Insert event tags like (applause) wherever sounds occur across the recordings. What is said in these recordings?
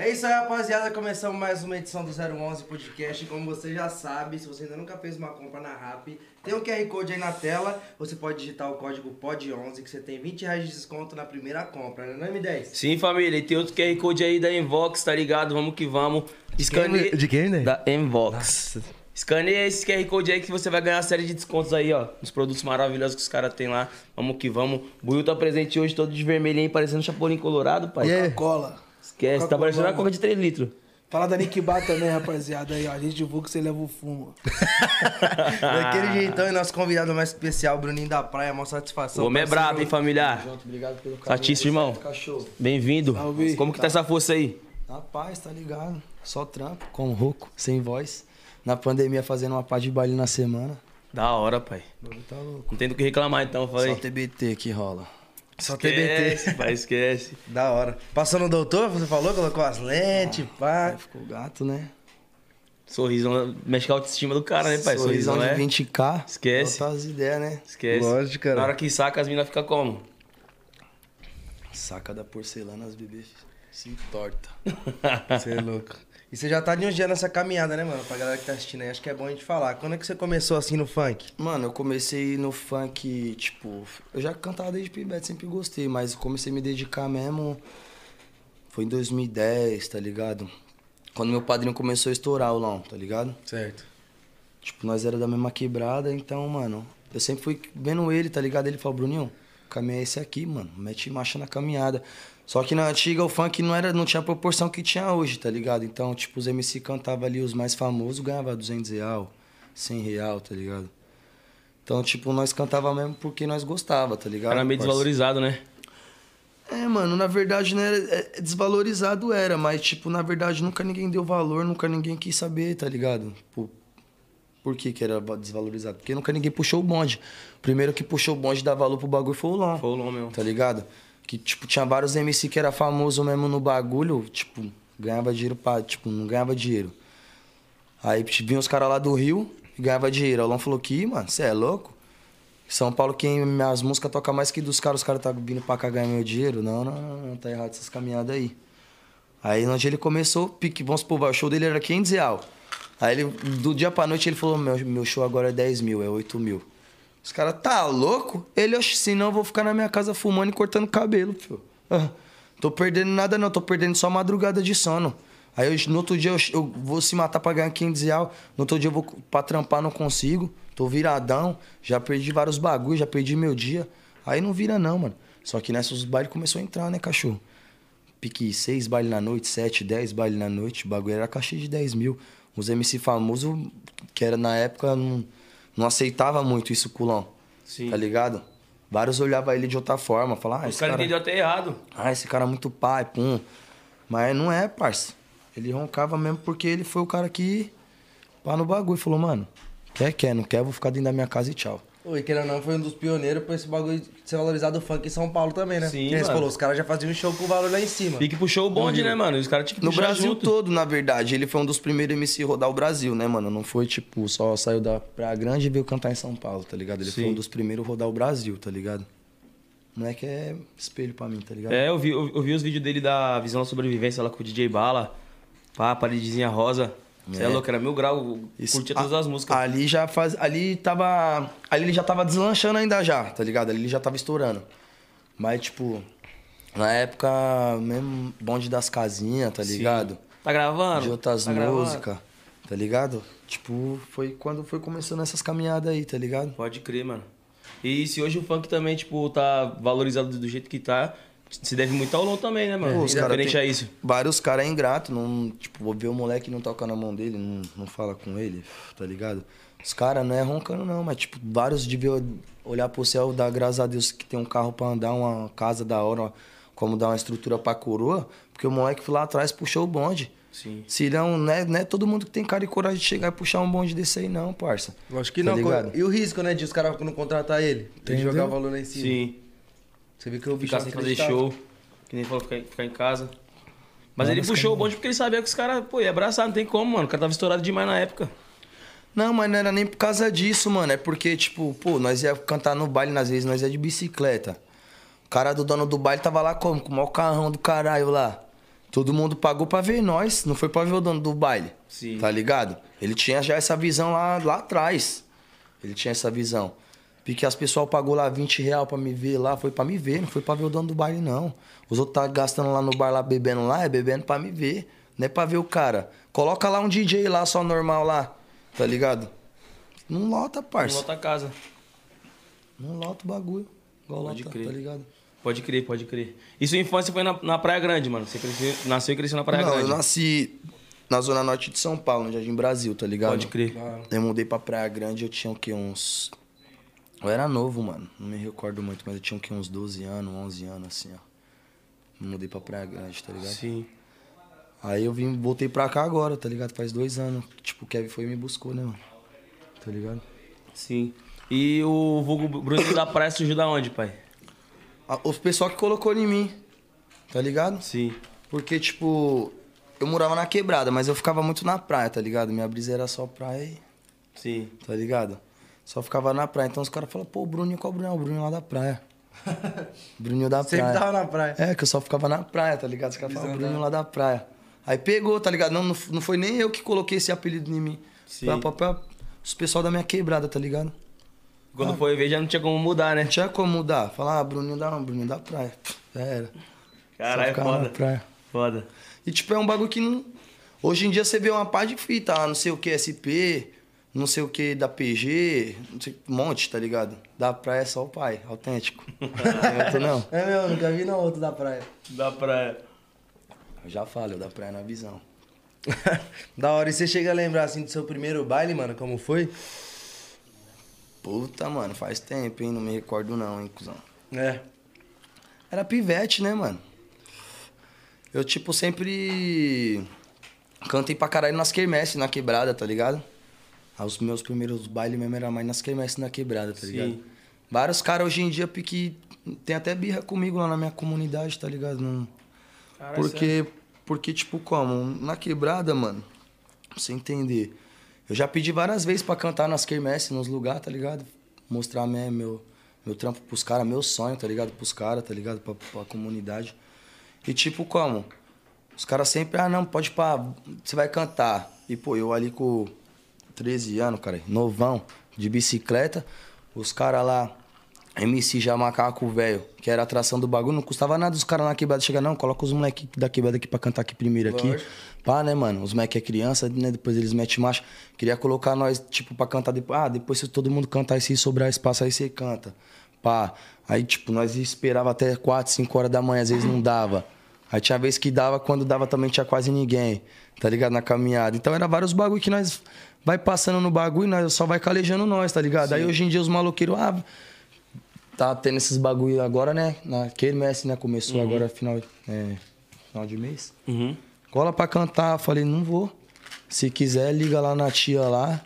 É isso aí, rapaziada. Começamos mais uma edição do 011 Podcast. Como você já sabe, se você ainda nunca fez uma compra na RAP, tem um QR Code aí na tela. Você pode digitar o código POD11 que você tem 20 reais de desconto na primeira compra, né, não é, M10? Sim, família. E tem outro QR Code aí da Envox, tá ligado? Vamos que vamos. Escaneia... De quem, né? Da Envox. Escaneia esse QR Code aí que você vai ganhar uma série de descontos aí, ó. Nos produtos maravilhosos que os caras têm lá. Vamos que vamos. Buiu tá presente hoje todo de vermelhinho, parecendo um Chapolin colorado, pai. E aí? Esquece, tá parecendo uma coca de 3 litros. Fala da Nick Bar também, rapaziada. Aí, ó. A gente divulga que você leva o fumo. (laughs) Daquele jeitão e nosso convidado mais especial, Bruninho da Praia. Mó satisfação. O homem é brabo, hein, familiar? Junto, obrigado pelo carinho. Satisfeito, irmão. Cachorro. Bem-vindo. Como que tá essa força aí? Na paz, tá ligado? Só trampo, como rouco, sem voz. Na pandemia fazendo uma pá de baile na semana. Da hora, pai. O tá louco. Não tem do que reclamar então, falei. Só TBT que rola. Só Esquece, TBT. pai, esquece. (laughs) Da hora. Passou no doutor, você falou, colocou as lentes, pá. Aí ficou gato, né? Sorrisão mexe com a autoestima do cara, né, pai? Sorrisão Sorrisão de é... 20k. Esquece. Outras ideias, né? Esquece. Lógico, cara. Na hora que saca, as minas ficam como? Saca da porcelana, as bebês se entorta. (laughs) Você é louco. E você já tá de uns dias nessa caminhada, né, mano? Pra galera que tá assistindo aí, acho que é bom a gente falar. Quando é que você começou assim no funk? Mano, eu comecei no funk, tipo, eu já cantava desde pibete, sempre gostei, mas comecei a me dedicar mesmo foi em 2010, tá ligado? Quando meu padrinho começou a estourar o lão, tá ligado? Certo. Tipo, nós era da mesma quebrada, então, mano, eu sempre fui vendo ele, tá ligado? Ele falou, Bruninho, o caminho é esse aqui, mano, mete marcha na caminhada. Só que na antiga o funk não, era, não tinha a proporção que tinha hoje, tá ligado? Então, tipo, os MC cantavam ali, os mais famosos ganhavam 200 real, 100 real, tá ligado? Então, tipo, nós cantava mesmo porque nós gostava, tá ligado? Era meio desvalorizado, né? É, mano, na verdade não era. é, desvalorizado era, mas, tipo, na verdade nunca ninguém deu valor, nunca ninguém quis saber, tá ligado? Por, por que, que era desvalorizado? Porque nunca ninguém puxou o bonde. O primeiro que puxou o bonde dar valor pro bagulho foi o Lon. Foi o Lon mesmo. Tá ligado? Que, tipo, tinha vários MC que era famoso mesmo no bagulho, tipo, ganhava dinheiro pra. Tipo, não ganhava dinheiro. Aí tipo, vinha os caras lá do Rio e ganhava dinheiro. O Lon falou que, "Ih, mano, você é louco? São Paulo, quem minhas músicas toca mais que dos caras, os caras tá vindo pra cá ganhar meu dinheiro. Não, não, não, não, tá errado essas caminhadas aí. Aí onde ele começou, pique, vamos supor, o show dele era 500 real. Aí ele, do dia pra noite, ele falou: meu, meu show agora é 10 mil, é 8 mil. Os caras, tá louco? Ele, "Oxe, senão eu vou ficar na minha casa fumando e cortando cabelo, filho. Ah, tô perdendo nada, não, tô perdendo só madrugada de sono. Aí eu, no outro dia eu, eu vou se matar pra ganhar 500 real. No outro dia eu vou pra trampar, não consigo. Tô viradão, já perdi vários bagulhos, já perdi meu dia. Aí não vira, não, mano. Só que nessa os bailes começou a entrar, né, cachorro? Pique seis bailes na noite, sete, dez bailes na noite. O bagulho era caixa de 10 mil. Os MC famosos, que era na época, não, não aceitava muito isso, culão. Sim. Tá ligado? Vários olhavam ele de outra forma, falavam, ah, Os esse caras cara, entenderam até errado. ah, esse cara é muito pai, pum. Mas não é, parça. Ele roncava mesmo porque ele foi o cara que pá no bagulho. Falou, mano, quer, quer, não quer, vou ficar dentro da minha casa e tchau. Oi, querendo ou não, foi um dos pioneiros pra esse bagulho de ser valorizado o funk em São Paulo também, né? Sim, Que mano. falou, os caras já faziam um show com o valor lá em cima. Pique puxou o bonde, né, mano? Os caras tinham que No Brasil junto. todo, na verdade. Ele foi um dos primeiros MC a rodar o Brasil, né, mano? Não foi, tipo, só saiu da Praia Grande e veio cantar em São Paulo, tá ligado? Ele Sim. foi um dos primeiros a rodar o Brasil, tá ligado? O moleque é espelho pra mim, tá ligado? É, eu vi, eu, eu vi os vídeos dele da visão da sobrevivência lá com o DJ Bala. Pá, paredezinha rosa. Você é. É. louco, era mil grau, Isso- curtia todas as músicas. Ali já faz. Ali tava. Ali ele já tava deslanchando ainda já, tá ligado? Ali ele já tava estourando. Mas, tipo, na época mesmo, bonde das casinhas, tá Sim. ligado? Tá gravando? De outras Tá músicas, tá ligado? Tipo, foi quando foi começando essas caminhadas aí, tá ligado? Pode crer, mano. E se hoje o funk também, tipo, tá valorizado do jeito que tá, se deve muito ao Lon também, né, mano? Pô, os cara tem- a isso. Vários caras é ingrato, não, tipo, vou ver o moleque não toca na mão dele, não, não fala com ele, tá ligado? Os caras não é roncando não, mas tipo, vários deviam olhar pro céu, dar graças a Deus que tem um carro pra andar, uma casa da hora, uma- como dar uma estrutura pra coroa, porque o moleque foi lá atrás puxou o bonde. Sim. Se não, não é, não é todo mundo que tem cara e coragem de chegar e puxar um bonde desse aí não, parça. Acho que Tá não. ligado? e o risco, né, de os caras não contratar ele? Tem que jogar o valor lá em cima. Sim. Você viu que eu vi Ficar sem fazer show. Que nem falou, ficar, ficar em casa. Mas Mano, ele puxou o bonde porque ele sabia que os caras, pô, ia abraçar, não tem como, mano. O cara tava estourado demais na época. Não, mas não era nem por causa disso, mano. É porque, tipo, pô, nós ia cantar no baile, às vezes nós ia de bicicleta. O cara do dono do baile tava lá como? Com o maior carrão do caralho lá. todo mundo pagou pra ver nós, não foi pra ver o dono do baile. Sim. Tá ligado? Ele tinha já essa visão lá, lá atrás. Ele tinha essa visão. Porque as pessoas pagou lá 20 real pra me ver lá, foi pra me ver, não foi pra ver o dono do baile, não. Os outros tá gastando lá no bar lá, bebendo lá, é bebendo pra me ver. Não é pra ver o cara. Coloca lá um DJ lá, só normal lá, tá ligado? Não lota, parça. Volta a casa. Não lota o bagulho. Igual Pode lota, crer. tá ligado? Pode crer, pode crer. E sua infância foi na, na Praia Grande, mano? Você cresceu, nasceu e cresceu na Praia não, Grande? eu nasci na zona norte de São Paulo, no Jardim Brasil, tá ligado? Pode crer. Eu mudei pra Praia Grande, eu tinha o quê? Uns. Eu era novo, mano. Não me recordo muito, mas eu tinha? Uns 12 anos, 11 anos, assim, ó. Mudei pra Praia Grande, tá ligado? Sim. Aí eu vim, voltei pra cá agora, tá ligado? Faz dois anos. Tipo, o Kevin foi e me buscou, né, mano? Tá ligado? Sim. E o vulgo Bruno da Praia surgiu da onde, pai? O pessoal que colocou em mim, tá ligado? Sim. Porque, tipo, eu morava na quebrada, mas eu ficava muito na praia, tá ligado? Minha brisa era só praia e. Sim. tá ligado? Só ficava na praia. Então os caras falam, pô, o Bruninho, qual o Bruninho? Ah, O Bruninho lá da praia. (laughs) Bruninho da Sempre praia. tava na praia. É, que eu só ficava na praia, tá ligado? Os caras falam, Visão Bruninho lá da praia. Aí pegou, tá ligado? Não, não, não foi nem eu que coloquei esse apelido em mim. Sim. Foi a própria- os pessoal da minha quebrada, tá ligado? Quando foi ver, já não tinha como mudar, né? Não tinha como mudar. Falar, ah, Bruninho da, Bruninho da praia. Já era. Caralho, foda. praia. Foda. E tipo, é um bagulho que não. Hoje em dia você vê uma pá de fita, ah, não sei o que SP, não sei o que da PG, não sei, um monte, tá ligado? Da praia é só o pai, autêntico. Não outro não. É meu, nunca vi não outro da praia. Da praia. Eu já falo, eu da praia na visão. (laughs) da hora. E você chega a lembrar assim do seu primeiro baile, mano, como foi? Puta, mano, faz tempo, hein? Não me recordo não, hein, cuzão. É. Era pivete, né, mano? Eu, tipo, sempre cantei pra caralho nas quermesses, na quebrada, tá ligado? Os meus primeiros bailes mesmo eram mais nas quermesses na quebrada, tá Sim. ligado? Vários caras hoje em dia pique tem até birra comigo lá na minha comunidade, tá ligado? Não... Caralho, Porque, porque, tipo, como? Na quebrada, mano, pra você entender. Eu já pedi várias vezes pra cantar nas quermesses, nos lugares, tá ligado? Mostrar meu, meu, meu trampo pros caras, meu sonho, tá ligado? Pros caras, tá ligado? Pra, pra comunidade. E tipo, como? Os caras sempre, ah, não, pode pá, você vai cantar. E, pô, eu ali com 13 anos, cara, novão, de bicicleta, os caras lá, MC já macaco velho, que era a atração do bagulho, não custava nada os caras na quebrada chegar, não, coloca os moleques da quebrada aqui pra cantar aqui primeiro aqui. Lógico. Pá, né, mano? Os moleques é criança, né? Depois eles metem marcha. Queria colocar nós, tipo, pra cantar depois. Ah, depois se todo mundo cantar e se sobrar espaço, aí você canta. Pá. Aí, tipo, nós esperava até 4, 5 horas da manhã, às vezes não dava. Aí tinha vez que dava, quando dava também tinha quase ninguém, tá ligado? Na caminhada. Então era vários bagulho que nós vai passando no bagulho e nós só vai calejando nós, tá ligado? Aí hoje em dia os maloqueiros, ah, tá tendo esses bagulho agora, né? Naquele mês, né? Começou agora final, é, final de mês. Uhum. Cola pra cantar. Falei, não vou. Se quiser, liga lá na tia lá,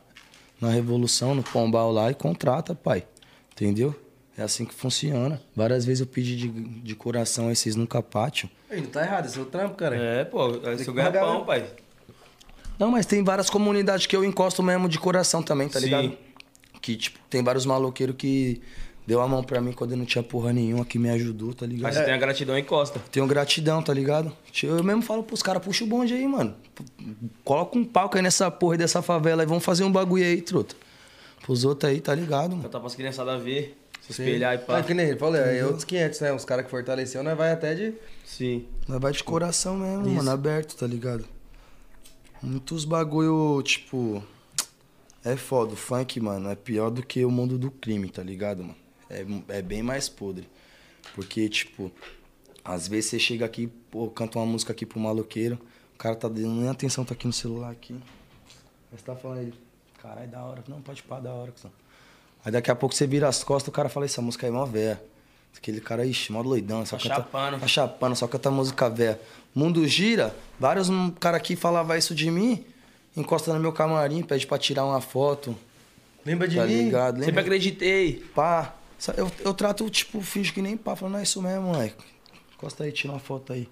na Revolução, no Pombal lá e contrata, pai. Entendeu? É assim que funciona. Várias vezes eu pedi de, de coração aí, vocês nunca pátiam. Ei, não tá errado, é seu trampo, cara. É, pô, é seu que pagar, ganha-pão, né? pai. Não, mas tem várias comunidades que eu encosto mesmo de coração também, tá Sim. ligado? Que, tipo, tem vários maloqueiros que deu a mão pra mim quando eu não tinha porra nenhuma, que me ajudou, tá ligado? Mas você tem a gratidão e encosta. Tenho gratidão, tá ligado? Eu mesmo falo pros caras, puxa o bonde aí, mano. Coloca um palco aí nessa porra aí dessa favela e vamos fazer um bagulho aí, truta. Pros outros aí, tá ligado, mano? Cantar pras criançadas ver, se espelhar e pá. É que nem ele falou, é outros 500, né? Os caras que fortaleceu, nós vai até de... Sim. Nós vai de coração mesmo, Isso. mano, aberto, tá ligado? Muitos bagulho, tipo. É foda, o funk, mano, é pior do que o mundo do crime, tá ligado, mano? É, é bem mais podre. Porque, tipo, às vezes você chega aqui, pô, canta uma música aqui pro maloqueiro, o cara tá dando nem atenção, tá aqui no celular aqui. Você tá falando aí, caralho, da hora. Não, pode pá, da hora, cuzão. Aí daqui a pouco você vira as costas, o cara fala, essa música aí é mó véia. Aquele cara, ixi, mó doidão. Só Tá canta, chapando. Tá chapando, só canta música véia. Mundo gira, vários cara aqui falava isso de mim, encosta no meu camarim, pede pra tirar uma foto, Lembra de tá mim? ligado? Sempre Lembra? acreditei. Pá. Eu, eu trato, tipo, finge que nem pá, falando, não é isso mesmo, moleque. Encosta aí, tira uma foto aí.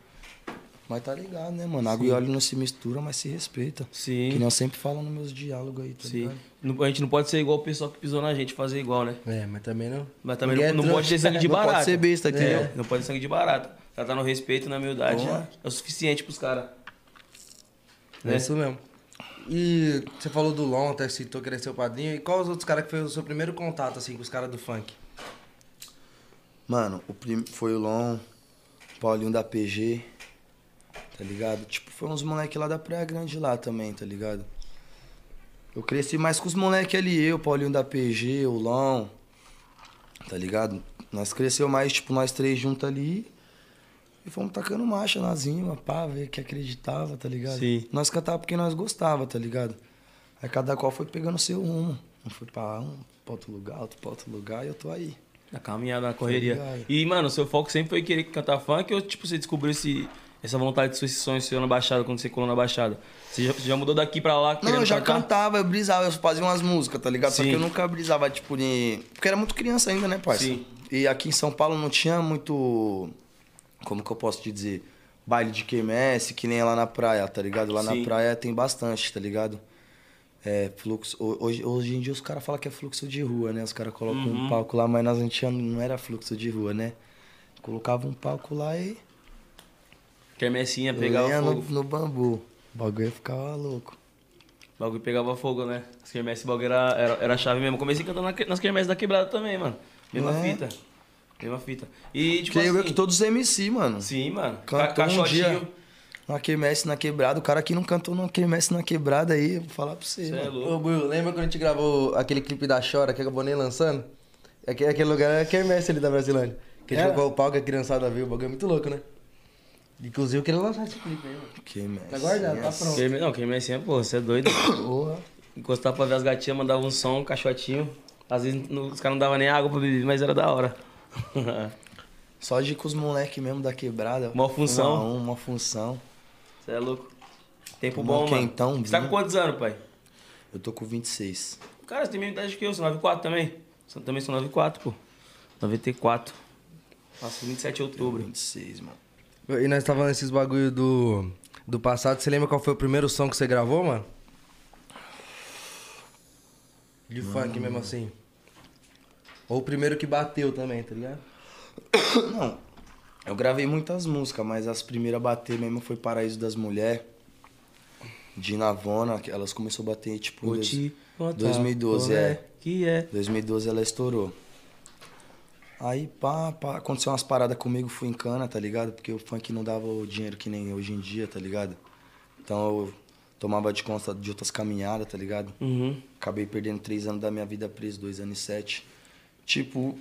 Mas tá ligado, né, mano? Água e óleo não se mistura, mas se respeita. Sim. Que nem eu sempre falo nos meus diálogos aí, tá Sim. ligado? Não- A gente não pode ser igual o pessoal que pisou na gente, fazer igual, né? É, mas também não... Mas também Ninguém não, é não pode ter sangue de (laughs) Não barata. pode ser besta, entendeu? É, não pode ter sangue de barata. Ela tá no respeito, na humildade, Porra. é o suficiente pros caras. É isso mesmo. E você falou do Lon, até citou que ele é seu padrinho. E qual os outros caras que foi o seu primeiro contato, assim, com os caras do funk? Mano, o prim... foi o Lon, Paulinho da PG, tá ligado? Tipo, foi uns moleque lá da Praia Grande lá também, tá ligado? Eu cresci mais com os moleque ali, eu, Paulinho da PG, o Lon, tá ligado? Nós cresceu mais, tipo, nós três juntos ali e fomos tacando marcha na zima, pá, ver que acreditava, tá ligado? Sim. Nós cantava porque nós gostava, tá ligado? Aí cada qual foi pegando o seu rumo. Um foi pra um, pra outro lugar, outro pra outro lugar e eu tô aí. Na caminhada, na correria. ligado. E, mano, seu foco sempre foi querer cantar funk ou, tipo, você descobriu esse, essa vontade, esse sonho seu na Baixada, quando você colou na Baixada? Você já, já mudou daqui pra lá Não, eu já cantar? cantava, eu brisava, eu fazia umas músicas, tá ligado? Só Sim. que eu nunca brisava, tipo, de... Porque era muito criança ainda, né, parça? Sim. E aqui em São Paulo não tinha muito... Como que eu posso te dizer? Baile de quermesse, que nem lá na praia, tá ligado? Lá Sim. na praia tem bastante, tá ligado? É, fluxo... ho- Hoje, hoje em dia os caras falam que é fluxo de rua, né? Os caras colocam Uhum. um palco lá, mas nós não tinha, não era fluxo de rua, né? Colocava um palco lá e... Quermessinha, pegava lenha no, fogo. no bambu. O bagulho ficava louco. O bagulho pegava fogo, né? As quermesses, o bagulho era, era, era chave mesmo. Comecei cantando na- nas quermesses da quebrada também, mano. Mesma É. fita. Mesma fita. E, tipo eu assim... que todos os MC, mano. Sim, mano. Ca Cantou um dia uma quermesse na quebrada. O cara que não cantou numa quermesse na quebrada aí, vou falar pra você. Cê é mano. louco. Ô, Buiu, lembra quando a gente gravou aquele clipe da Chora que acabou nem lançando? Aquele, aquele lugar era quermesse ali da Brasilândia. Que a gente Era? colocou o palco, a criançada viu, o bagulho é muito louco, né? Inclusive eu queria lançar esse clipe aí, mano. Quermesse. Tá guardado, tá pronto. Não, quermessinha, pô, você é doido. (coughs) Porra. Encostar pra ver as gatinhas, mandava um som, um caixotinho. Às vezes não- os caras não davam nem água pra beber, mas era da hora. (laughs) Só de ir com os moleques mesmo da quebrada. Mó função. Um a um, uma função. Você é louco. Tempo Mó bom, mano. quentão, Você tá com quantos anos, pai? Eu tô com 26. Cara, você tem a mesma idade que eu, você é 94 também? Você também sou 94, pô. 94. Nossa, 27 de outubro. 26, mano. E nós tava nesses bagulho do, do passado. Você lembra qual foi o primeiro som que você gravou, mano? De funk mesmo assim. Ou o primeiro que bateu também, tá ligado? (coughs) Não. Eu gravei muitas músicas, mas as primeiras a bater mesmo foi Paraíso das Mulheres. De Navona, que elas começaram a bater tipo. Dois- te contar 2012, como é. Que é. 2012 ela estourou. Aí, pá, pá, aconteceu umas paradas comigo, fui em cana, tá ligado? Porque o funk não dava o dinheiro que nem hoje em dia, tá ligado? Então eu tomava de conta de outras caminhadas, tá ligado? Uhum. Acabei perdendo três anos da minha vida preso, dois anos e sete. Tipo,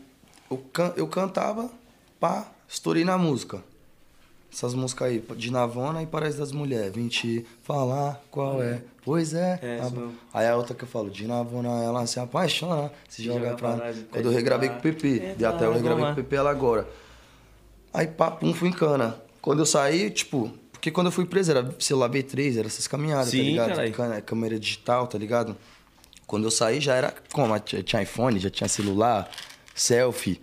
eu, can eu cantava, pá, estourei na música. Essas músicas aí, de Navona e Paraíso das Mulheres. Vim te falar qual é. Pois é. É, isso mesmo. Aí a outra que eu falo, de Navona ela se apaixona, se, joga, joga pra... pra Quando eu regravei com o Entra de até eu regravei com o. PP ela agora. Aí pá, pum, fui em cana. Quando eu saí, tipo, porque quando eu fui preso era celular B3, era essas caminhadas, tá Sim, ligado? caralho. Câmera- Câmera digital, tá ligado? Quando eu saí já era como? Tinha iPhone, já tinha celular, selfie.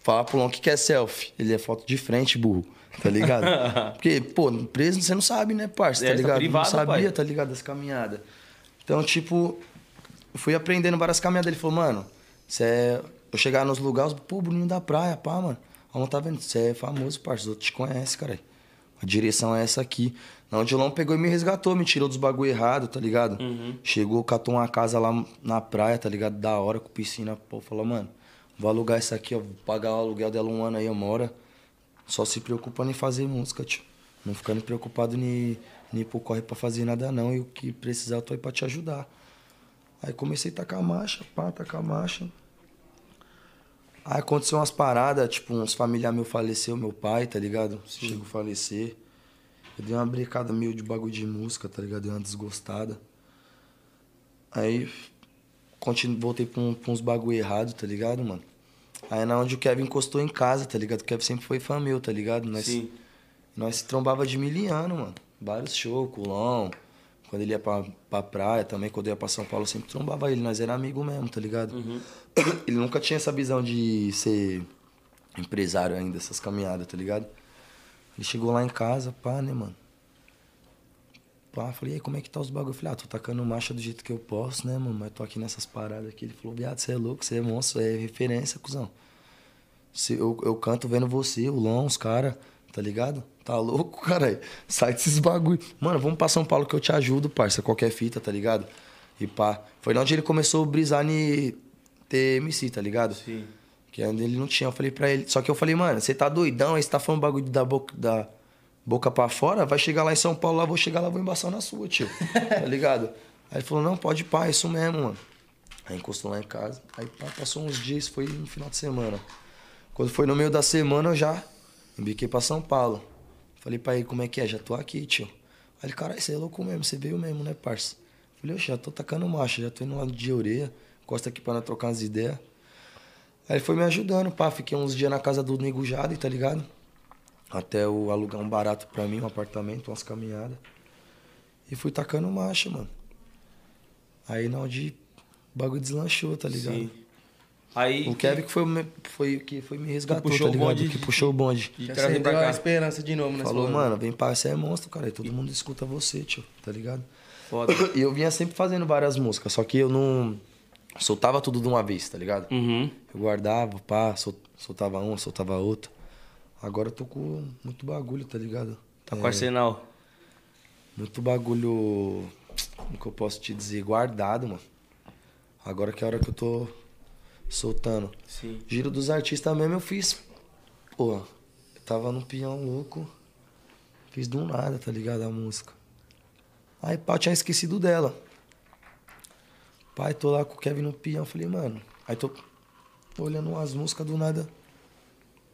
Falar pro Lon o que que é selfie. Ele é foto de frente, burro. Tá ligado? (laughs) Porque, pô, preso você não sabe, né, parça? É, Tá tá ligado? privado, não sabia, pai. tá ligado? Das caminhadas. Então, tipo, eu fui aprendendo várias caminhadas. Ele falou, mano, você é. Eu chegar nos lugares, pô, Bruninho da praia, pá, mano. Vamos tá vendo? Você é famoso, parça. Os outros te conhecem, cara. A direção é essa aqui. Não, o Dilão pegou e me resgatou, me tirou dos bagulho errado, tá ligado? Chegou, catou uma casa lá na praia, tá ligado? Da hora, com piscina. Pô, falou, mano, vou alugar isso aqui, ó. Vou pagar o aluguel dela um ano aí, eu moro. Só se preocupando em fazer música, tio. Não ficando preocupado em, em ir pro corre pra fazer nada, não. E o que precisar, eu tô aí pra te ajudar. Aí comecei a tacar marcha, pá, tacar marcha. Aí aconteceu umas paradas, tipo, uns familiares meus faleceu, meu pai, tá ligado? Chegou a falecer. Eu dei uma brecada meio de bagulho de música, tá ligado? Dei uma desgostada. Aí continu, voltei pra, um, pra uns bagulho errado, tá ligado, mano? Aí na onde o Kevin encostou em casa, tá ligado? O Kevin sempre foi fã meu, tá ligado? Nós, Sim. nós se trombava de miliano, mano. Vários shows, culão. Quando ele ia pra, pra praia também, quando eu ia pra São Paulo, eu sempre trombava ele. Nós era amigo mesmo, tá ligado? (coughs) Ele nunca tinha essa visão de ser empresário ainda, essas caminhadas, tá ligado? Ele chegou lá em casa, pá, né, mano? Pá, falei, e aí, como é que tá os bagulho? Eu falei, ah, tô tacando marcha do jeito que eu posso, né, mano? Mas tô aqui nessas paradas aqui. Ele falou, viado, você é louco, você é monstro, é referência, cuzão. Se eu, eu canto vendo você, o Lon, os caras. tá ligado? Tá louco, (laughs) caralho? Sai desses bagulho. Mano, vamos pra São Paulo que eu te ajudo, parça. Qualquer fita, tá ligado? E pá. Foi onde ele começou a brisar em ter MC, tá ligado? Sim. Que ainda ele não tinha. Eu falei pra ele. Só que eu falei, mano, você tá doidão, aí você tá falando bagulho da boca, da boca pra fora, vai chegar lá em São Paulo, lá vou chegar lá, vou embaçar na sua, tio. (laughs) tá ligado? Aí ele falou, não, pode pá, é isso mesmo, mano. Aí encostou lá em casa. Aí pá, passou uns dias, foi no final de semana. Quando foi no meio da semana, eu já embiquei pra São Paulo. Falei pra ele, como é que é? Já tô aqui, tio. Aí ele, caralho, você é louco mesmo, você veio mesmo, né, parça? Falei, oxe, já tô tacando marcha, já tô indo lá de orelha, encosta aqui pra nós trocar umas ideias. Aí ele foi me ajudando, pá. Fiquei uns dias na casa do Nego Jade, tá ligado? Até eu alugar um barato pra mim, um apartamento, umas caminhadas. E fui tacando marcha, mano. Aí na onde o bagulho deslanchou, tá ligado? Sim. Aí. O Kevin que foi, o me- foi, que foi me resgatou, puxou tá o ligado? bonde que puxou o bonde. de Já trazer pra a cá. esperança de novo nesse Falou, mano, vem pra, você é monstro, cara. E todo mundo escuta você, tio, tá ligado? Foda. (coughs) E eu vinha sempre fazendo várias músicas, só que eu não soltava tudo de uma vez, tá ligado? Uhum. Eu guardava, pá, sol- soltava uma, soltava outra. Agora eu tô com muito bagulho, tá ligado? Tá com arsenal. Muito bagulho. Como que eu posso te dizer? Guardado, mano. Agora que é a hora que eu tô soltando. Sim. Giro dos artistas mesmo eu fiz. Pô, eu tava no peão louco. Fiz do nada, tá ligado? A música. Aí, pá, eu tinha esquecido dela. Pai, tô lá com o Kevin no peão. Falei, mano. Aí tô olhando as músicas do nada.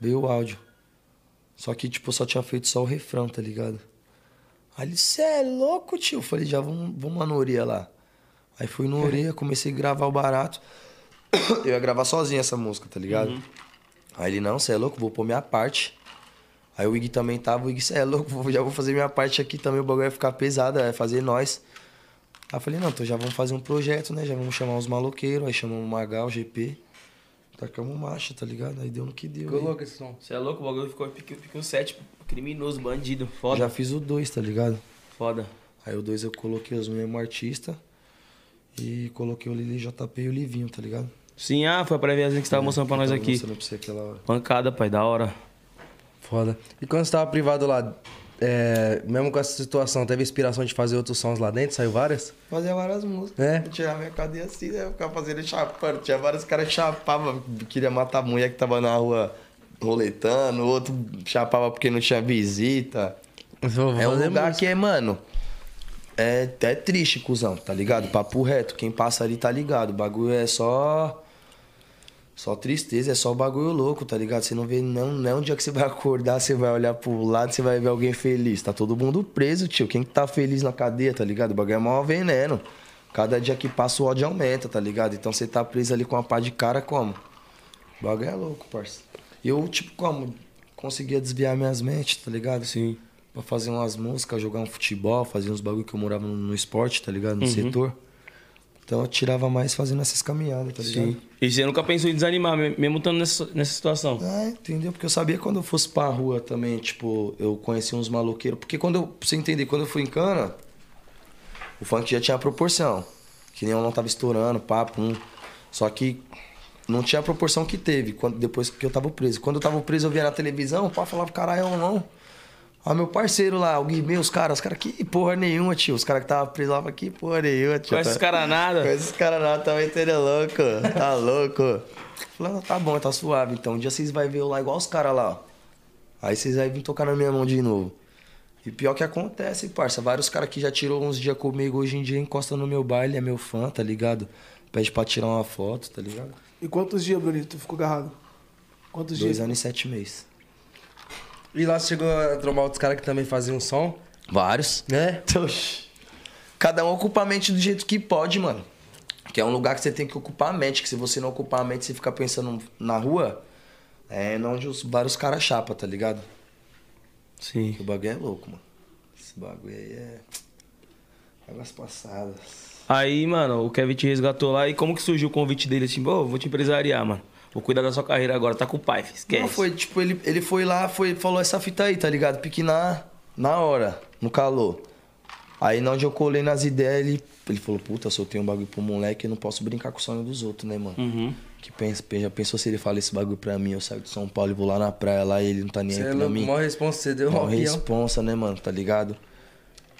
Veio o áudio. Só que, tipo, eu só tinha feito só o refrão, tá ligado? Aí ele, cê é louco, tio? Eu falei, já vamos, vamos lá no Orelha lá. Aí fui no Orelha, comecei a gravar o barato. Eu ia gravar sozinho essa música, tá ligado? Aí ele, não, cê é louco, vou pôr minha parte. Aí o Ig também tava, o Ig, cê é louco, já vou fazer minha parte aqui também, o bagulho vai ficar pesado, vai fazer nós. Aí eu falei, não, então já vamos fazer um projeto, né? Já vamos chamar os maloqueiros, aí chamamos o Magal, o GP. Tacamos marcha, tá ligado? Aí deu no que deu. Ficou louco esse som. Você é louco? O bagulho ficou pique, pique um 7. Criminoso, bandido. Foda. Já fiz o dois, tá ligado? Foda. Aí o dois eu coloquei os mesmos artistas e coloquei o Lili JP e o Livinho, tá ligado? Sim, ah, foi a préviazinha que você tava mostrando pra nós aqui. mostrando pra você aquela hora. Pancada, pai, da hora. Foda. E quando você tava privado lá, é, mesmo com essa situação, teve inspiração de fazer outros sons lá dentro? Saiu várias? Fazia várias músicas. É? Eu tirava minha cadeia assim, né? Eu ficava fazendo chapando. Tinha vários caras que chapavam, queria matar a mulher que tava na rua roletando, o outro chapava porque não tinha visita. É um lugar que é, mano. É, é triste, cuzão, tá ligado? Papo reto. Quem passa ali tá ligado. O bagulho é só. Só tristeza, é só bagulho louco, tá ligado? Você não vê, não, não é um dia que você vai (laughs) acordar, você vai olhar pro lado, você vai ver alguém feliz. Tá todo mundo preso, tio. Quem que tá feliz na cadeia, tá ligado? O bagulho é maior veneno. Cada dia que passa o ódio aumenta, tá ligado? Então você tá preso ali com uma pá de cara como? O bagulho é louco, parça. Eu, tipo, como? Conseguia desviar minhas mentes, tá ligado? Sim. Pra fazer umas músicas, jogar um futebol, fazer uns bagulho que eu morava no, no esporte, tá ligado? No Uhum. setor. Então eu tirava mais fazendo essas caminhadas, tá ligado? Sim. E você nunca pensou em desanimar, me- mesmo estando nessa, nessa situação? Ah, entendeu? Porque eu sabia quando eu fosse pra rua também, tipo, eu conhecia uns maloqueiros. Porque quando eu, pra você entender, quando eu fui em cana, o funk já tinha proporção. Que nem eu não tava estourando, papo, um. Só que não tinha a proporção que teve quando, depois que eu tava preso. Quando eu tava preso, eu via na televisão, o pai falava, caralho, não. Ó, meu parceiro lá, o Guimê, os caras, os caras, que porra nenhuma, tio. Os caras que tava presos lá, que porra nenhuma, tio. Com esses Tá- caras nada. com esses caras lá tá metendo louco, tá (laughs) louco. Falando, tá bom, tá suave. Então um dia vocês vão ver eu lá igual os caras lá, ó. Aí vocês vão vir tocar na minha mão de novo. E pior que acontece, parça. Vários caras que já tirou uns dias comigo hoje em dia encostam no meu baile, é meu fã, tá ligado? Pede pra tirar uma foto, tá ligado? E quantos dias, Brunito, tu ficou agarrado? Quantos Dois dias? anos e sete meses. E lá chegou a trombar outros caras que também faziam som? Vários. Né? Cada um ocupa a mente do jeito que pode, mano. Que é um lugar que você tem que ocupar a mente, que se você não ocupar a mente, você fica pensando na rua, é onde os vários caras chapa, tá ligado? Sim. Que o bagulho é louco, mano. Esse bagulho aí é. Águas passadas. Aí, mano, o Kevin te resgatou lá e como que surgiu o convite dele assim, pô, vou te empresariar, mano. Vou cuidar da sua carreira agora, tá com o pai, esquece. Não, foi tipo, ele, ele foi lá, foi, falou essa fita aí, tá ligado? Pique na, na hora, no calor. Aí onde eu colei nas ideias, ele, ele falou, puta, se eu tenho um bagulho pro moleque, eu não posso brincar com o sonho dos outros, né, mano? Uhum. Que pensa, já pensou se ele fala esse bagulho pra mim, eu saio de São Paulo e vou lá na praia lá e ele não tá nem Você aí é pra louco, mim. maior responsa, você deu Uma avião. responsa, né, mano, tá ligado?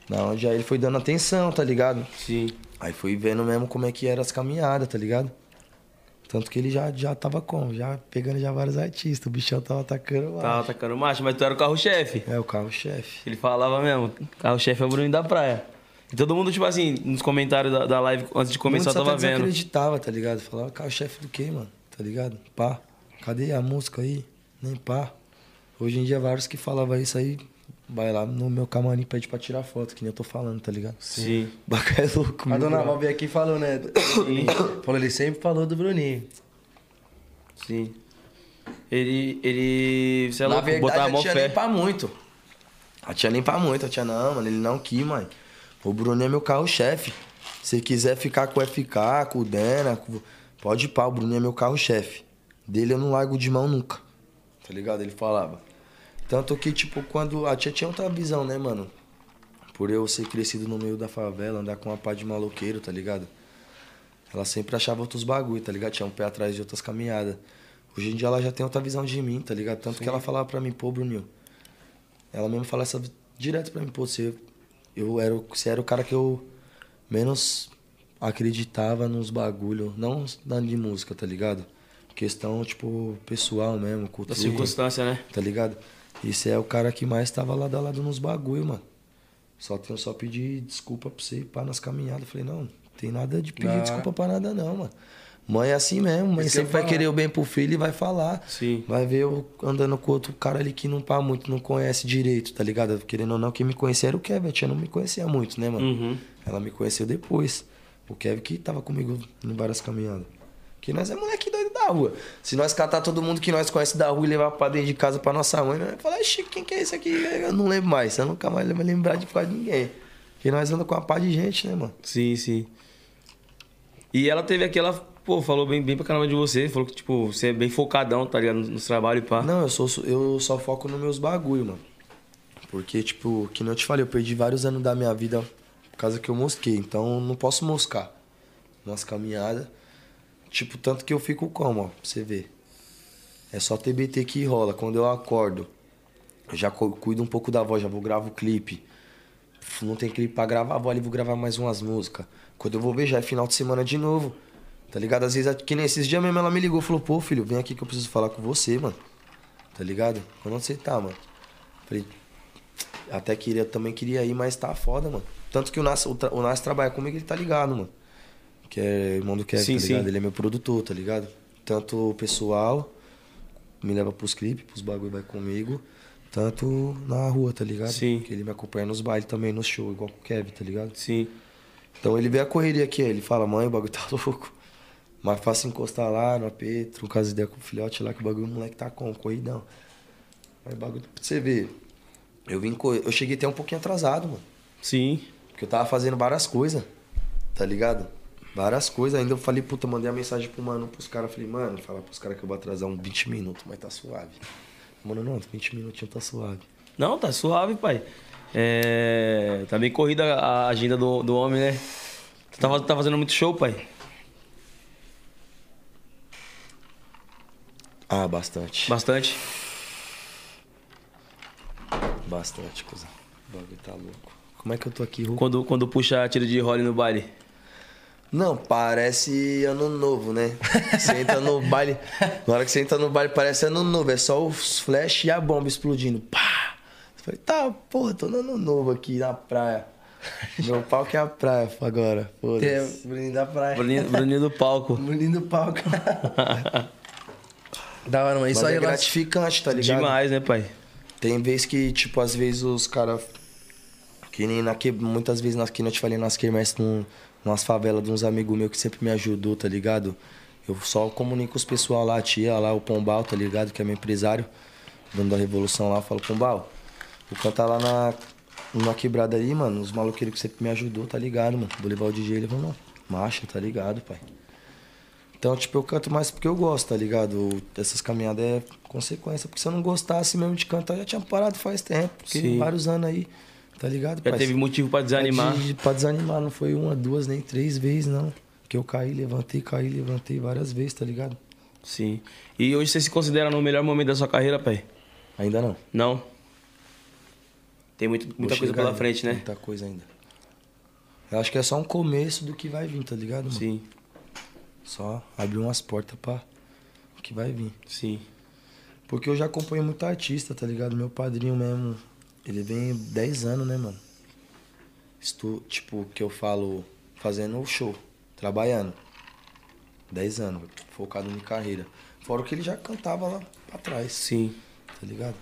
Na onde aí ele foi dando atenção, tá ligado? Sim. Aí fui vendo mesmo como é que eram as caminhadas, tá ligado? Tanto que ele já, já tava como? Já pegando já vários artistas. O bichão tava atacando lá. Tava atacando macho, mas tu era o carro-chefe. É, o carro-chefe. Ele falava mesmo, carro-chefe é o Bruninho da praia. E todo mundo, tipo assim, nos comentários da, da live, antes de começar, eu tava vendo. desacreditava, tá ligado? Falava, carro-chefe do quê, mano? Tá ligado? Pá. Cadê a música aí? Nem pá. Hoje em dia, vários que falavam isso aí, vai lá no meu camarim e pede pra tirar foto, que nem eu tô falando, tá ligado? Sim. Baca é louco, A dona. Val veio aqui e falou, né? Bruninho. falou, ele sempre falou do Bruninho. Sim. Ele. Ele. Sei Na lá, verdade, botava eu mó tinha fé. nem pra muito. Tinha nem pra muito. Eu tinha, não, mano, ele não quis, mãe. O Bruno é meu carro-chefe. Se quiser ficar com o FK, com o Dena, com- pode ir pá, o Bruno é meu carro-chefe. Dele eu não largo de mão nunca. Tá ligado? Ele falava. Tanto que, tipo, quando. A tia tinha outra visão, né, mano? Por eu ser crescido no meio da favela, andar com uma pá de maloqueiro, tá ligado? Ela sempre achava outros bagulho, tá ligado? Tinha um pé atrás de outras caminhadas. Hoje em dia ela já tem outra visão de mim, tá ligado? Tanto que ela falava pra mim, pô, Bruninho. Ela mesmo fala essa direto pra mim, pô, você, eu era, o- você era o cara que eu menos acreditava nos bagulho, não na de música, tá ligado? Questão, tipo, pessoal mesmo, Da cultura circunstância, né? tá ligado? E você é o cara que mais tava lado a lado nos bagulho, mano. Só tenho só pedir desculpa pra você ir pá nas caminhadas. Eu falei, não, não tem nada de pedir Não. desculpa pra nada não, mano. Mãe é assim mesmo, mãe Isso que eu sempre vai falar. querer o bem pro filho e vai falar. Sim. Vai ver eu andando com outro cara ali que não pá muito, não conhece direito, tá ligado? Querendo ou não, quem me conhecia era o Kevin. A tia não me conhecia muito, né, mano? Uhum. Ela me conheceu depois. O Kevin que tava comigo em várias caminhadas. Que nós é moleque doido da rua. Se nós catar todo mundo que nós conhece da rua e levar pra dentro de casa pra nossa mãe, nós vai falar, Chico, quem que é esse aqui? Eu não lembro mais. Eu nunca mais vou lembrar de quase ninguém. Porque nós andamos com uma pá de gente, né, mano? Sim, sim. E ela teve aquela. Pô, falou bem, bem pra caramba de você. Falou que, tipo, você é bem focadão, tá ligado? Nos trabalhos e pá. Não, eu, sou, eu só foco nos meus bagulho, mano. Porque, tipo, que nem eu te falei, eu perdi vários anos da minha vida por causa que eu mosquei. Então, não posso moscar nas caminhadas. Tipo, tanto que eu fico como, ó, pra você ver. É só TBT que rola. Quando eu acordo, eu já cu- cuido um pouco da voz, já vou gravar o clipe. Não tem clipe pra gravar, vou ali, vou gravar mais umas músicas. Quando eu vou ver, já é final de semana de novo. Tá ligado? Às vezes, que nem esses dias mesmo, ela me ligou falou, pô, filho, vem aqui que eu preciso falar com você, mano. Tá ligado? Onde você tá, mano? Falei, até queria, também queria ir, mas tá foda, mano. Tanto que o Nas, o, o Nas trabalha comigo, ele tá ligado, mano. Que é irmão do Kevin, Sim, tá ligado? sim. Ele é meu produtor, tá ligado? Tanto o pessoal me leva pros clipes, pros bagulho vai comigo. Tanto na rua, tá ligado? Sim. Que ele me acompanha nos bailes também, no show, igual com o Kevin, tá ligado? Sim. Então ele vê a correria aqui, ele fala, mãe, o bagulho tá (laughs) louco. Mas faça encostar lá no AP, trocar as ideias com o filhote lá, que o bagulho o moleque tá com, corridão. Aí o bagulho, pra você ver, eu vim, eu cheguei até um pouquinho atrasado, mano. Sim. Porque eu tava fazendo várias coisas, tá ligado? Várias coisas. Ainda eu falei, puta, mandei a mensagem pro mano, pros caras. Falei, mano, falar pros caras que eu vou atrasar uns 20 minutos, mas tá suave. Mano, não, 20 minutinhos tá suave. Não, tá suave, pai. É. Tá bem corrida a agenda do, do homem, né? Tu tá, tá fazendo muito show, pai? Ah, bastante. Bastante. Bastante, coisa. O bagulho tá louco. Como é que eu tô aqui, Ru? Quando, quando puxa tiro de role no baile. Não, parece ano novo, né? Você entra no (laughs) baile. Na hora que você entra no baile, parece ano novo. É só os flash e a bomba explodindo. Pá! Eu falei, tá, porra, tô no ano novo aqui na praia. Meu palco é a praia agora. É. Bruninho da praia. Bruninho, Bruninho do palco. (laughs) Bruninho do palco. (laughs) da hora, mano. Isso Mas aí é lá. gratificante, tá ligado? Demais, né, pai? Tem vez que, tipo, às vezes os caras. Que nem na que, muitas vezes nas que eu te falei nas quermesses, num, umas favelas de uns amigos meus que sempre me ajudou, tá ligado? Eu só comunico os pessoal lá, a tia lá, o Pombal, tá ligado? Que é meu empresário, dono da Revolução lá. Eu falo, Pombal, vou cantar lá na, numa quebrada ali, mano. Os maloqueiros que sempre me ajudou, tá ligado, mano? Vou levar o DJ, ele falou, não, marcha, tá ligado, pai? Então, tipo, eu canto mais porque eu gosto, tá ligado? Essas caminhadas é consequência. Porque se eu não gostasse mesmo de cantar, eu já tinha parado faz tempo. Porque vários anos aí. Tá ligado, Já pai? teve motivo pra desanimar. De, pra desanimar, não foi uma, duas, nem três vezes, não. Que eu caí, levantei, caí, levantei várias vezes, tá ligado? Sim. E hoje você se considera no melhor momento da sua carreira, pai? Ainda não. Não? Tem muito, Vou muita coisa pela ainda, frente, né? Muita coisa ainda. Eu acho que é só um começo do que vai vir, tá ligado, mano? Sim, Só abrir umas portas pra o que vai vir. sim. Porque eu já acompanho muito artista, tá ligado? Meu padrinho mesmo, ele vem 10 anos, né, mano? Estou, tipo, que eu falo, fazendo o show, trabalhando. 10 anos, focado em carreira. Fora o que ele já cantava lá pra trás, Sim. tá ligado?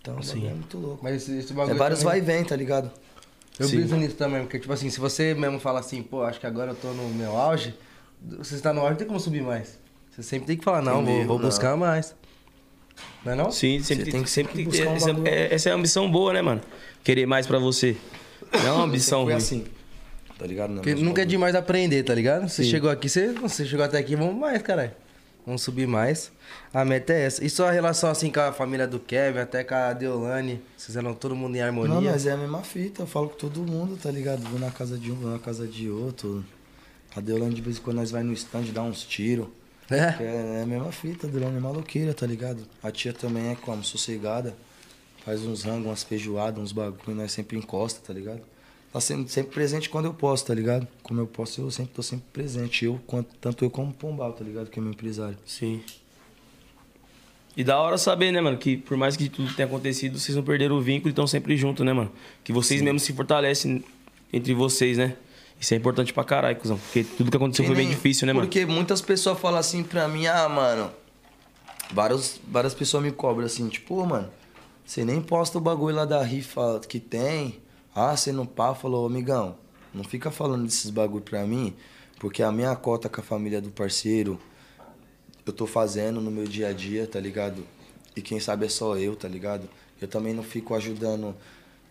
Então, Sim. é muito louco. Mas esse, esse É bagulho. vários vai também- e vem, tá ligado? Eu Sim. briso nisso também, porque, tipo assim, se você mesmo fala assim, pô, acho que agora eu tô no meu auge, você está no auge, não tem como subir mais. Você sempre tem que falar, não, vou, vou Não. buscar mais. Não é não? Sim, sempre Você tem, sempre que ter. buscar um Essa, bagulho. é, essa é a ambição boa, né, mano? Querer mais pra você. Não é uma ambição ruim. assim, tá ligado? Não, Porque meus nunca é bagulho. demais aprender, tá ligado? Você Sim. chegou aqui, você, você chegou até aqui, vamos mais, caralho. Vamos subir mais. A meta é essa. E sua relação assim com a família do Kevin, até com a Deolane, vocês eram todo mundo em harmonia? Não, mas é a mesma fita, eu falo com todo mundo, tá ligado? Vou na casa de um, vou na casa de outro. A Deolane de vez em quando nós vai no stand dar uns tiros. É? É, é a mesma fita, a Deolane é maloqueira, tá ligado? A tia também é como, sossegada. Faz uns rangos, umas feijoadas, uns bagulho, nós sempre encosta, tá ligado? Tá sempre, sempre presente quando eu posso, tá ligado? Como eu posso, eu sempre tô sempre presente. Eu, quanto, tanto eu como o Pombal, tá ligado? Que é meu empresário. Sim. E da hora saber, né, mano, que por mais que tudo tenha acontecido, vocês não perderam o vínculo e estão sempre juntos, né, mano? Que vocês mesmos se fortalecem entre vocês, né? Isso é importante pra caralho, cuzão. Porque tudo que aconteceu Que foi bem difícil, né, mano? Porque muitas pessoas falam assim pra mim, ah, mano. Vários, várias pessoas me cobram assim, tipo, "Ô, mano, você nem posta o bagulho lá da rifa que tem. Ah, você não pá, falou, amigão, não fica falando desses bagulho pra mim, porque a minha cota com a família do parceiro, eu tô fazendo no meu dia a dia, tá ligado? E quem sabe é só eu, tá ligado? Eu também não fico ajudando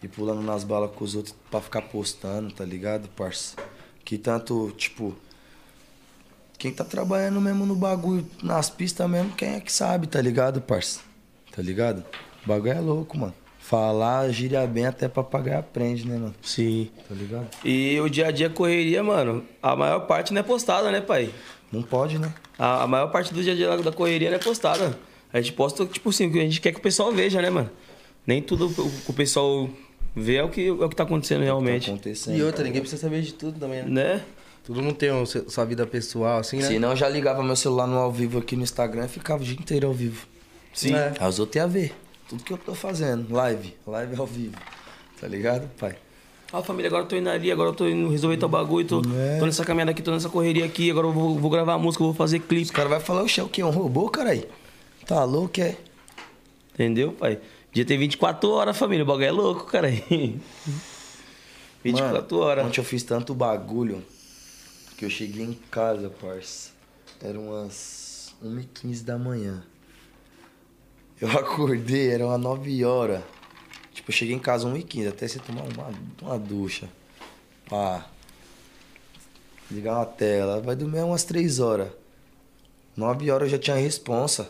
e pulando nas balas com os outros pra ficar postando, tá ligado, parça? Que tanto, tipo, quem tá trabalhando mesmo no bagulho, nas pistas mesmo, quem é que sabe, tá ligado, parça? Tá ligado? O bagulho é louco, mano. Falar, gira bem, até papagaio aprende, né, mano? Sim. Tá ligado? E o dia a dia correria, mano, a maior parte não é postada, né, pai? Não pode, né? A, a maior parte do dia a dia da correria não é postada. A gente posta, tipo assim, o que a gente quer que o pessoal veja, né, mano? Nem tudo o que o pessoal vê é o que, é o que tá acontecendo Tá realmente. acontecendo. E outra, ninguém precisa saber de tudo também, né? Né? Todo mundo tem o seu- sua vida pessoal, assim, né? Senão eu já ligava meu celular no ao vivo aqui no Instagram e ficava o dia inteiro ao vivo. Sim. É. Aí os outros iam ver. Tudo que eu tô fazendo. Live. Live ao vivo. Tá ligado, pai? Ah, família, agora eu tô indo ali, agora eu tô indo resolver tal bagulho, tô, É. tô nessa caminhada aqui, tô nessa correria aqui, agora eu vou, vou gravar música, vou fazer Os clipe. caras vão falar, oxe, é o quê? Um robô, caralho? Tá louco, é? Entendeu, pai? Dia tem 24 horas, família, o bagulho é louco, cara. (laughs) 24 Mano, horas. Ontem eu fiz tanto bagulho que eu cheguei em casa, parça. Eram umas 1h15 da manhã. Eu acordei, eram umas 9 horas. Tipo, eu cheguei em casa 1h15, até você tomar uma, uma ducha. Pá. Ligar uma tela. Vai dormir umas 3 horas. 9 horas eu já tinha responsa.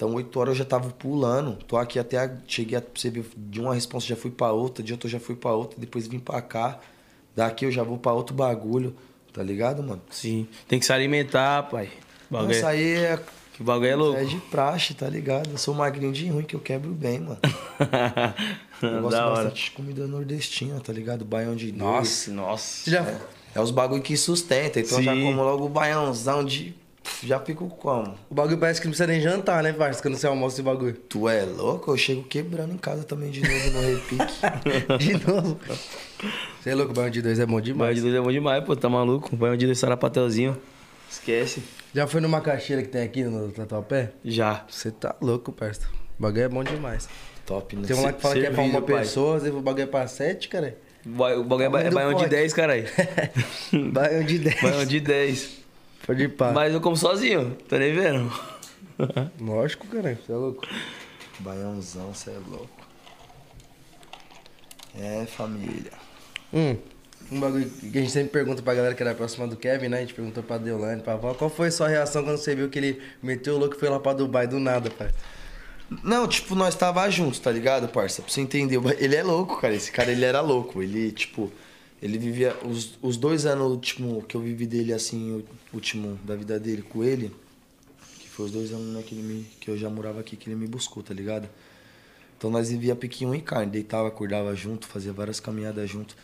Então, 8 horas eu já tava pulando. Tô aqui até. a- cheguei a ver, de uma resposta já fui pra outra, de outra eu já fui pra outra, depois vim pra cá. Daqui eu já vou pra outro bagulho. Tá ligado, mano? Sim. Tem que se alimentar, pai. Bagulho, Isso é, aí é, que bagulho é louco. é de praxe, tá ligado? Eu sou magrinho de ruim que eu quebro bem, mano. (laughs) Eu gosto da hora. bastante de comida nordestina, tá ligado? Baião de dois. Nossa, nossa. Você já... É os bagulho que sustenta. Então eu já Sim. como logo o baiãozão de. Já fico como? O bagulho parece que não precisa nem jantar, né, parça? Quando você almoça esse bagulho. Tu é louco? Eu chego quebrando em casa também de novo no repique. (laughs) De novo. Você é louco, banho de dois é bom Banho demais. de dois é bom demais, pô, tá maluco? Banho de dois sarapatelzinho. Esquece. Já foi numa caixeira que tem aqui no Tatuapé? Já. Você tá louco, parça. O bagulho é bom demais. Top, né? Tem um lá que fala que é pra uma servido, pai. pessoa, às vezes o bagulho é pra sete, cara. O ba- o bagulho é, é baião de pote. 10, caralho. (laughs) Banho de dez. Baião de 10. Pode ir pá. Mas eu como sozinho, tá nem vendo? (laughs) Lógico, cara. Você é louco. Baiãozão, cê é louco. É, família. Hum, um bagulho que a gente sempre pergunta pra galera que era próxima do Kevin, né? A gente perguntou pra Deolane, pra avó, qual foi a sua reação quando você viu que ele meteu o louco e foi lá pra Dubai do nada, pai? Não, tipo, nós tava juntos, tá ligado, parça? Pra você entender. Ele é louco, cara. Esse cara, ele era louco. Ele, tipo, ele vivia. Os, os dois anos último, que eu vivi dele, assim, o último da vida dele com ele, que foi os dois anos né, que, ele me, que eu já morava aqui, que ele me buscou, tá ligado? Então nós vivia piquinho em carne, deitava, acordava junto, fazia várias caminhadas junto.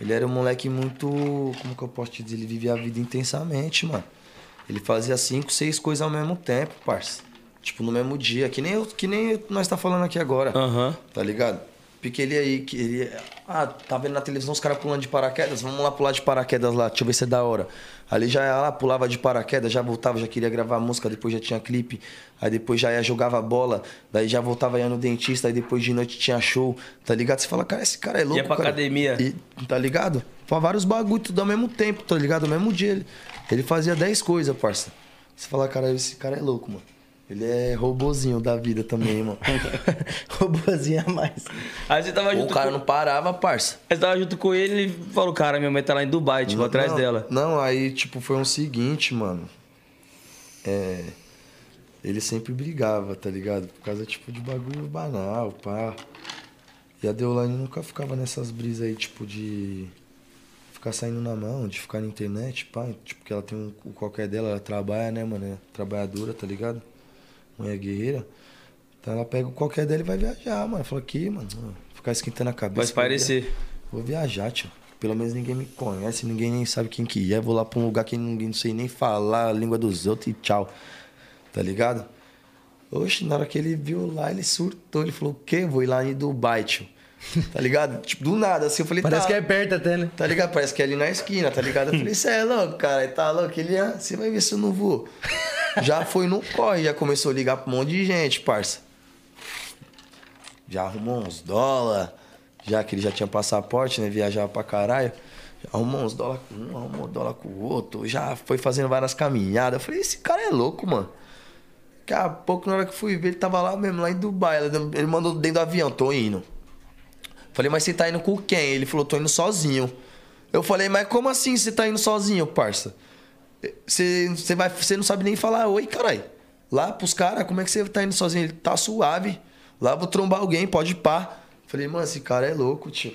Ele era um moleque muito. Como que eu posso te dizer? Ele vivia a vida intensamente, mano. Ele fazia cinco, seis coisas ao mesmo tempo, parça. Tipo, no mesmo dia. Que nem, eu, que nem nós tá falando aqui agora. Aham. Tá ligado? Porque ele aí, que ele. Ah, tá vendo na televisão os caras pulando de paraquedas? Vamos lá pular de paraquedas lá, deixa eu ver se é da hora. Ali já ia lá, pulava de paraquedas, já voltava, já queria gravar música, depois já tinha clipe. Aí depois já ia, jogava bola, daí já voltava ia no dentista, aí depois de noite tinha show, tá ligado? Você fala, cara, esse cara é louco. pra cara. academia. E, tá ligado? Pra vários bagulho, tudo ao mesmo tempo, tá ligado? No mesmo dia. Ele, ele fazia 10 coisas, parça. Você fala, cara, esse cara é louco, mano. Ele é robozinho da vida também, mano. (laughs) Robozinho a mais. Aí você tava o junto cara com... não parava, parça. Aí você tava junto com ele e ele falou, cara, minha mãe tá lá em Dubai, tipo, atrás não, dela. Não, aí, tipo, foi um seguinte, mano. É. Ele sempre brigava, tá ligado? Por causa, tipo, de bagulho banal, pá. E a Deolane nunca ficava nessas brisas aí, tipo, de ficar saindo na mão, de ficar na internet, pá. Tipo, que ela tem um, o qualquer dela, ela trabalha, né, mano? É trabalhadora, tá ligado? Mulher guerreira. Então ela pega o qualquer dela e vai viajar, mano. Fala aqui, mano, ficar esquentando a cabeça. Vai parecer. Vou viajar, tio. Pelo menos ninguém me conhece, ninguém nem sabe quem que é. Vou lá pra um lugar que ninguém não sei nem falar a língua dos outros e tchau. Tá ligado? Oxe, na hora que ele viu lá, ele surtou. Ele falou, o quê? Vou ir lá em Dubai, tio. Tá ligado? (laughs) tipo, do nada, assim, eu falei, Parece tá. que é perto até, né? Tá ligado? Parece que é ali na esquina, tá ligado? Eu falei, você é louco, cara? Ele tá louco? Ele, ah, você vai ver se eu não vou. Já foi no corre, já começou a ligar pra um monte de gente, parça. Já arrumou uns dólar, já que ele já tinha passaporte, né? Viajava pra caralho. Já arrumou uns dólar com um, arrumou dólar com o outro. Já foi fazendo várias caminhadas. Eu falei, esse cara é louco, mano. Daqui a pouco, na hora que fui ver, ele tava lá mesmo, lá em Dubai. Ele mandou dentro do avião, tô indo. Falei, mas você tá indo com quem? Ele falou, tô indo sozinho. Eu falei, mas como assim você tá indo sozinho, parça? Você, você, vai, você não sabe nem falar oi, caralho. Lá pros caras, como é que você tá indo sozinho? Ele tá suave. Lá vou trombar alguém, pode pá. Falei, mano, esse cara é louco, tio.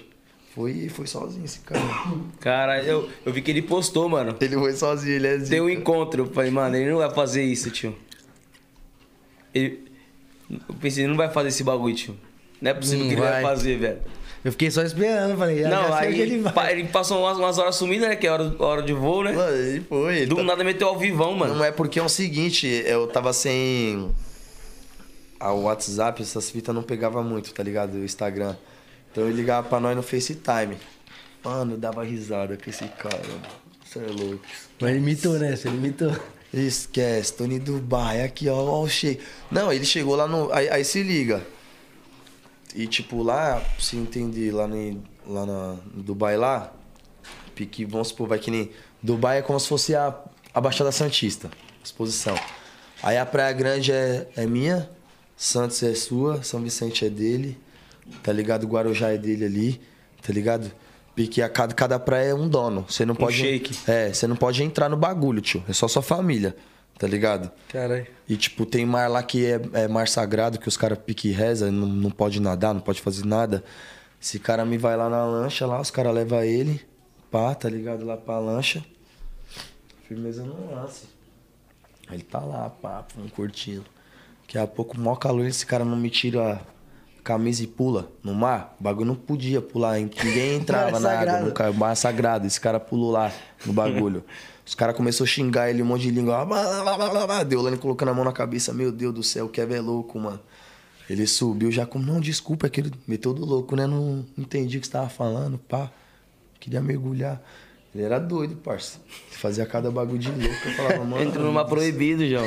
Foi, foi sozinho esse cara. Cara, eu, eu vi que ele postou, mano. Ele foi sozinho, ele é zica. Tem um encontro. Eu falei, mano, ele não vai fazer isso, tio. Ele. Eu pensei, ele não vai fazer esse bagulho, tio. Não é possível Não que ele vai vai. fazer, velho. Eu fiquei só esperando, falei, já, Não, já aí ele pa- ele passou umas, umas horas sumindo, né? Que é hora, hora de voo, né? Mano, ele foi. ele Do tá- nada meteu ao vivão, mano. Não é porque é o seguinte, eu tava sem. A WhatsApp, essas fitas não pegava muito, tá ligado? O Instagram. Então ele ligava pra nós no FaceTime. Mano, eu dava risada com esse cara. Você é louco. Mas ele imitou, né? Você imitou. Esquece, em Dubai, aqui, ó, ó, o cheio. Não, ele chegou lá no. Aí, aí se liga. E tipo, lá, você entender, lá, no, lá na, em Dubai lá, pique, vamos supor, vai que nem. Dubai é como se fosse a, a Baixada Santista, exposição. Aí a Praia Grande é, é minha, Santos é sua, São Vicente é dele, tá ligado? Guarujá é dele ali, tá ligado? Porque a cada, cada praia é um dono. Você não pode. shake. É, você não pode entrar no bagulho, tio. É só sua família, tá ligado? Caralho. E, tipo, tem mar lá que é, é mar sagrado, que os caras pique e reza, não, não pode nadar, não pode fazer nada. Esse cara me vai lá na lancha, lá, os caras levam ele, pá, tá ligado? Lá pra lancha. Firmeza no lance. Ele tá lá, pá, pum, curtindo. Daqui a pouco, maior calor, esse cara não me tira a camisa e pula no mar. O bagulho não podia pular, ninguém (laughs) entrava na água, nunca, mar sagrado. Esse cara pulou lá no bagulho. (laughs) Os caras começaram a xingar ele um monte de língua. Deolane colocando a mão na cabeça. Meu Deus do céu, o Kevin é louco, mano. Ele subiu já como, não, desculpa, é que ele meteu do louco, né? Não entendi o que você tava falando, pá. Queria mergulhar. Ele era doido, parça. Fazia cada bagulho de louco. Eu falava, mano. Entrou no mar proibido, João.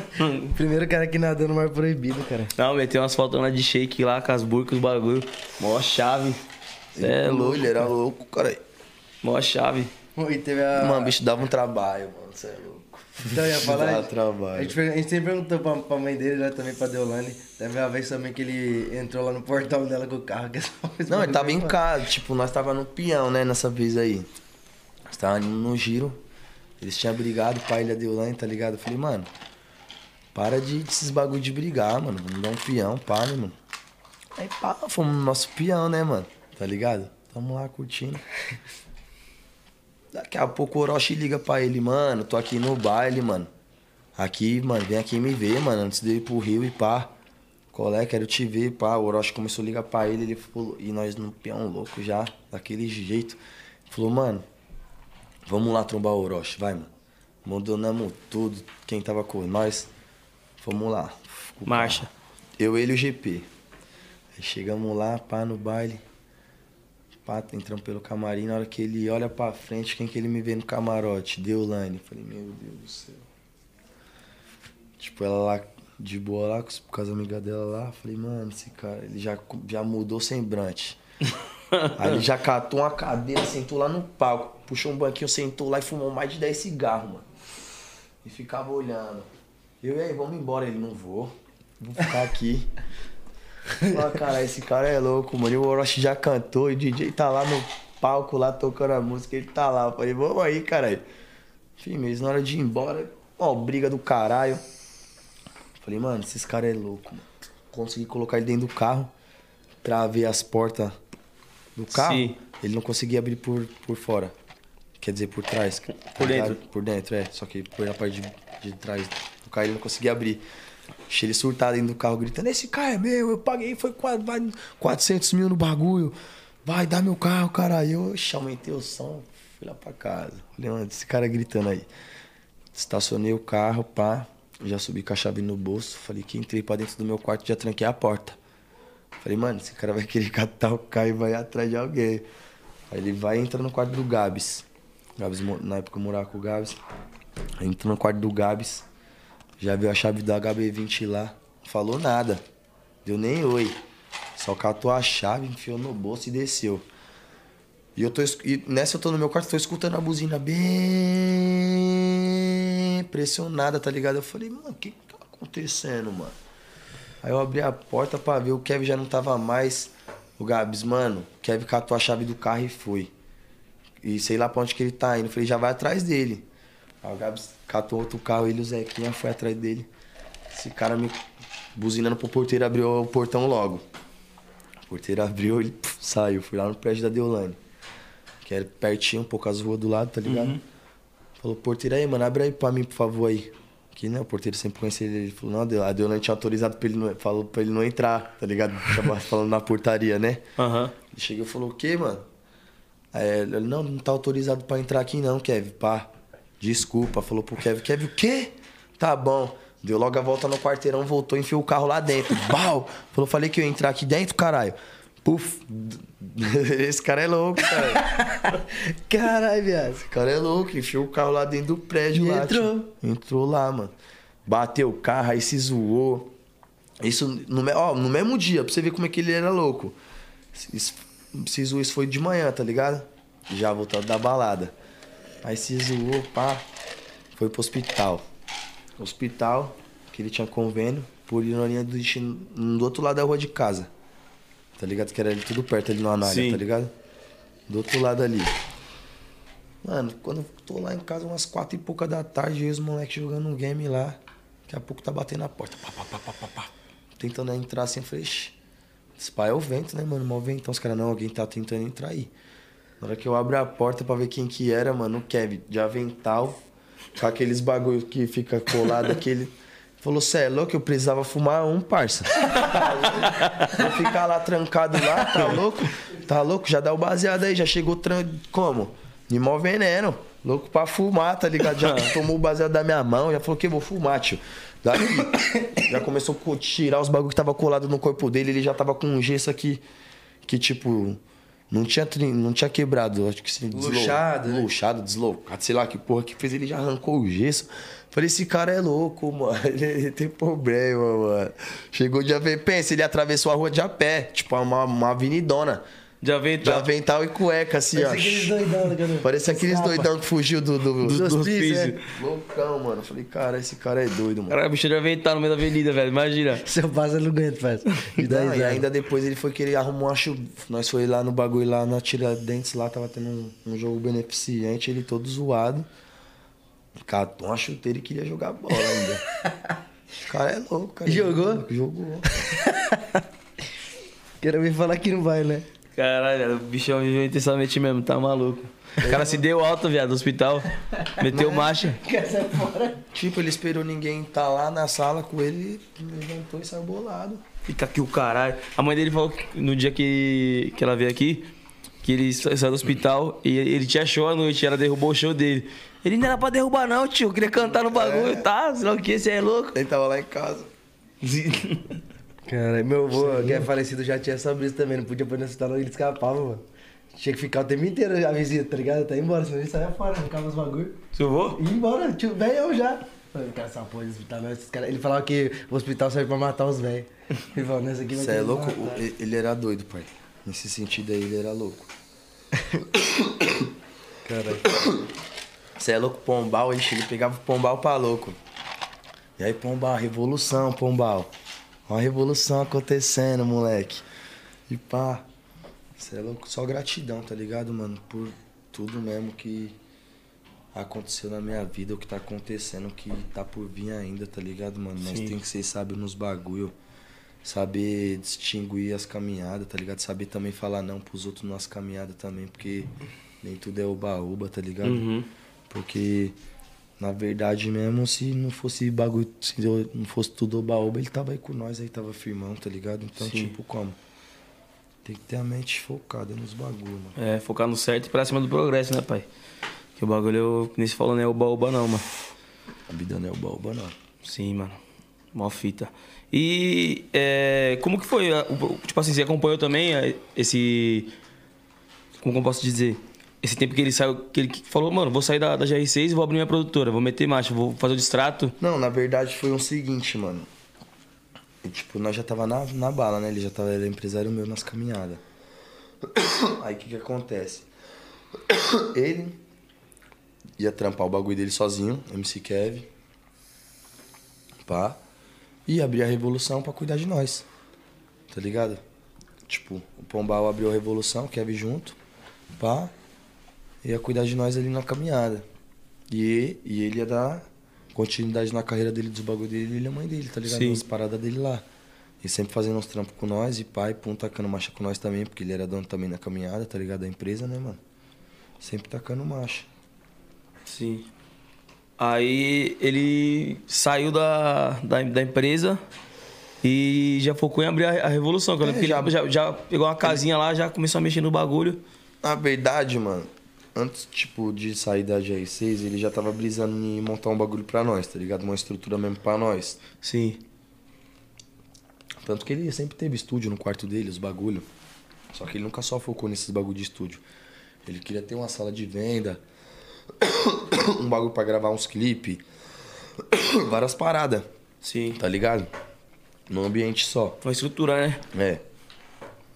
(laughs) Primeiro cara que nadou no mar proibido, cara. Não, meteu umas fotos lá de shake lá, com as burcas, os bagulho. Mó chave. Cê é louco. ele era louco, cara. Mó chave. E teve a. Mano, bicho, dava um trabalho, mano. Você é louco. Então, ia (laughs) falar. Dá A trabalho. gente, per- a gente sempre perguntou pra, pra mãe dele, né, também pra Deolane. Teve uma vez também que ele entrou lá no portão dela com o carro. Que só esse Não, ele tava em casa, tipo, nós tava no peão, né, nessa vez aí. Nós tava indo no giro. Eles tinham brigado, e a Deolane, tá ligado? Eu falei, mano, para de desses bagulho de brigar, mano. Vamos dar um peão, pá, né, mano? Aí, pá, fomos no nosso peão, né, mano? Tá ligado? Tamo lá curtindo. Daqui a pouco o Orochi liga pra ele, mano, tô aqui no baile, mano. Aqui, mano, vem aqui me ver, mano, antes de ir pro Rio e pá. Colé, quero te ver, pá. O Orochi começou a ligar pra ele, ele falou, e nós no peão louco já, daquele jeito. Falou, mano, vamos lá trombar o Orochi, vai, mano. Abandonamos tudo, quem tava com nós. Fomos lá. Marcha. Eu, ele e o GP. Aí chegamos lá, pá, no baile. Entramos pelo camarim. Na hora que ele olha pra frente, quem que ele me vê no camarote? Deolane. Falei, meu Deus do céu. Tipo, ela lá, de boa lá, com com as amigas dela lá. Falei, mano, esse cara, ele já, já mudou o semblante. (laughs) Aí ele já catou uma cadeira, sentou lá no palco, puxou um banquinho, sentou lá e fumou mais de 10 cigarros, mano. E ficava olhando. Eu, e aí, vamos embora. Ele, não vou. Vou ficar aqui. (laughs) Falei, cara, esse cara é louco, mano. E o Orochi já cantou, e o DJ tá lá no palco, lá tocando a música, ele tá lá. Eu falei, vamos aí, caralho. Mas na hora de ir embora, ó, briga do caralho. Falei, mano, esses caras é louco, mano. Consegui colocar ele dentro do carro pra ver as portas do carro. Sim. Ele não conseguia abrir por, por fora. Quer dizer, por trás. tá Por ligado? dentro. Por dentro, é. Só que por a parte de, de trás do carro ele não conseguia abrir. Achei ele surtado dentro do carro, gritando: Esse carro é meu, eu paguei, foi quase vai 400 mil no bagulho. Vai, dá meu carro, caralho. Eu aumentei o som, fui lá pra casa. Mano, esse cara gritando aí. Estacionei o carro, pá. Já subi com a chave no bolso. Falei que entrei pra dentro do meu quarto já tranquei a porta. Falei, mano, esse cara vai querer (laughs) catar o carro e vai atrás de alguém. Aí ele vai e entra no quarto do Gabs. Gabs, na época eu morava com o Gabs. Aí entrou no quarto do Gabs. Já viu a chave do HB20 lá. Não falou nada. Deu nem oi. Só catou a chave, enfiou no bolso e desceu. E eu tô e nessa eu tô no meu quarto, tô escutando a buzina bem pressionada, tá ligado? Eu falei, mano, o que que tá acontecendo, mano? Aí eu abri a porta pra ver, o Kevin já não tava mais. O Gabs, mano, o Kevin catou a chave do carro e foi. E sei lá pra onde que ele tá indo. Eu falei, já vai atrás dele. Aí o Gabs catou outro carro, ele e o Zequinha foi atrás dele. Esse cara me buzinando pro porteiro, abriu o portão logo. O porteiro abriu, ele puf, saiu. Fui lá no prédio da Deolane. Que era pertinho, um pouco as ruas do lado, tá ligado? Falou, porteiro aí, mano, abre aí pra mim, por favor, aí. Que, né, o porteiro sempre conhecia ele. Ele falou, não, a Deolane tinha autorizado pra ele não... Falou pra ele não entrar, tá ligado? (laughs) Tava falando na portaria, né? Aham. Ele chegou e falou, o quê, mano? Aí ele, não, não tá autorizado pra entrar aqui não, Kevin, pá. Desculpa, falou pro Kevin, Kevin, o quê? Tá bom. Deu logo a volta no quarteirão, voltou, enfiou o carro lá dentro. (laughs) Bau! Falou, falei que eu ia entrar aqui dentro, caralho. Puf. (laughs) Esse cara é louco, cara. (laughs) Caralho, viado. Esse cara é louco, enfiou o carro lá dentro do prédio E lá. entrou. tio. Entrou lá, mano. Bateu o carro, aí se zoou. Isso no, ó, no mesmo dia, pra você ver como é que ele era louco. Isso, se zoou, isso foi de manhã, tá ligado? Já voltando da balada. Aí se zoou, pá. Foi pro hospital. Hospital, que ele tinha convênio, por ironia do destino, do outro lado da rua de casa. Tá ligado? Que era ali tudo perto ali no Anália, tá ligado? Do outro lado ali. Mano, quando eu tô lá em casa, umas quatro e pouca da tarde, eu e os moleques jogando um game lá. Daqui a pouco tá batendo na porta. Pá, pá, pá, pá, pá, pá. Tentando entrar assim, eu falei, "Ixi, esse pai é o vento, né, mano? Mal vento. Então os caras, não, alguém tá tentando entrar aí. Na hora que eu abro a porta pra ver quem que era, mano, o Kevin, de avental, com aqueles bagulho que fica colado, (laughs) aquele. Falou, cê é louco, eu precisava fumar um, parça. (laughs) Vou ficar lá trancado lá, tá louco? Tá louco? Já dá o baseado aí, já chegou tran... como? De mó veneno. Louco pra fumar, tá ligado? Já (laughs) tomou o baseado da minha mão, já falou que vou fumar, tio. Daqui. já começou a tirar os bagulho que tava colado no corpo dele, ele já tava com um gesso aqui que, tipo, não tinha, não tinha quebrado. Acho que se deslo- Luxado, né? Luxado, deslocado, sei lá que porra que fez, ele já arrancou o gesso. Falei, esse cara é louco, (laughs) mano. Ele tem problema, mano. Chegou de avental. Pensa, ele atravessou a rua de a pé, tipo, uma, uma avenidona. Já vem De avental e cueca, assim, ó. Parece aqueles doidão, né, cara? Parece aqueles doidão que fugiu do, do, Do- do, do hospício, hospício. né? Loucão, mano. Falei, cara, esse cara é doido, mano. Caralho, o bicho já vem tá no meio da avenida, velho. Imagina. (laughs) Seu passa não aguenta, parça. E daí, Não, e ainda depois ele foi querer arrumar uma chuva. Nós foi lá no bagulho, lá na Tiradentes, lá tava tendo um, um jogo beneficente, ele todo zoado. Catou uma chuteira e queria jogar bola ainda. (laughs) O cara é louco, cara. Jogou? Jogou. (laughs) Quero me falar que não vai, né? Caralho, o bichão viveu intensamente mesmo, tá maluco. O cara se deu alta, viado, do hospital. Meteu marcha. Tipo, ele esperou ninguém tá lá na sala com ele, levantou e saiu bolado. Fica aqui o caralho. A mãe dele falou que no dia que, que ela veio aqui, que ele sa- saiu do hospital e ele te achou à noite, ela derrubou o show dele. Ele não era pra derrubar, não, tio. Eu queria cantar no bagulho, tá? Sei lá o que, você é louco. Ele tava lá em casa. (laughs) Cara, meu avô, que é falecido, já tinha essa brisa também. Não podia pôr nesse talão, ele escapava, mano. Tinha que ficar o tempo inteiro a visita, tá ligado? Até ir embora, senão ele saia fora, ficava os bagulho. Seu avô? E ia embora, tio, velho já. Falei, cara, essa porra de hospital, não, esses caras- Ele falava que o hospital serve pra matar os velhos. Ele falou, nessa aqui vai Você é louco? matar. Ele era doido, pai. Nesse sentido aí, ele era louco. (coughs) Caralho. Você é louco, Pombal, ele pegava o Pombal pra louco. E aí, Pombal, revolução, Pombal. Ó a revolução acontecendo, moleque. E pá. Você é louco, só gratidão, tá ligado, mano? Por tudo mesmo que aconteceu na minha vida, o que tá acontecendo, o que tá por vir ainda, tá ligado, mano? Nós Sim. tem que ser sábio nos bagulho. Saber distinguir as caminhadas, tá ligado? Saber também falar não pros outros nas caminhadas também, porque nem tudo é oba-oba, tá ligado? Uhum. Porque, na verdade mesmo, se não fosse bagulho, se não fosse tudo oba-oba, ele tava aí com nós, aí tava firmão, tá ligado? Então, Sim. tipo, como? Tem que ter a mente focada nos bagulho, mano. É, focar no certo e pra cima do progresso, né, pai? Que o bagulho, nem se falou, não é oba-oba não, mano. A vida não é oba-oba, não. Sim, mano. Mó fita. E é, como que foi? Tipo assim, você acompanhou também esse. Como que eu posso dizer? Esse tempo que ele saiu, que ele falou, mano, vou sair da, da GR6 e vou abrir minha produtora, vou meter marcha, vou fazer o distrato. Não, na verdade foi o seguinte, mano. E, tipo, nós já tava na, na bala, né? Ele já tava, ele é empresário meu nas caminhadas. (coughs) Aí o que que acontece? (coughs) Ele ia trampar o bagulho dele sozinho, MC Kev. Pá. E abrir a revolução pra cuidar de nós. Tá ligado? Tipo, o Pombal abriu a revolução, Kev junto. Pá. Ia cuidar de nós ali na caminhada. E, e ele ia dar continuidade na carreira dele, dos bagulho dele, ele e a mãe dele, tá ligado? Sim. As paradas dele lá. E sempre fazendo uns trampos com nós, e pai, pum, tacando marcha com nós também, porque ele era dono também da caminhada, tá ligado? Da empresa, né, mano? Sempre tacando marcha. Sim. Aí ele saiu da, da, da empresa e já focou em abrir a, a revolução. É, que ele já, já pegou uma casinha lá, já começou a mexer no bagulho. Na verdade, mano, antes, tipo, de sair da GR6, ele já tava brisando em montar um bagulho pra nós, tá ligado? Uma estrutura mesmo pra nós. Sim. Tanto que ele sempre teve estúdio no quarto dele, os bagulho. Só que ele nunca só focou nesses bagulho de estúdio. Ele queria ter uma sala de venda, (coughs) um bagulho pra gravar uns clipes, (coughs) várias paradas, Sim. tá ligado? Num ambiente só. Uma estrutura, né? É.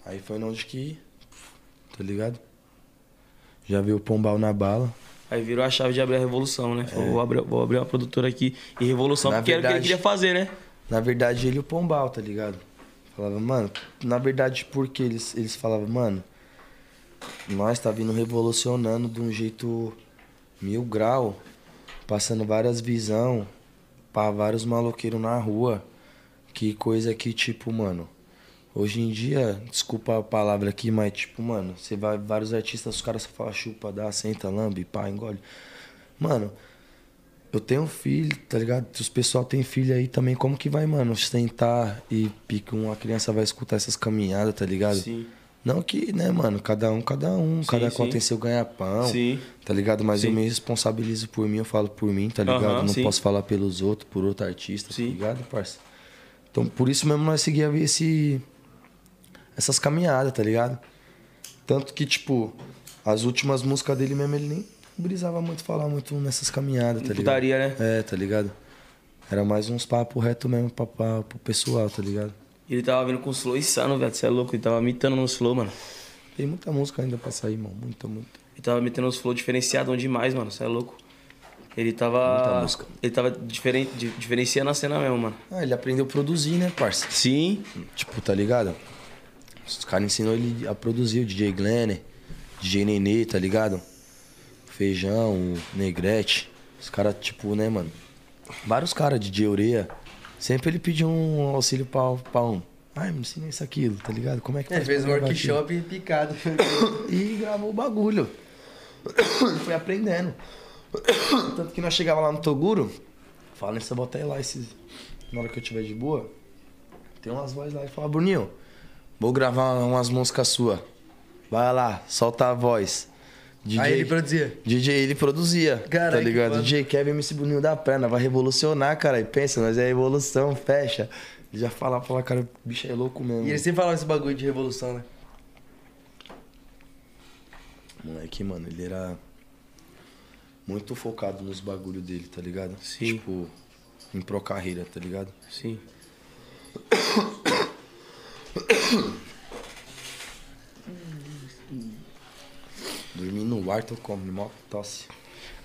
Aí foi onde que. Tá ligado? Já viu o Pombal na bala. Aí virou a chave de abrir a revolução, né? Falou, vou, abrir, vou abrir uma produtora aqui e revolução, Na porque era o que ele verdade- queria fazer, né? Na verdade, ele e o Pombal, tá ligado? Falava, mano, na verdade, porque eles, eles falavam, mano, nós tá vindo revolucionando de um jeito mil grau, passando várias visão pra vários maloqueiros na rua. Que coisa que, tipo, mano, hoje em dia, desculpa a palavra aqui, mas, tipo, mano, você vai, vários artistas, os caras só falam chupa, dá, senta, lambe, pá, engole. Mano, eu tenho filho, tá ligado? Se os pessoal tem filho aí também, como que vai, mano, sentar e pique uma criança vai escutar essas caminhadas, tá ligado? Sim. Não que, né, mano, cada um, cada um, Sim, cada sim. qual tem seu ganha-pão, Sim. tá ligado? Mas eu Sim. me responsabilizo por mim, eu falo por mim, tá ligado? Não posso falar pelos outros, por outro artista, Sim. tá ligado, parça? Então, por isso mesmo nós seguíamos esse, essas caminhadas, tá ligado? Tanto que, tipo, as últimas músicas dele mesmo, ele nem brisava muito falar muito nessas caminhadas, tá ligado? Putaria, né? É, tá ligado? Era mais uns papos reto mesmo pra, pra, pro pessoal, tá ligado? Ele tava vindo com os flow insano, velho. Você é louco, ele tava mitando nos flow, mano. Tem muita música ainda pra sair, mano. Muita, muita. Ele tava metendo uns flow diferenciadão demais, mano. Você é louco. Ele tava. Muita música. Ele tava diferen... di- diferenciando a cena mesmo, mano. Ah, ele aprendeu a produzir, né, parça? Sim. Tipo, tá ligado? Os caras ensinou ele a produzir, o DJ Glenner, DJ Nenê, tá ligado? Feijão, o Negrete. Os caras, tipo, né, mano? Vários caras, DJ Ureia. Sempre ele pediu um auxílio pra, pra um. Ai, me ensina isso aquilo, tá ligado? Como é que Ele faz fez um gravar aquilo? workshop picado. (coughs) E gravou o bagulho. (coughs) Foi aprendendo. Tanto que nós chegava lá no Toguro, fala nessa bota aí lá esses. Na hora que eu tiver de boa, tem umas vozes lá e fala, Bruninho, vou gravar umas músicas suas. Vai lá, solta a voz. DJ, Aí ele produzia. DJ ele produzia, Caralho, tá que ligado? foda. DJ Kevin MC Bruninho da perna, vai revolucionar, cara. E pensa, nós é evolução, fecha. Ele já fala, fala, cara, o bicho é louco mesmo. E ele sempre falava esse bagulho de revolução, né? Moleque, mano, ele era muito focado nos bagulho dele, tá ligado? Sim. Tipo, em pro carreira, tá ligado? Sim. (coughs) Dormir no quarto como, mó tosse.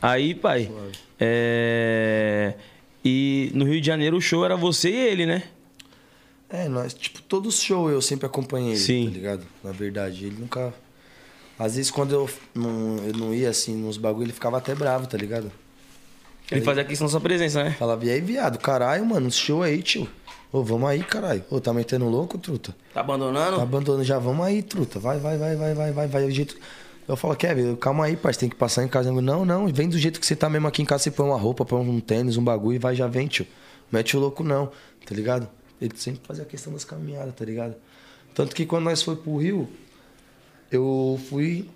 Aí, pai, é... E no Rio de Janeiro o show era você e ele, né? É, nós, tipo, todos os shows eu sempre acompanhei ele, Sim. tá ligado? Na verdade, ele nunca. Às vezes quando eu não, eu não ia assim nos bagulho, ele ficava até bravo, tá ligado? Ele fazia questão da sua presença, né? Falava, e aí, viado, caralho, mano, show aí, tio. Ô, vamos aí, caralho. Ô, tá metendo louco, truta? Tá abandonando? Tá abandonando já, vamos aí, truta. Vai, vai, vai, vai, vai, vai, vai. Do jeito... Eu falo, Kevin, calma aí, parceiro, tem que passar em casa. Eu, Não, não, vem do jeito que você tá mesmo aqui em casa, você põe uma roupa, põe um tênis, um bagulho e vai, já vem, tio. Mete o louco não, tá ligado? Ele sempre fazia a questão das caminhadas, tá ligado? Tanto que quando nós foi pro Rio, eu fui.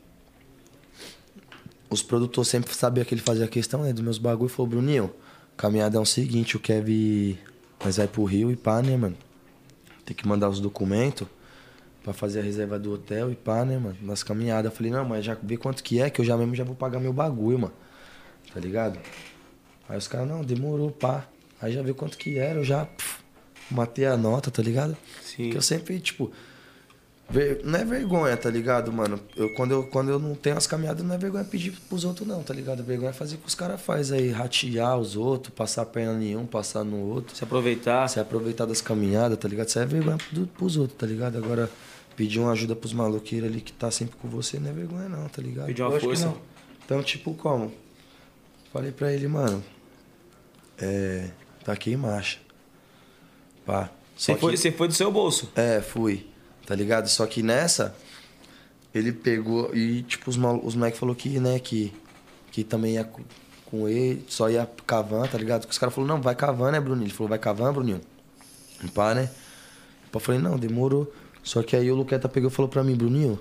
Os produtores sempre sabiam que ele fazia a questão, né, dos meus bagulhos. Falou, Bruninho, caminhada é o seguinte, o Kevin. Nós vai pro Rio e pá, né, mano? Tem que mandar os documentos pra fazer a reserva do hotel e pá, né, mano? Nas caminhadas. Eu falei, não, mas já vê quanto que é, que eu já mesmo já vou pagar meu bagulho, mano. Tá ligado? Aí os caras, não, demorou, pá. Aí já viu quanto que era, eu já pff, matei a nota, tá ligado? Sim. Porque eu sempre, tipo. Ver- Não é vergonha, tá ligado, mano? Eu, quando, eu, quando eu não tenho as caminhadas, não é vergonha pedir pros outros, não, tá ligado? Vergonha é fazer o que os caras fazem aí, ratear os outros, passar a perna em um, passar no outro. Se aproveitar. Se aproveitar das caminhadas, tá ligado? Isso é vergonha pro- pros outros, tá ligado? Agora, pedir uma ajuda pros maloqueiros ali que tá sempre com você não é vergonha, não, tá ligado? Pedir uma Lógico força. não. Então, tipo, como? Falei pra ele, mano. É. Tá aqui em marcha. Pá. Você foi, que- você foi do seu bolso. é, fui. Tá ligado? Só que nessa, ele pegou e, tipo, os, os moleques falou que, né, que, que também ia co- com ele, só ia cavando, tá ligado? Os caras falaram, não, vai cavando, né, Bruninho? Ele falou, vai cavando, Bruninho? Pá, né? Eu falei, não, demorou. Só que aí o Luqueta pegou e falou pra mim, Bruninho,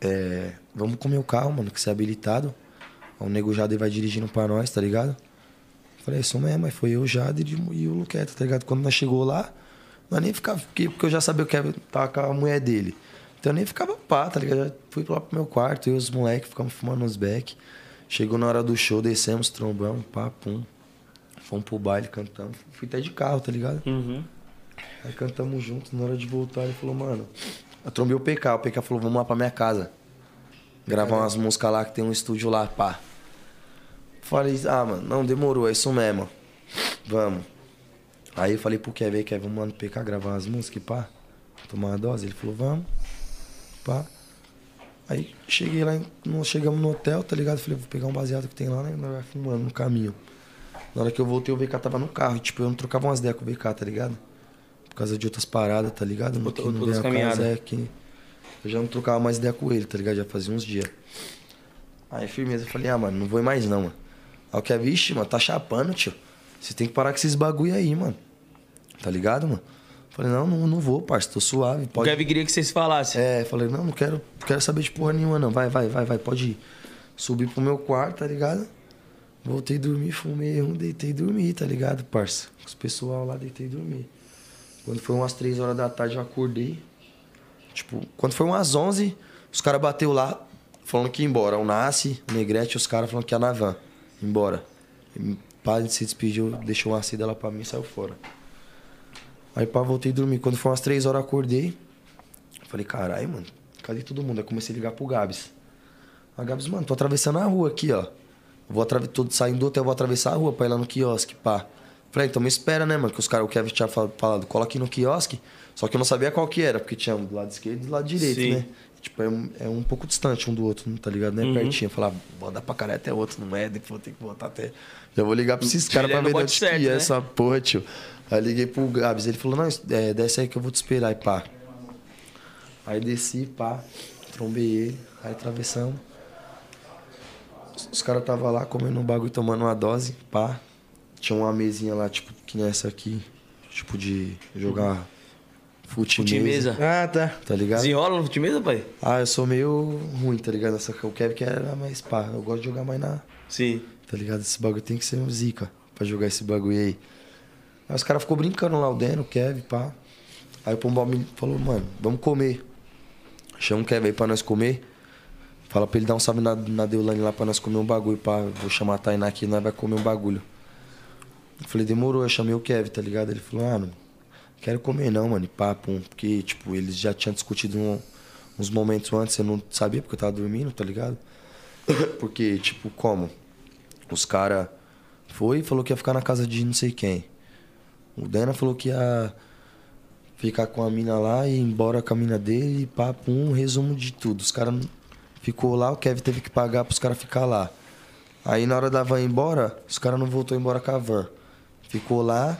é, vamos comer o carro, mano, que você é habilitado. O nego Jade vai dirigindo pra nós, tá ligado? Falei, isso mesmo, mas foi eu, Jade e o Luqueta, tá ligado? Quando nós chegou lá, nós nem ficava, porque, porque eu já sabia que o Kevin tava com a mulher dele. Então eu nem ficava pá, tá ligado? Já fui lá pro meu quarto, eu e os moleques ficamos fumando uns beck. Chegou na hora do show, descemos, trombão, pá, pum. Fomos pro baile, cantamos. Fui até de carro, tá ligado? Uhum. Aí cantamos juntos, na hora de voltar, ele falou, mano, eu trombei o PK, o PK falou, vamos lá pra minha casa. Gravar umas músicas lá que tem um estúdio lá, pá. Falei, ah, mano, não, demorou, é isso mesmo. Vamos. Aí eu falei pro Kevin, Kevin, vamos lá no PK gravar umas músicas, pá. Tomar uma dose. Ele falou, vamos. Pá. Aí cheguei lá, nós chegamos no hotel, tá ligado? Falei, vou pegar um baseado que tem lá, né? Nós vai fumando no caminho. Na hora que eu voltei, o VK tava no carro. Tipo, eu não trocava umas ideias com o VK, tá ligado? Por causa de outras paradas, tá ligado? Outra- Que não outras veio a casa, caminhadas. é que eu já não trocava mais ideia com ele, tá ligado? Já fazia uns dias. Aí, firmeza, eu falei, ah, mano, não vou mais não, mano. Aí o que é, vixe, mano, tá chapando, tio. Você tem que parar com esses bagulho aí, mano. Tá ligado, mano? Falei, não, não, não vou, parça, tô suave. O Pode... Kevin queria que vocês falassem. É, falei, não, não quero, não quero saber de porra nenhuma, não. Vai, vai, vai, vai, pode ir. Subi pro meu quarto, tá ligado? Voltei a dormir, fumei um, deitei e dormi, tá ligado, parça? Com os pessoal lá, deitei e dormi. Quando foi umas 3 horas da tarde, eu acordei. Tipo, quando foi umas 11, os caras bateu lá, falando que ia embora. O Nasce, o Negrete, os caras falando que ia na van. Embora. E, Pá, se despediu, deixou uma cida lá pra mim e saiu fora. Aí, pá, voltei a dormir. Quando foi umas 3 horas, acordei. Falei, caralho, mano, cadê todo mundo? Aí comecei a ligar pro Gabs. A Gabs, mano, tô atravessando a rua aqui, ó. Vou atra... tô saindo do hotel, vou atravessar a rua pra ir lá no quiosque, pá. Falei, então me espera, né, mano? Que os caras, o Kevin tinha fal- falado, cola aqui no quiosque. Só que eu não sabia qual que era, porque tinha um do lado esquerdo e do lado direito, Sim. né? Tipo, é um, é um pouco distante um do outro, tá ligado? Não é Uhum. pertinho. Eu falava, vou andar pra caralho até outro, não é? Depois vou ter que voltar até. Já vou ligar pra esses caras pra é no ver onde certo, que é né? essa porra, tio. Aí liguei pro Gabs, ele falou, não, é, desce aí que eu vou te esperar, e pá. Aí desci, pá, trombei ele, aí atravessamos. Os- caras tava lá comendo um bagulho, tomando uma dose, pá. Tinha uma mesinha lá, tipo, que nem essa aqui, tipo de jogar fute, Fute mesa, mesa. Ah, tá. tá ligado? Desenrola no fute mesa, pai? Ah, eu sou meio ruim, tá ligado? Essa, o Kevin que era mais pá, eu gosto de jogar mais na, Sim. tá ligado? Esse bagulho tem que ser um zica pra jogar esse bagulho aí. Aí os caras ficou brincando lá, o Dan, o Kevin, pá. Aí o Pombal me falou, mano, vamos comer. Chama o Kevin aí pra nós comer. Fala pra ele dar um salve na, na Deulane lá pra nós comer um bagulho, pá. Vou chamar a Tainá aqui nós vai comer um bagulho. Eu falei, demorou, eu chamei o Kevin, tá ligado? Ele falou, ah, não quero comer não, mano, e pá, pum. Porque, tipo, eles já tinham discutido um- uns momentos antes, eu não sabia porque eu tava dormindo, tá ligado? (coughs) Porque, tipo, como? Os cara foi e falou que ia ficar na casa de não sei quem. O Dana falou que ia ficar com a mina lá e ir embora com a mina dele e pá, pum, resumo de tudo. Os caras ficou lá, o Kevin teve que pagar pros caras ficar lá. Aí na hora da van ir embora, os caras não voltou embora com a van. Ficou lá,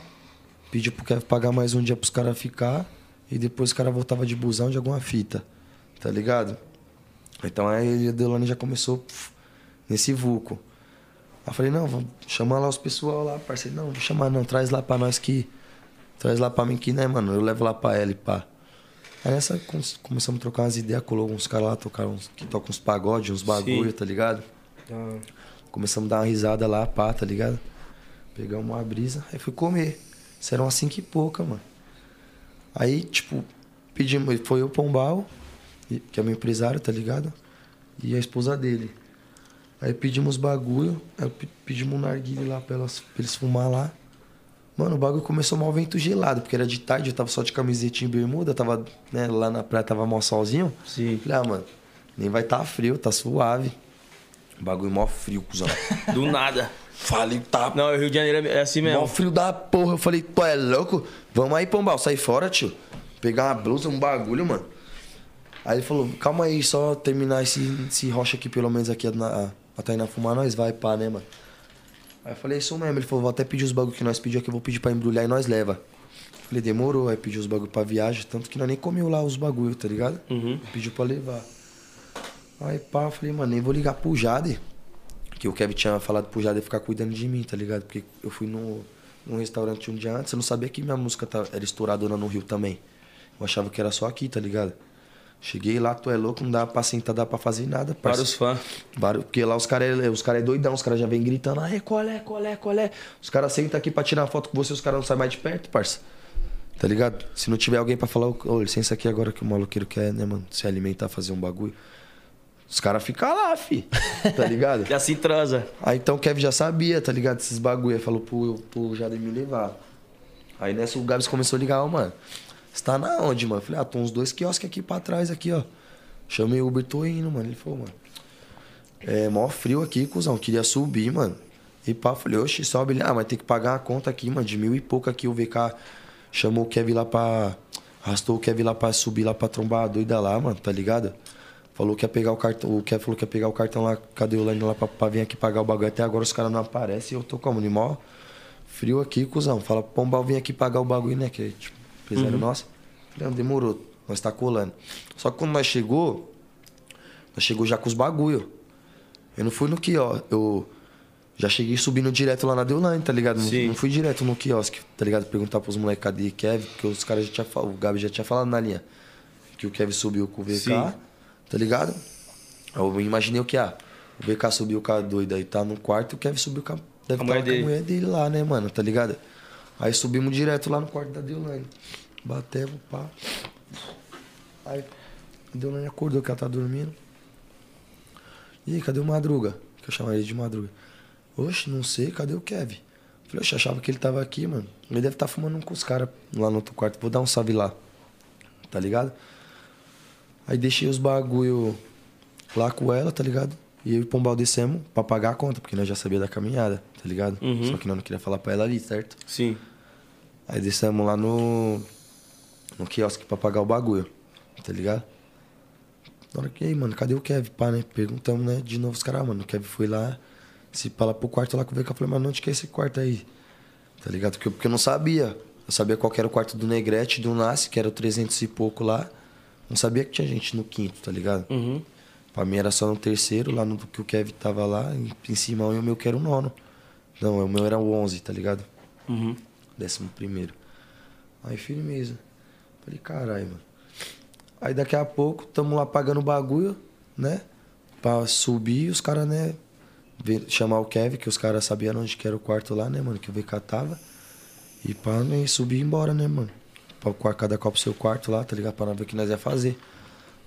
pediu pro Kevin pagar mais um dia pros caras ficar e depois os caras voltava de busão de alguma fita. Tá ligado? Então aí a Deolane já começou pff, nesse vulco. Aí falei, não, vamos chamar lá os pessoal lá, parceiro. Não, vou chamar não, traz lá pra nós que. Traz lá pra mim que, né, mano? Eu levo lá pra ela e pá. Aí nessa com- começamos a trocar umas ideias, colou uns caras lá, tocaram uns, que tocam uns pagodes, uns bagulho, Sim. tá ligado? Começamos a dar uma risada lá, pá, tá ligado? Pegamos uma brisa, aí fui comer. Isso eram umas cinco e pouca, mano. Aí, tipo, pedimos, foi o Pombal, que é meu empresário, tá ligado? E a esposa dele. Aí pedimos bagulho, aí pe- pedimos um narguile lá pra, elas, pra eles fumar lá. Mano, o bagulho começou mal vento gelado, porque era de tarde, eu tava só de camisetinha e bermuda, tava, né, lá na praia tava mó solzinho. Sim. Falei, ah, mano, nem vai tá frio, tá suave. O bagulho mó frio, cuzão. (laughs) Do nada. Falei, tá Não, o Rio de Janeiro é assim Mó mesmo. frio da porra. Eu falei, tu é louco? Vamos aí, Pombal, sai fora, tio. Pegar uma blusa, um bagulho, mano. Aí ele falou, calma aí, só terminar esse, esse rocha aqui, pelo menos aqui, na, a Tainá fumar, nós vai, pá, né, mano? Aí eu falei, isso mesmo. Ele falou, vou até pedir os bagulho que nós pedimos aqui, eu vou pedir pra embrulhar e nós leva. Falei, demorou. Aí pediu os bagulho pra viagem, tanto que nós nem comeu lá os bagulho, tá ligado? Uhum. Pediu pra levar. Aí, pá, eu falei, mano, nem vou ligar pro Jade. Que o Kevin tinha falado pro Jade ficar cuidando de mim, tá ligado? Porque eu fui no, num restaurante um dia antes, eu não sabia que minha música tá- era estouradora no Rio também. Eu achava que era só aqui, tá ligado? Cheguei lá, tu é louco, não dá pra sentar, dá pra fazer nada, Para parça. os fãs. Vários- Porque lá os caras é, os cara é doidão, os caras já vêm gritando, ai, qual é, qual é, qual é? Os caras sentam aqui pra tirar foto com você, os caras não saem mais de perto, parça. Tá ligado? Se não tiver alguém pra falar, ô, licença aqui agora que o maloqueiro quer, né, mano, se alimentar, fazer um bagulho. Os caras ficam lá, fi. Tá (laughs) ligado? Já se transa. Aí então o Kevin já sabia, tá ligado? Esses bagulho. Aí falou pro, pro Jader me levar. Aí nessa o Gabs começou a ligar, ó, mano. Você tá na onde, mano? Eu falei, ah, tô uns dois quiosques aqui pra trás, aqui, ó. Chamei o Uber, tô indo, mano. Ele falou, mano. É mó frio aqui, cuzão. Queria subir, mano. E pá, falei, oxe, sobe ele. Ah, mas tem que pagar a conta aqui, mano, de mil e pouco aqui. O VK chamou o Kevin lá pra. Arrastou o Kevin lá pra subir lá pra trombar a doida lá, mano, tá ligado? Falou que ia pegar o cartão. O Kevin falou que ia pegar o cartão lá. Cadê o Lane lá pra, pra vir aqui pagar o bagulho? Até agora os caras não aparecem e eu tô como? Mó frio aqui, cuzão. Fala, Pombal, vem aqui pagar o bagulho, né? Que é, tipo, empresário nosso. Falei, demorou. Nós tá colando. Só que quando nós chegou, nós chegou já com os bagulho. Eu não fui no quiosque. Eu já cheguei subindo direto lá na Deolane, tá ligado? Não, não fui direto no quiosque, tá ligado? Perguntar pros moleques cadê Kevin, porque os caras já tinham falado, o Gabi já tinha falado na linha. Que o Kevin subiu com o VK, Sim. tá ligado? Eu imaginei o que, ah, o VK subiu com a doida aí tá no quarto, o Kevin subiu com a, deve A estar mulher com a mulher dele lá, né, mano, tá ligado? Aí subimos direto lá no quarto da Deolane. Batemos, pá. Aí a Deolane acordou que ela tá dormindo. E cadê o Madruga? Que eu chamava ele de Madruga. Oxe, não sei, cadê o Kevin? Falei, oxe, achava que ele tava aqui, mano. Ele deve estar fumando um com os caras lá no outro quarto. Vou dar um salve lá. Tá ligado? Aí deixei os bagulho lá com ela, tá ligado? E eu e o Pombal descemos pra pagar a conta, porque nós já sabia da caminhada, tá ligado? Só que nós não queria falar pra ela ali, certo? Sim. Aí descemos lá no. No quiosque pra pagar o bagulho, tá ligado? Na hora que, aí, mano, cadê o Kevin? Pá, né? Perguntamos, né? De novo os caras, mano. O Kevin foi lá, se pá lá pro quarto lá com o VK. Eu falei, mano, onde que é esse quarto aí? Tá ligado? Porque, eu- porque eu não sabia. Eu sabia qual era o quarto do Negrete, do Nasce, que era o 300 e pouco lá. Não sabia que tinha gente no quinto, tá ligado? Uhum. Pra mim era só no terceiro, lá no que o Kevin tava lá, em, em cima o meu que era o nono. Não, o meu era o 11, tá ligado? Uhum. Décimo primeiro. Aí firmeza. Falei, caralho, mano. Aí daqui a pouco, tamo lá pagando o bagulho, né? Pra subir, os caras, né? chamar o Kevin, que os caras sabiam onde que era o quarto lá, né, mano? Que o VK tava. E pra né, subir e ir embora, né, mano? Pra cada qual pro seu quarto lá, tá ligado? Pra nós ver o que nós ia fazer.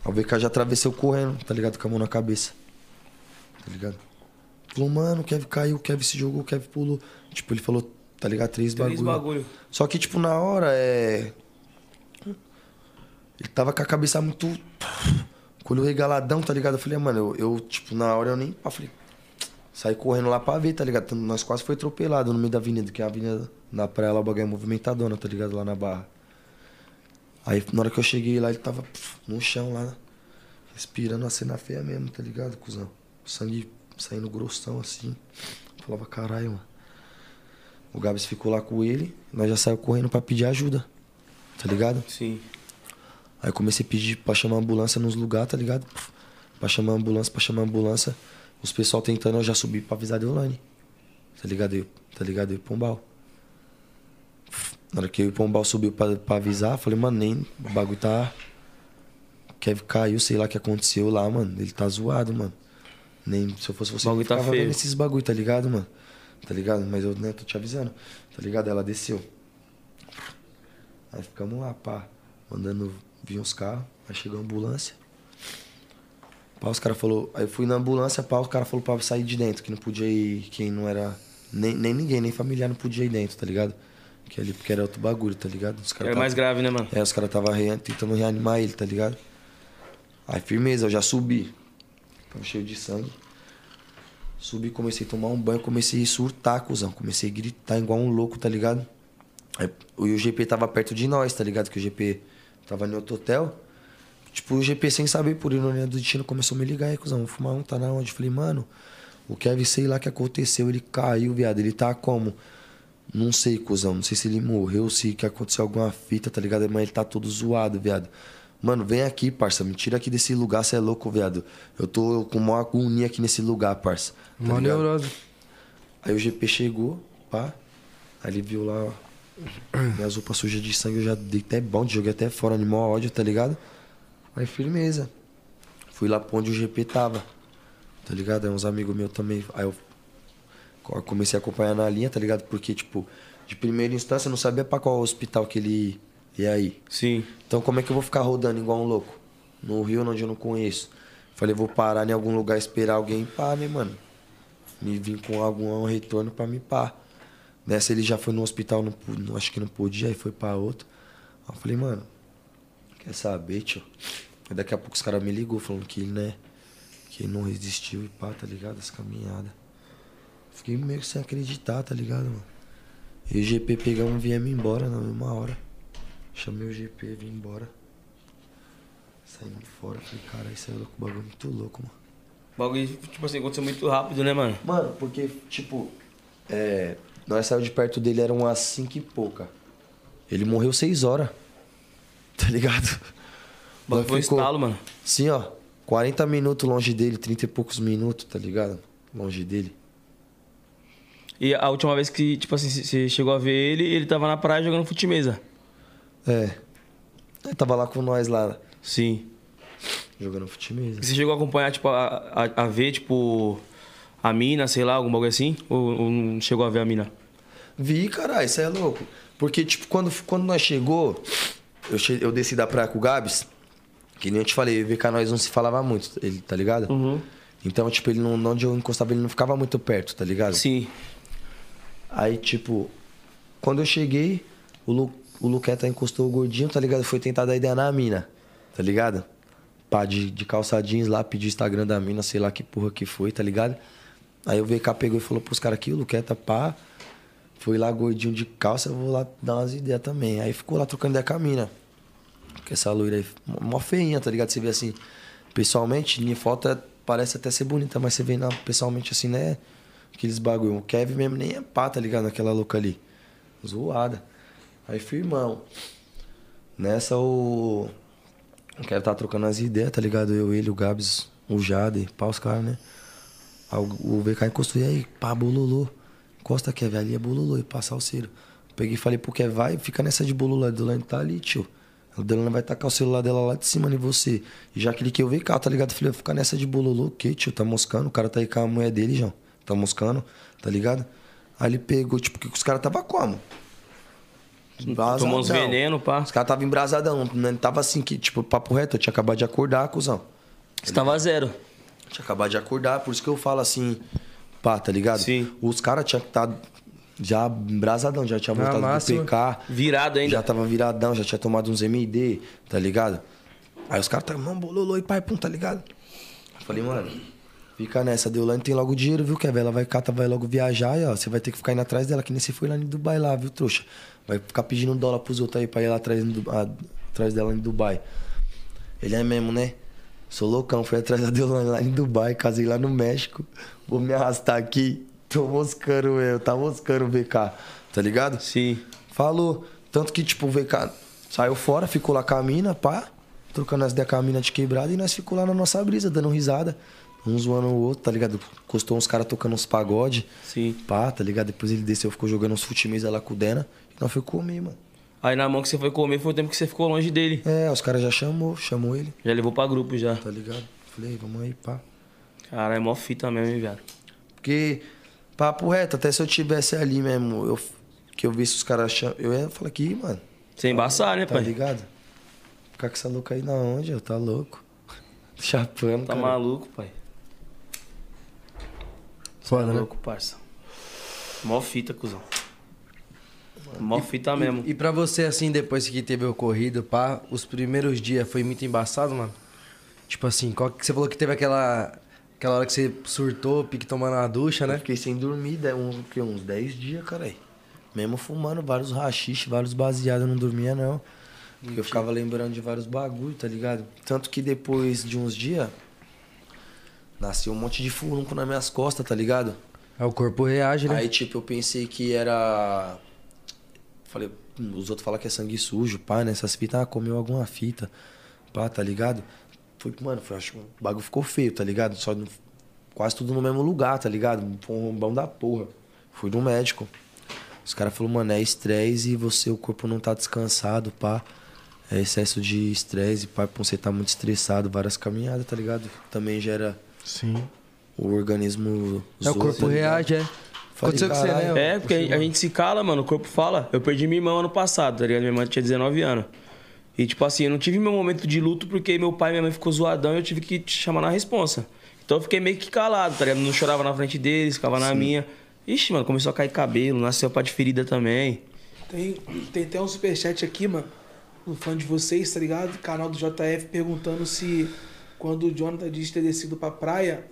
Aí o VK já atravessou correndo, tá ligado? Com a mão na cabeça. Tá ligado? Falou, mano, o Kevin caiu, o Kevin se jogou, o Kevin pulou. Tipo, ele falou, tá ligado? Três, Três bagulho. bagulho. Só que, tipo, na hora, é. Ele tava com a cabeça muito. Com o olho regaladão, tá ligado? Eu falei, mano, eu, eu, tipo, na hora eu nem. Eu falei, saí correndo lá pra ver, tá ligado? Nós quase foi atropelado no meio da avenida, que é a avenida na praia lá, o bagulho é movimentadona, tá ligado? Lá na barra. Aí, na hora que eu cheguei lá, ele tava pff, no chão lá, respirando uma cena feia mesmo, tá ligado, cuzão? Sangue saindo grossão assim. Eu falava, caralho, mano. O Gabs ficou lá com ele, nós já saiu correndo pra pedir ajuda, tá ligado? Sim. Aí eu comecei a pedir pra chamar a ambulância nos lugares, tá ligado? Pra chamar a ambulância, pra chamar a ambulância. Os pessoal tentando, eu já subi pra avisar a Deolane. Tá ligado? Eu, tá ligado? Eu o Pombal. Na hora que o Pombal subiu pra, pra avisar, falei, mano, nem o bagulho tá. Kevin caiu, sei lá o que aconteceu lá, mano. Ele tá zoado, mano. Nem se eu fosse você, bagulho eu tá ficava feio. vendo esses bagulho, tá ligado, mano? Tá ligado? Mas eu, né, tô te avisando. Tá ligado? Ela desceu. Aí ficamos lá, pá, mandando vir uns carros, aí chegou a ambulância. Pá, os caras falou, aí eu fui na ambulância, pá, os caras falou pra sair de dentro, que não podia ir, quem não era, nem, nem ninguém, nem familiar não podia ir dentro, tá ligado? Que ali, porque era outro bagulho, tá ligado? Os caras É tava- mais grave, né, mano? é, os caras tava rea- tentando reanimar ele, tá ligado? Aí firmeza, eu já subi. Tava cheio de sangue. Subi, comecei a tomar um banho, comecei a surtar, cuzão. Comecei a gritar igual um louco, tá ligado? Aí, e o GP tava perto de nós, tá ligado? Que o GP tava em outro hotel. Tipo, o GP sem saber, por ironia do destino, começou a me ligar aí, cuzão. Vou fumar um, tá na onde? Falei, mano, o Kevin, sei lá o que aconteceu, ele caiu, viado. Ele tá como? Não sei, cuzão. Não sei se ele morreu, se que aconteceu alguma fita, tá ligado? Mas ele tá todo zoado, viado. Mano, vem aqui, parça. Me tira aqui desse lugar, cê é louco, viado. Eu tô com uma agonia aqui nesse lugar, parça. Tá Uma ligado? neurose. Aí o GP chegou, pá. Aí ele viu lá, ó, minhas roupas sujas de sangue, eu já dei até bom, joguei até fora, animal ódio, tá ligado? Aí firmeza. Fui lá pra onde o GP tava, tá ligado? Aí uns amigos meus também. Aí eu comecei a acompanhar na linha, tá ligado? Porque, tipo, de primeira instância eu não sabia pra qual hospital que ele ia ir. Sim. Então como é que eu vou ficar rodando igual um louco? No Rio, onde eu não conheço. Falei, vou parar em algum lugar, esperar alguém pá, né, mano? Me vir com algum retorno pra me pá. Nessa ele já foi no hospital, não, não- acho que não podia, aí foi pra outro. Aí eu falei, mano, quer saber, tio? Aí daqui a pouco os caras me ligou falando que ele, né, que ele não resistiu e pá, tá ligado? Essa caminhada. Fiquei meio que sem acreditar, tá ligado, mano? E o GP pegamos e viemos embora na mesma hora. Chamei o GP, vim embora. Saímos fora, falei, cara, isso é louco, o bagulho é muito louco, mano. O bagulho, tipo assim, aconteceu muito rápido, né, mano? Mano, porque, tipo, é, nós saímos de perto dele, eram umas 5 e pouca. Ele morreu 6 horas. Tá ligado? Nós foi ficou- estalo, mano. Sim, ó. 40 minutos longe dele, 30 e poucos minutos, tá ligado? Longe dele. E a última vez que, tipo assim, você chegou a ver ele, ele tava na praia jogando fute-mesa. É. Ele tava lá com nós lá, Sim. jogando. E você chegou a acompanhar, tipo, a, a, a ver, tipo, a mina, sei lá, algum bagulho assim? Ou, ou não chegou a ver a mina? Vi, caralho, isso é louco. Porque, tipo, quando, quando nós chegou, eu, che- eu desci da praia com o Gabs, que nem eu te falei, vi que nós não se falava muito, ele, tá ligado? Uhum. Então, tipo, ele não, onde eu encostava, ele não ficava muito perto, tá ligado? Sim. Aí, tipo, quando eu cheguei, o, Lu, o Luqueta encostou o gordinho, tá ligado? Foi tentar dar ideia na mina, tá ligado? pá, de, de calça jeans lá, pediu o Instagram da mina, sei lá que porra que foi, tá ligado? Aí o VK pegou e falou pros caras aqui, o Luqueta, pá. Foi lá gordinho de calça, eu vou lá dar umas ideias também. Aí ficou lá trocando ideia com a mina. Que essa loira aí, mó feinha, tá ligado? Você vê assim, pessoalmente, em foto é- parece até ser bonita, mas você vê na, pessoalmente assim, né? Aqueles bagulho. O Kevin mesmo nem é pá, tá ligado? Naquela louca ali. Zoada. Aí firmão. Nessa o. O cara tá trocando as ideias, tá ligado? Eu, ele, o Gabs, o Jade, pá, os caras, né? O, VK encostou e aí, pá, bololô. Encosta, Kevin, ali é bololô e passa o cero. Peguei e falei pro Kevin, vai, fica nessa de bololô. A Delane tá ali, tio. A Delane vai tacar o celular dela lá de cima em você. E já cliquei o VK, tá ligado? Falei, fica nessa de bololô, o quê, tio? Tá moscando? O cara tá aí com a mulher dele, João. Tá moscando, tá ligado? Aí ele pegou, tipo, que os caras tava como? Tomou uns Embrasadão. veneno, pá. Os caras tava embrasadão, não tava assim, que, tipo, papo reto, eu tinha acabado de acordar, cuzão. Você tava zero. Tinha acabado de acordar, por isso que eu falo assim, pá, tá ligado? Sim. Os caras tinham que estar já embrasadão, já tinha voltado máxima. do PK. Virado ainda. Já tava viradão, já tinha tomado uns MD, tá ligado? Aí os caras tá, mano, bololô e pai, pum, tá ligado? Eu falei, mano, fica nessa, deu lá, tem logo dinheiro, viu, Kevin? Ela vai cata, vai logo viajar e, ó, você vai ter que ficar indo atrás dela, que nem você foi lá em Dubai lá, viu, trouxa? Vai ficar pedindo dólar pros outros aí pra ir lá atrás, ah, atrás dela em Dubai. Ele é mesmo, né? Sou loucão, fui atrás da Deolane lá em Dubai, casei lá no México. Vou me arrastar aqui. Tô moscando eu, tá moscando o VK, tá ligado? Sim. Falou. Tanto que, tipo, o VK saiu fora, ficou lá com a mina, pá. Trocando as ideias com a mina de quebrada e nós ficou lá na nossa brisa, dando risada. Um zoando o outro, tá ligado? Custou uns caras tocando uns pagode. Sim. Pá, tá ligado? Depois ele desceu, ficou jogando uns futimesa lá com o Dena. E nós foi comer, mano. Aí na mão que você foi comer foi o tempo que você ficou longe dele. É, os caras já chamou, chamou ele, Já levou pra grupo já. tá ligado? Falei, vamos aí, pá. Cara, é mó fita mesmo, hein, viado. Porque, papo reto, até se eu tivesse ali mesmo, eu, que eu visse os caras chamando, eu ia falar aqui, mano, Sem embaçar, né, tá pai? ligado? Ficar com essa louca aí na onde? Eu tá louco. (laughs) Chapando, Tá cara. maluco, pai. Foda, né? louco, parça. Mó fita, cuzão. Mó fita mesmo. E, e pra você, assim, depois que teve o ocorrido, pá, os primeiros dias foi muito embaçado, mano? Tipo assim, qual que você falou que teve aquela. Aquela hora que você surtou, pique tomando uma ducha, Eu né? fiquei sem dormir de- um, que, uns 10 dias, cara. Mesmo fumando vários rachixe, vários baseados, eu não dormia não. Porque eu ficava lembrando de vários bagulho, tá ligado? Tanto que depois de uns dias, nasceu um monte de furunco nas minhas costas, tá ligado? Aí o corpo reage, né? Aí, tipo, eu pensei que era. Falei, hum, os outros falam que é sangue sujo, pá, né? Essas fitas, ah, comeu alguma fita, pá, tá ligado? Foi, mano, foi, acho que o bagulho ficou feio, tá ligado? Só no- quase tudo no mesmo lugar, tá ligado? Foi um rombão da porra. Fui no médico. Os caras falaram, mano, é estresse e você, o corpo não tá descansado, pá. É excesso de estresse, pá, você tá muito estressado, várias caminhadas, tá ligado? Também gera Sim. o organismo. É, o corpo reage, é. Falei, Aconteceu com você, né? É, porque a gente se cala, mano, o corpo fala. Eu perdi minha irmã ano passado, tá ligado? Minha irmã tinha 19 anos. E, tipo assim, eu não tive meu momento de luto porque meu pai e minha mãe ficou zoadão e eu tive que te chamar na responsa. Então eu fiquei meio que calado, tá ligado? Não chorava na frente deles, ficava na minha. Ixi, mano, começou a cair cabelo, nasceu pá de ferida também. Tem, tem até um superchat aqui, mano. Um fã de vocês, tá ligado? Canal do JF perguntando se quando o Jonathan disse ter descido pra praia,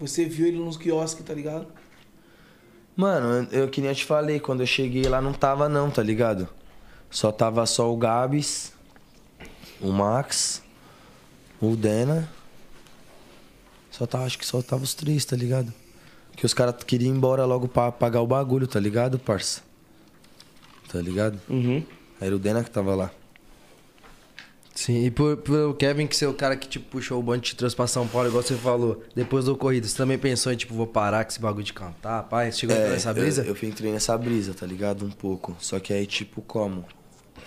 você viu ele nos quiosques, tá ligado? Mano, eu, eu que nem eu te falei, quando eu cheguei lá não tava não, tá ligado? Só tava só o Gabs, o Max, o Dena. Só tava, acho que só tava os três, tá ligado? Que os caras queriam ir embora logo pra pagar o bagulho, tá ligado, parça? Tá ligado? Uhum. Era o Dena que tava lá. Sim, e por, por Kevin, que ser o cara que tipo, puxou o bonde e te trouxe pra São Paulo, igual você falou, depois do ocorrido, você também pensou em, tipo, vou parar com esse bagulho de cantar, pai? Você chegou a entrar nessa brisa? É, Eu, eu entrei nessa brisa, tá ligado? Um pouco. Só que aí, tipo, como?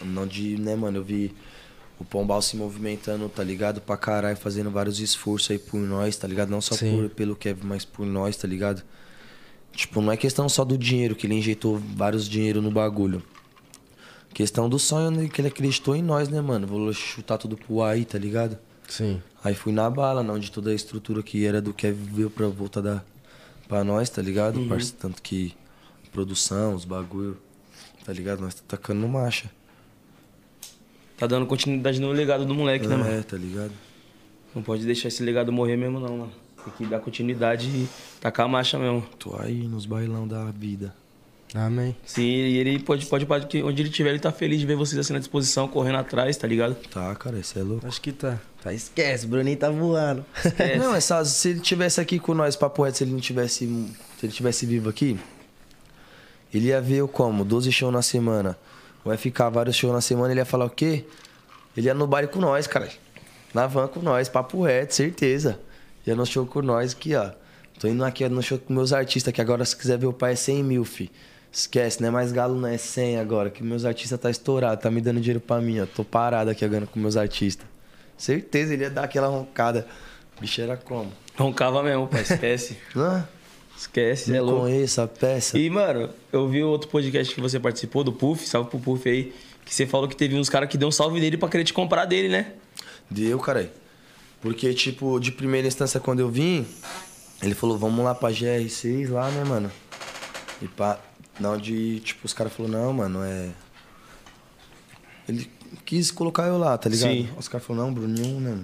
Não de, né, mano? Eu vi o Pombal se movimentando, tá ligado? Pra caralho, fazendo vários esforços aí por nós, tá ligado? Não só por, pelo Kevin, mas por nós, tá ligado? Tipo, não é questão só do dinheiro, que ele injetou vários dinheiro no bagulho. Questão do sonho né, que ele acreditou em nós, né, mano? Vou chutar tudo pro aí, tá ligado? Sim. Aí fui na bala, não, de toda a estrutura que era do Kevin veio pra volta da, pra nós, tá ligado? Uhum. Parce- Tanto que produção, os bagulho, tá ligado? Nós tá tacando no marcha. Tá dando continuidade no legado do moleque, né, mano? É, tá ligado? Não pode deixar esse legado morrer mesmo, não, mano. Tem que dar continuidade e tacar a marcha mesmo. Tô aí nos bailão da vida. Amém. Sim, e ele pode, pode, pode, que onde ele estiver, ele tá feliz de ver vocês assim na disposição, correndo atrás, tá ligado? Tá, cara, isso é louco. Acho que tá. Tá, esquece, Bruninho tá voando. É, Não, essa, se ele tivesse aqui com nós, papo reto, se ele não tivesse. Se ele tivesse vivo aqui, ele ia ver eu como? 12 shows na semana. Vai ficar vários shows na semana, ele ia falar o quê? Ele ia no baile com nós, cara. Na van com nós, papo reto, certeza. Ia no show com nós aqui, ó. Tô indo aqui no show com meus artistas, que agora se quiser ver o pai é 100 mil, fi. Esquece, não é mais galo, não é 100 agora, que meus artistas tá estourado, tá me dando dinheiro pra mim, ó. Tô parado aqui agora com meus artistas. Certeza, ele ia dar aquela roncada. Bicho era como? roncava mesmo, pai, esquece. (laughs) Hã? Esquece, é Não louco. conheço a peça. E, mano, eu vi outro podcast que você participou, do Puff, salve pro Puff aí, que você falou que teve uns caras que deu um salve nele pra querer te comprar dele, né? Deu, caralho. Porque, tipo, de primeira instância, quando eu vim, ele falou, vamos lá pra GR6 lá, né, mano? E pá, na onde, tipo, os caras falaram, não, mano, é... Ele quis colocar eu lá, tá ligado? Sim. Os caras falaram, não, Bruninho, né,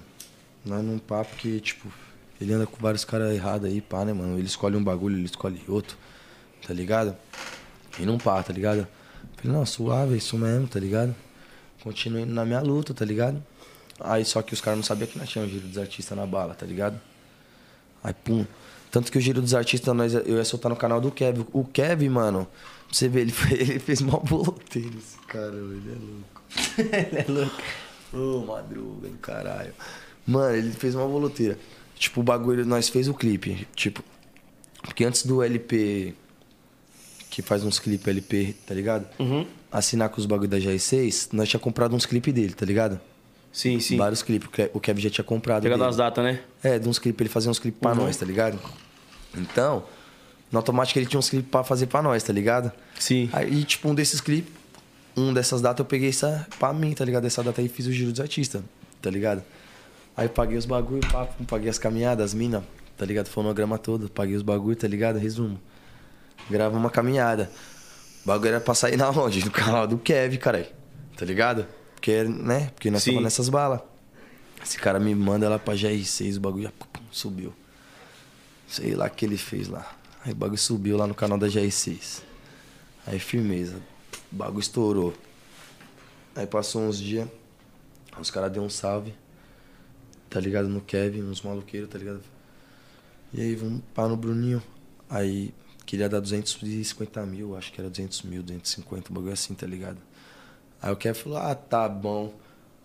nós num papo que, tipo, ele anda com vários caras errados aí, pá, né, mano? Ele escolhe um bagulho, ele escolhe outro, tá ligado? E não pá, tá ligado? Eu Falei, não, suave, é isso mesmo, tá ligado? Continuei na minha luta, tá ligado? Aí só que os caras não sabiam que nós tínhamos giro dos artistas na bala, tá ligado? Aí, pum. Tanto que o giro dos artistas nós, eu ia soltar no canal do Kevin. O Kevin, mano, pra você ver, ele, foi- (laughs) ele fez mó boloteiro, esse cara, ele é louco. (laughs) ele é louco. Ô, madruga do caralho. Mano, ele fez uma boloteira. Tipo, o bagulho, nós fez o clipe. Tipo, porque antes do LP, que faz uns clipes LP, tá ligado? Uhum. Assinar com os bagulho da GR6, nós tinha comprado uns clipes dele, tá ligado? Sim, sim. Vários clipes. o Ke- O Kevin já tinha comprado. Pegando dele. as datas, né? É, de uns clipes, ele fazia uns clipes pra Uhum. nós, tá ligado? Então, no automático ele tinha uns clipes pra fazer pra nós, tá ligado? Sim. Aí, tipo, um desses clipes, um dessas datas eu peguei essa pra mim, tá ligado? Essa data aí fiz o giro dos artistas, tá ligado? Aí paguei os bagulho, pá, paguei as caminhadas, as minas, tá ligado? Fonograma todo, paguei os bagulho, tá ligado? Resumo. Grava uma caminhada. O bagulho era pra sair na onde? No canal do Kevin, caralho. Tá ligado? Porque, né? Porque nós Sim. tava nessas balas. Esse cara me manda lá pra GR6, o bagulho já pum, subiu. Sei lá o que ele fez lá. Aí o bagulho subiu lá no canal da GR6. Aí firmeza. O bagulho estourou. Aí passou uns dias. Os caras deu um salve. Tá ligado? No Kevin, uns maloqueiros, tá ligado? E aí, vamos pá no Bruninho. Aí queria dar 250 mil, acho que era 200 mil, 250, um bagulho assim, tá ligado? Aí o Kevin falou, ah, tá bom.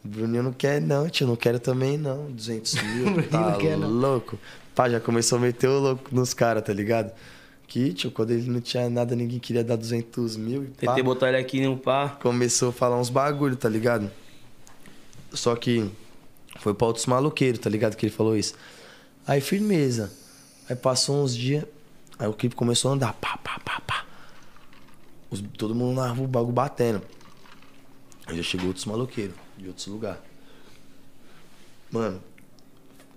O Bruninho não quer não, tio, não quero também não, 200 mil, (laughs) tá não quer, não. louco. Pá, já começou a meter o louco nos caras, tá ligado? Que, tio, quando ele não tinha nada, ninguém queria dar 200 mil. e pá, Tentei botar ele aqui no pá. começou a falar uns bagulho, tá ligado? Só que foi pra outros maloqueiros, tá ligado? Que ele falou isso. Aí, firmeza. Aí passou uns dias, aí o clipe começou a andar, pá, pá, pá, pá. Os- todo mundo na rua, o bagulho batendo. Aí já chegou outros maloqueiros, de outros lugares. Mano,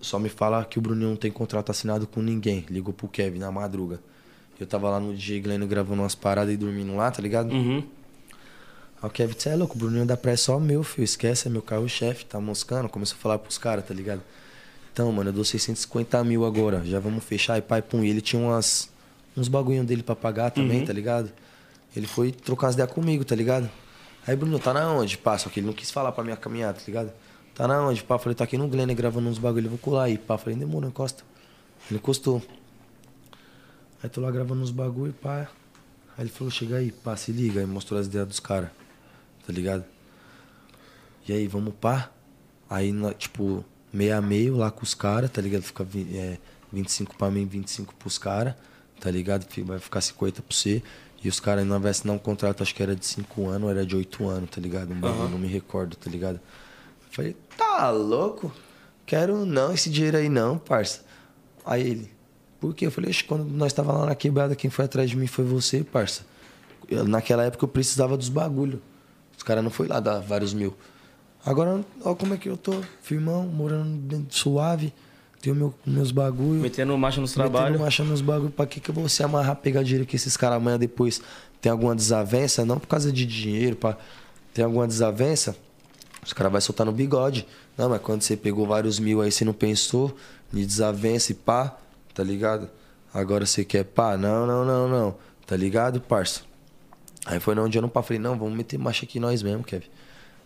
só me fala que o Bruninho não tem contrato assinado com ninguém. Ligou pro Kevin na madruga. Eu tava lá no DJ Glenn gravando umas paradas e dormindo lá, tá ligado? Uhum. Aí o Kevin, você é louco, o Bruninho da praia é só meu, filho. Esquece, é meu carro-chefe, tá moscando. Começou a falar pros caras, tá ligado? Então, mano, eu dou 650 mil agora. Já vamos fechar. E pai, pum. E ele tinha umas, uns bagulho dele pra pagar também, tá ligado? Ele foi trocar as ideias comigo, tá ligado? Aí, Bruno, tá na onde? Pá, só que ele não quis falar pra minha caminhada, tá ligado? Tá na onde? Pá, falei, tá aqui no Glenn gravando uns bagulho, vou colar aí. Pá, falei, demorou, encosta. Ele encostou. Aí tô lá gravando uns bagulho, pá. Aí ele falou, chega aí, pá, se liga. Aí mostrou as ideias dos caras, tá ligado? E aí, vamos pá? Aí, tipo, meio a meio lá com os caras, tá ligado? Fica é, 25 pra mim, 25 pros caras, tá ligado? Vai ficar 50 pra você. E os caras não assinar um contrato, acho que era de 5 anos, era de 8 anos, tá ligado? Um bagulho, não me recordo, tá ligado? Falei, tá louco? Quero não esse dinheiro aí não, parça. Aí ele, por quê? Eu falei, "Oxe, quando nós tava lá na quebrada, quem foi atrás de mim foi você, parça. Eu- naquela época eu precisava dos bagulho. Os caras não foi lá dar vários mil. Agora, ó como é que eu tô, firmão, morando dentro- suave, tenho meu, meus bagulho. Metendo marcha nos Metendo trabalhos. marcha nos bagulho, pra que, que eu vou se amarrar, pegar dinheiro que esses caras amanhã depois tem alguma desavença? Não por causa de dinheiro, pra... tem alguma desavença? Os caras vão soltar no bigode. Não, mas quando você pegou vários mil aí, você não pensou de desavença e pá, tá ligado? Agora você quer pá, não, não, não, não. Tá ligado, parça? Aí foi onde eu não pá, falei, não, vamos meter marcha aqui nós mesmo, Kevin.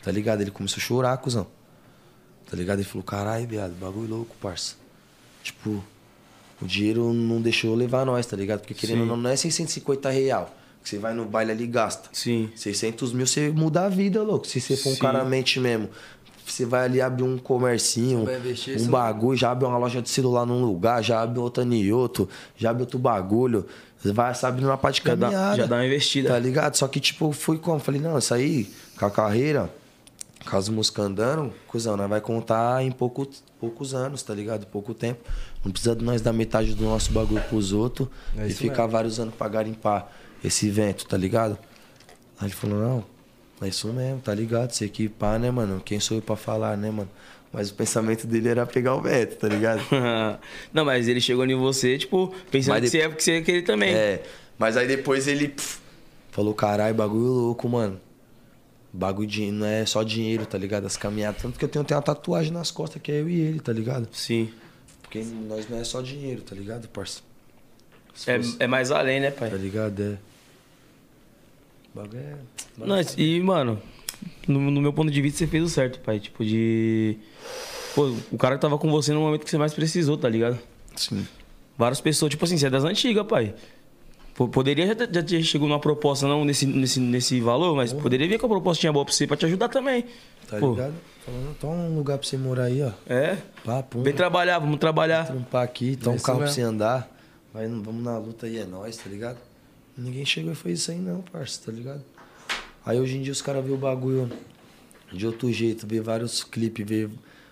Tá ligado? Ele começou a chorar, cuzão. Tá ligado? Ele falou, caralho, viado, bagulho louco, parça. Tipo, o dinheiro não deixou levar nós, tá ligado? Porque querendo ou não, não é 650 real. Que você vai no baile ali e gasta. Sim. 600 mil você muda a vida, louco. Se você for um Sim. cara mente mesmo. Você vai ali abrir um comercinho, um isso- bagulho, já abre uma loja de celular num lugar, já abre outra em outro, já abre outro bagulho. Você vai, sabe, numa parte de Já dá- já dá uma investida. Tá ligado? Só que, tipo, fui como? Falei, não, isso aí, com a carreira, com as músicas andando, cuzão, nós vai contar em pouco, poucos anos, tá ligado? Pouco tempo. Não precisa de nós dar metade do nosso bagulho pros outros É e ficar vários anos pra garimpar esse evento, tá ligado? Aí ele falou, não, é isso mesmo, tá ligado? Você que pá, né, mano? Quem sou eu pra falar, né, mano? Mas o pensamento dele era pegar o Beto, tá ligado? (laughs) não, mas ele chegou em você, tipo, pensando Mas que você é porque você ia querer também. É, mas aí depois ele pff, falou, caralho, bagulho louco, mano. Bagulho de não é só dinheiro, tá ligado? As caminhadas. Tanto que eu tenho, tenho uma tatuagem nas costas que é eu e ele, tá ligado? Sim. Porque nós não é só dinheiro, tá ligado, parça? É, fosse- é mais além, né, pai? Tá ligado? É. Bagulho é. Não, e, mano, no, no meu ponto de vista, você fez o certo, pai. Tipo, de. Pô, o cara que tava com você no momento que você mais precisou, tá ligado? Sim. Várias pessoas, tipo assim, você é das antigas, pai. Poderia já, ter- já ter chegado numa proposta, não nesse, nesse, nesse valor, mas poderia ver que a proposta tinha boa pra você, pra te ajudar também. Tá Pô, ligado? Falando, toma um lugar pra você morar aí, ó. É. Pum. Vem trabalhar, vamos trabalhar. trampar aqui, toma um isso carro pra mesmo. você andar. Vai, vamos na luta aí, é nóis, tá ligado? Ninguém chegou e fez isso aí não, parça, tá ligado? Aí hoje em dia os caras vê o bagulho de outro jeito, vê vários clipes, vê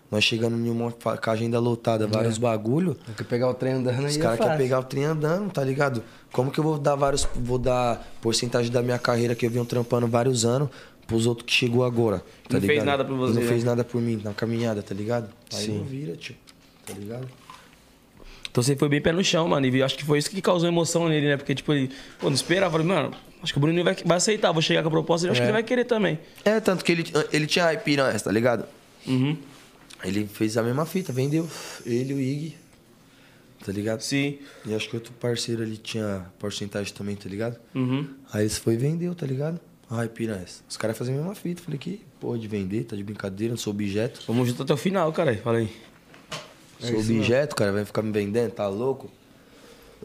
nós chegando em uma fa- com a agenda lotada, vários bagulho. Quer pegar o trem andando aí Os é caras querem pegar o trem andando, tá ligado? Como que eu vou dar vários. Vou dar porcentagem da minha carreira que eu venho trampando vários anos pros outros que chegou agora. Tá Não fez ligado? nada por você, Não né? fez nada por mim na caminhada, tá ligado? Aí Sim. não vira, tio. Tá ligado? Então você foi bem pé no chão, mano. E acho que foi isso que causou emoção nele, né? Porque, tipo, ele, pô, não esperava. Falei, mano, acho que o Bruninho vai, vai aceitar. Vou chegar com a proposta e acho que ele vai querer também. É, tanto que ele, ele tinha hype piranhas, tá ligado? Uhum. Ele fez a mesma fita, vendeu. Ele e o Ig. Tá ligado? Sim. E acho que outro parceiro ali tinha porcentagem também, tá ligado? Uhum. Aí eles foi e vendeu, tá ligado? Ai, piranhas. Os caras fazem a mesma fita. Falei, que porra de vender, tá de brincadeira, não sou objeto. Vamos junto até o final, cara. Fala aí. É sou objeto, cara, vai ficar me vendendo, tá louco?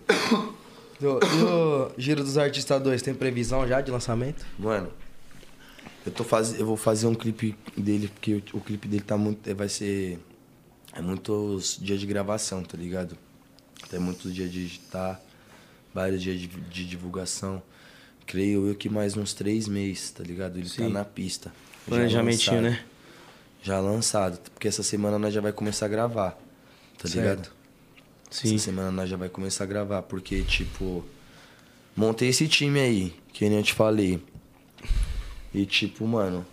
O- e o Giro dos Artistas 2, tem previsão já de lançamento? Mano, eu tô faz... eu vou fazer um clipe dele, porque o, clipe dele tá muito. Vai ser. É muitos dias de gravação, tá ligado? Tem muitos dias de editar, vários dias de, de divulgação. Creio eu que mais uns três meses, tá ligado? Ele tá Sim. na pista. Planejamentinho, né? Já lançado. Porque essa semana nós já vai começar a gravar. Tá Certo. ligado? Sim. Essa semana nós já vai começar a gravar, porque, tipo, montei esse time aí, que nem eu te falei. E, tipo, mano,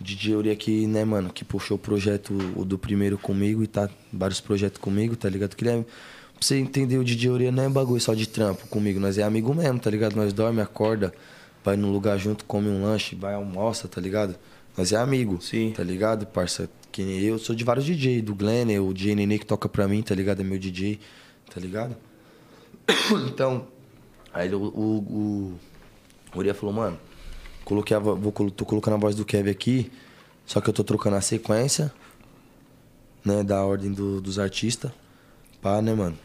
DJ Uri aqui, né, mano, que puxou o projeto o do primeiro comigo e tá vários projetos comigo, tá ligado? Que ele é, pra você entender, o DJ Uri não é bagulho só de trampo comigo, nós é amigo mesmo, tá ligado? Nós dorme, acorda, vai num lugar junto, come um lanche, vai almoça, tá ligado? Nós é amigo, Sim. tá ligado, parça? Que nem eu sou de vários DJ, do Glenn, o DJ Nenê que toca pra mim, tá ligado? É meu DJ, tá ligado? (coughs) Então, aí o, o, o, Uriah falou, mano, coloquei a, vo- vou, tô colocando a voz do Kevin aqui, só que eu tô trocando a sequência, né, da ordem do- dos artistas, pá, né, mano?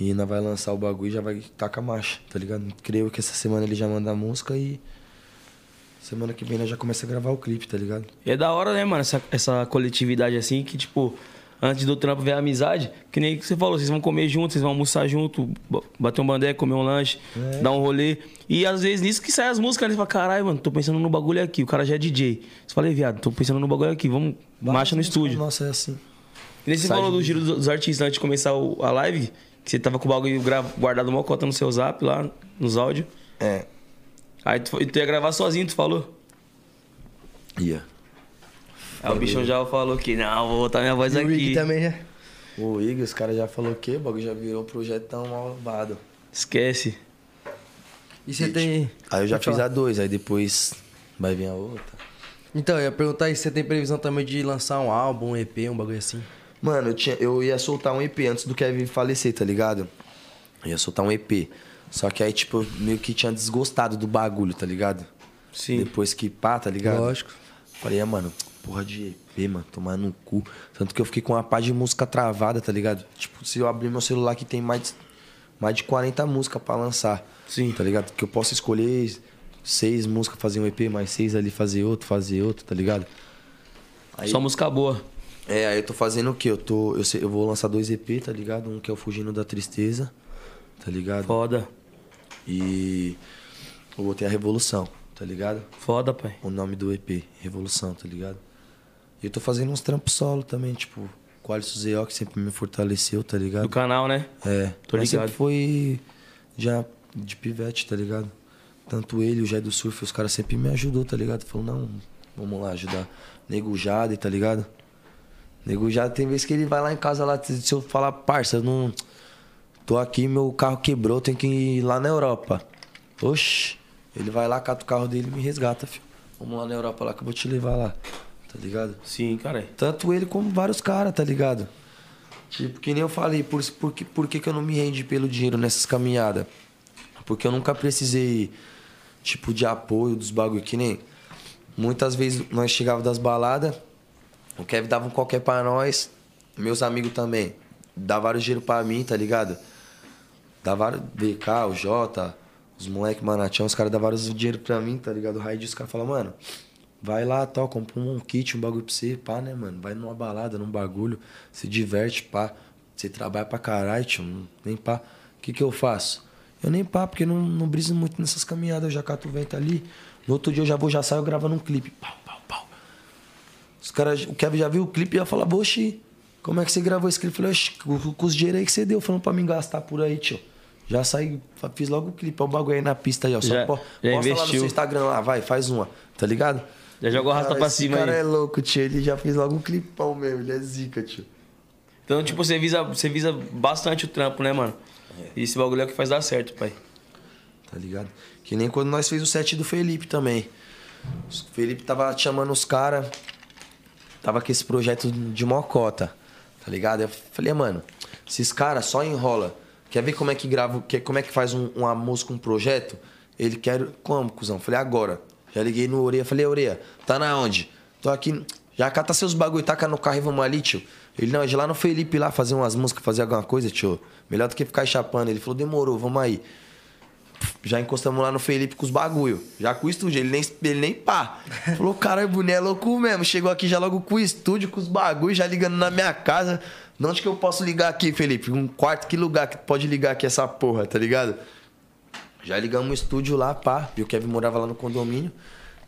E nós vai lançar o bagulho e já vai tacar marcha, tá ligado? Creio que essa semana ele já manda a música e semana que vem nós já começa a gravar o clipe, tá ligado? E é da hora, né, mano, essa, essa coletividade assim, que, tipo, antes do trampo ver a amizade, que nem que você falou, vocês vão comer junto, vocês vão almoçar junto, ba- bater um bandé, comer um lanche, dar um rolê. E às vezes nisso que sai as músicas, né? Você fala, caralho, mano, tô pensando no bagulho aqui, o cara já é DJ. Você fala, "Ei, viado, tô pensando no bagulho aqui, vamos, marcha no estúdio. Nossa, é assim. E nem você Sai falou do giro dos artistas antes de começar a live, que você tava com o bagulho guardado uma cota no seu zap lá, nos áudios. É. Aí tu, tu ia gravar sozinho, tu falou. Ia. Aí o bichão já falou que não, vou botar minha voz E o Rick aqui. também já. O Igor, os caras já falou que o bagulho já virou um projeto tão malvado. Esquece. E você tem. Aí eu já Pode fiz falar. a dois, aí depois vai vir a outra. Então, eu ia perguntar aí se você tem previsão também de lançar um álbum, um EP, um bagulho assim. Mano, eu, tinha, eu ia soltar um EP antes do Kevin falecer, tá ligado? Eu ia soltar um EP. Só que aí, tipo, eu meio que tinha desgostado do bagulho, tá ligado? Sim. Depois que pá, tá ligado? Lógico. Falei, é, mano, porra de EP, mano, tomar no cu. Tanto que eu fiquei com uma pá de música travada, tá ligado? Tipo, se eu abrir meu celular aqui tem mais de, mais de 40 músicas pra lançar. Sim. Tá ligado? Que eu posso escolher seis músicas, fazer um EP, mais seis ali, fazer outro, fazer outro, tá ligado? Aí, Só música boa. é, aí eu tô fazendo o quê? Eu, tô, eu, sei- eu vou lançar dois EP, tá ligado? Um que é o Fugindo da Tristeza, tá ligado? Foda. E eu vou ter a Revolução, tá ligado? Foda, pai. O nome do EP, Revolução, tá ligado? E eu tô fazendo uns trampos solo também, tipo, com o Alisson Zeo, que sempre me fortaleceu, tá ligado? Do canal, né? É, Tô mas ligado. sempre foi já de pivete, tá ligado? Tanto ele, o Jé do Surf, os caras sempre me ajudou, tá ligado? Falou, não, vamos lá ajudar. Nego Jade, tá ligado? Nego Jade, tem vezes que ele vai lá em casa lá, se eu falar, parça, eu não. Tô aqui, meu carro quebrou, tenho que ir lá na Europa. Oxi, ele vai lá, cata o carro dele e me resgata, filho. Vamos lá na Europa lá que eu vou te levar lá, tá ligado? Sim, cara. Tanto ele como vários caras, tá ligado? Tipo, que nem eu falei, por, por, que, por que, que eu não me rendi pelo dinheiro nessas caminhadas? Porque eu nunca precisei, tipo, de apoio dos bagulho, que nem... Muitas vezes nós chegava das baladas, o Kevin dava um qualquer pra nós, meus amigos também. Dava vários dinheiro pra mim, tá ligado? Dava vários, BK, o Jota, os moleque Manatião, os caras davam vários dinheiro pra mim, tá ligado? O Raid, os caras falavam, mano, vai lá, tal, compra um kit, um bagulho pra você, pá, né, mano? Vai numa balada, num bagulho, se diverte, pá. Você trabalha pra caralho, tio, nem pá. O que que eu faço? Eu nem pá, porque não, não briso muito nessas caminhadas, eu já cato o vento ali. No outro dia eu já vou, já saio gravando um clipe. Pau, pau, pau. Os caras, o Kevin já viu o clipe e ia falar, oxi, como é que você gravou esse clipe? Eu falei, oxi, com, os dinheiro aí que você deu, falando pra mim gastar por aí, tio. Já saí, fiz logo o clipe, olha o bagulho aí na pista aí, ó. Só Já- po- já posta lá no investiu. seu Instagram lá, vai, faz uma, tá ligado? Já jogou a rasta Cara, pra esse cima cara aí. é louco, tio. Ele já fez logo um clipão mesmo, ele é zica, tio. Então, tipo, você visa, você visa bastante o trampo, né, mano? E esse bagulho é o que faz dar certo, pai. Tá ligado? Que nem quando nós fez o set do Felipe também. O Felipe tava chamando os caras. Tava com esse projeto de mocota. Tá ligado? Eu falei, mano, esses caras só enrola. Quer ver como é que grava, como é que faz um, uma música, um projeto? Ele quer. Como, cuzão? Falei, agora. Já liguei no Oreia, falei, Oreia, tá na onde? Tô aqui. Já cata seus bagulho, taca no carro e vamos ali, tio. Ele, não, é de lá no Felipe lá fazer umas músicas, fazer alguma coisa, tio. Melhor do que ficar chapando. Ele falou, demorou, vamos aí. Já encostamos lá no Felipe com os bagulho. Já com o estúdio. Ele nem, ele nem pá. (laughs) Falou, caralho, boné é louco mesmo. Chegou aqui já logo com o estúdio, com os bagulho, já ligando na minha casa. De onde que eu posso ligar aqui, Felipe? Um quarto, que lugar que pode ligar aqui essa porra, tá ligado? Já ligamos o estúdio lá, pá. E o Kevin morava lá no condomínio.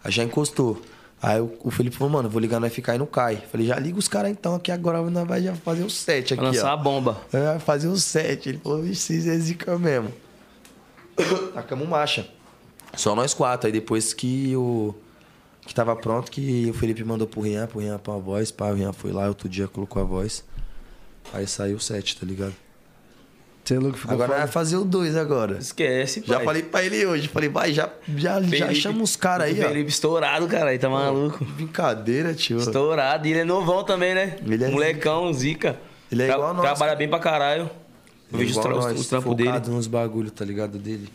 Aí já encostou. Aí o, o Felipe falou, mano, vou ligar no FK e não cai. Falei, já liga os caras então, aqui agora nós vai já fazer o set aqui, Vai lançar ó. a bomba. É, Vai fazer o set. Ele falou, vixe, vocês é zica mesmo. (coughs) Tacamos marcha. Só nós quatro. Aí depois que o. Que tava pronto, que o Felipe mandou pro Rian, pro Rian pôr a voz, pá, o Rian foi lá, outro dia colocou a voz. Aí saiu o set, tá ligado? Você é louco, ficou Agora vai fazer o dois agora. Esquece, pai. Já falei pra ele hoje, falei, vai, já, já, já Felipe- chama os caras aí, ó. Felipe estourado, cara. Tá maluco. Brincadeira, tio. Estourado. E ele é novão também, né? Ele é Molecão, zica. Ele é Tra- igual a nós, Trabalha bem pra caralho. Eu vejo os, tra nós, os trampos dele. focado nos bagulho, tá ligado? Dele.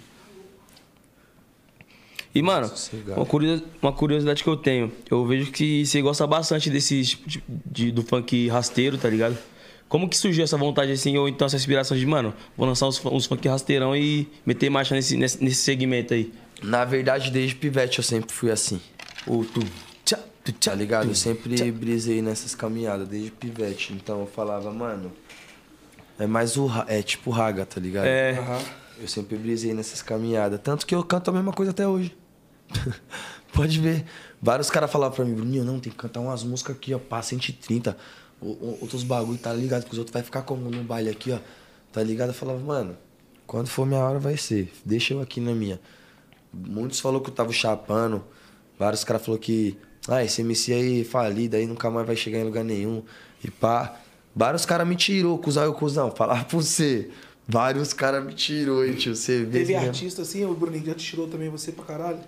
E, mano, Sossegado. uma curiosidade, uma curiosidade que eu tenho. Eu vejo que você gosta bastante desse tipo de, de- do funk rasteiro, tá ligado? Como que surgiu essa vontade, assim, ou então essa inspiração de, mano, vou lançar uns, uns funk rasteirão e meter marcha nesse, nesse, nesse segmento aí? Na verdade, desde pivete eu sempre fui assim. Ou tu... Tchá, tu, tchá, Tá ligado? tu, Eu sempre brisei nessas caminhadas, desde pivete. Então eu falava, mano, é mais o. É tipo raga, tá ligado? É. Eu sempre brisei nessas caminhadas. Tanto que eu canto a mesma coisa até hoje. (laughs) Pode ver. Vários caras falavam pra mim, Bruninho, não, tem que cantar umas músicas aqui, ó, pá, 130. Outros bagulho, tá ligado? Que os outros vai ficar como no baile aqui, ó. Tá ligado? Eu falava, mano, quando for minha hora vai ser. Deixa eu aqui na minha. Muitos falou que eu tava chapando. Vários caras falaram que, ah, esse MC aí falido aí nunca mais vai chegar em lugar nenhum. E pá. Vários caras me tirou, cuzão, eu cuzão. Falar pra você. Vários caras me tirou, hein, tio. Você vê Teve mesmo. artista assim, o Bruninho já te tirou também você pra caralho?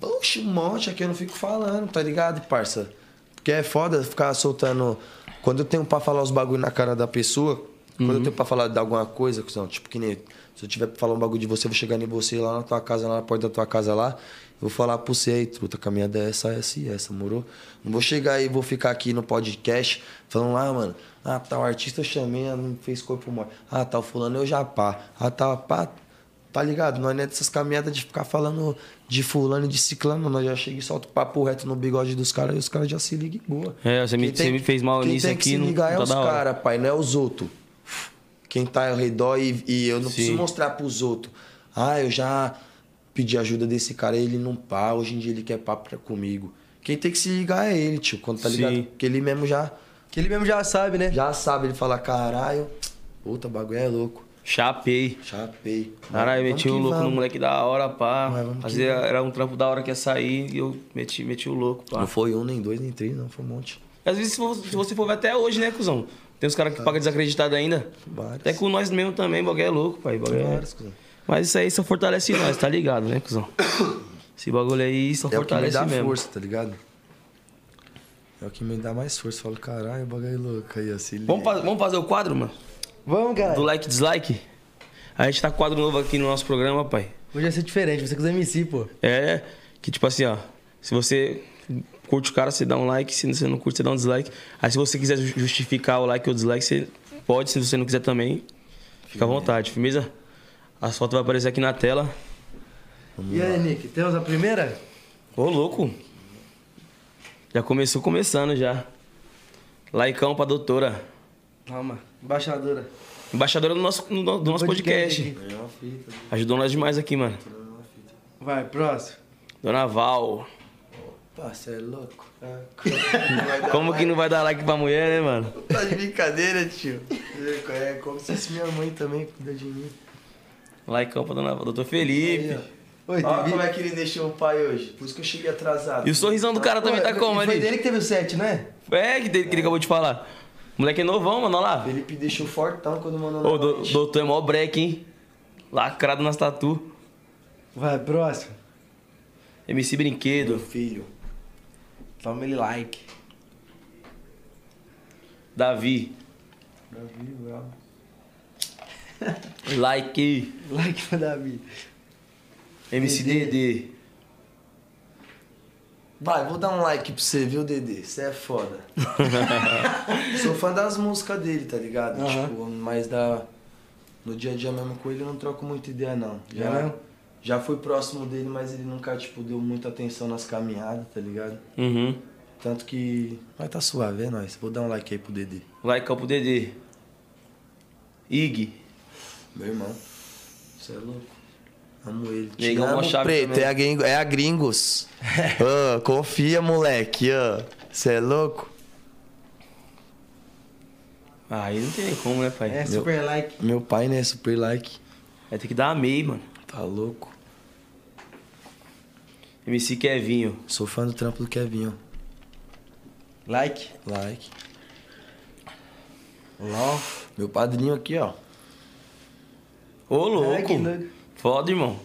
Oxe, um monte aqui eu não fico falando, tá ligado, parça? Porque é foda ficar soltando. Quando eu tenho pra falar os bagulho na cara da pessoa, quando eu tenho pra falar de alguma coisa, cuzão, tipo que nem. Se eu tiver pra falar um bagulho de você, eu vou chegar em você lá na tua casa, lá na porta da tua casa lá. Eu vou falar pra você aí, truta, a caminhada é essa, essa e essa, morou? Não vou chegar aí e vou ficar aqui no podcast falando lá, mano. Ah, tal artista eu chamei, ela não fez corpo mole. Ah, tal fulano eu já pá. Ah, tal pá. Tá ligado? Nós não é dessas caminhadas de ficar falando de fulano e de ciclano. Nós já chega e solta o papo reto no bigode dos caras e os caras já se ligam e boa. É, você me- Quem você me fez mal quem nisso tem aqui, que se ligar não é tá os caras, pai, não é os outros. Quem tá ao redor e, e eu não Sim. preciso mostrar pros outros. Ah, eu já pedi ajuda desse cara e ele não pá. Hoje em dia ele quer papo comigo. Quem tem que se ligar é ele, tio. Quando tá ligado? Sim. Porque ele mesmo já, Que ele mesmo já sabe, né? já sabe. Ele fala, caralho, puta, bagulho é louco. Chapei. Chapei. Caralho, meti o louco no vamos. moleque da hora, pá. Vamos. era um trampo da hora que ia sair e eu meti, meti o louco, pá. Não foi um, nem dois, nem três, não. Foi um monte. Às vezes, se você se você for ver até hoje, né, cuzão? Tem uns caras que pagam desacreditado ainda. Vários. Até com nós mesmo também, bagulho é louco, pai. bagulho é- Vários, cuzão. Mas isso aí só fortalece nós, tá ligado, né, cuzão? (coughs) Esse bagulho aí só É o que me fortalece dá mesmo. força, tá ligado? É o que me dá mais força. Eu falo, caralho, bagulho é louco aí, assim. Vamos, vamos fazer o quadro, mano? Vamos, cara. Do like e dislike? A gente tá com quadro novo aqui no nosso programa, pai. Hoje vai ser diferente, você com os MC, pô. É que tipo assim, ó. Se você curte o cara, você dá um like. Se você não curte, você dá um dislike. Aí se você quiser ju- justificar o like ou o dislike, você pode. Se você não quiser também, fica à vontade, firmeza? As fotos vão aparecer aqui na tela. E aí, Nick, temos a primeira? Ô, louco. Já começou começando já. Laicão pra doutora. Calma, embaixadora. Embaixadora do nosso, do do nosso podcast. É uma fita. Ajudou nós demais aqui, mano. Vai, próximo. Dona Val. Pá, cê é louco. (laughs) Como que não vai dar like pra mulher, né, mano? Tá de brincadeira, tio. É como se fosse minha mãe também cuida de mim. Laicão pra Dona Val. Doutor Felipe. Aí. Oi, Olha como é que ele deixou o pai hoje. Por isso que eu cheguei atrasado. E o sorrisão do cara também tá como Foi ali? dele que teve o set, né? É, que, ele- que ele acabou de falar. Moleque é novão, mano, olha lá. Felipe deixou fortão quando mandou Ô, do, doutor é mó break, hein? Lacrado nas tatu. Vai, próximo. MC Meu Brinquedo. filho. Family like. Davi. Davi, bravo. Like. (laughs) Like pra Davi. MC Dedê. Vai, vou dar um like pra você, viu, Dedê? Você é foda. (laughs) Sou fã das músicas dele, tá ligado? Tipo, mas da. No dia a dia mesmo com ele eu não troco muita ideia, não. Já não? Já fui próximo dele, mas ele nunca, tipo, deu muita atenção nas caminhadas, tá ligado? Uhum. Tanto que. Vai tá suave, é nóis. Vou dar um like aí pro Dedê. Likeão pro Dedê. Ig. Meu irmão. Você é louco. Amo ele. Te Negão amo, chave preto. também. É a, gringo, é a gringos. (laughs) Confia, moleque. Você é louco? Aí não tem como, né, pai? É, super like. Meu pai, né? Super like. Vai ter que dar a MEI, mano. Tá louco. MC Kevinho. Sou fã do trampo do Kevinho. Like. Like. LOL. Meu padrinho aqui, ó. Ô, louco. Foda, irmão.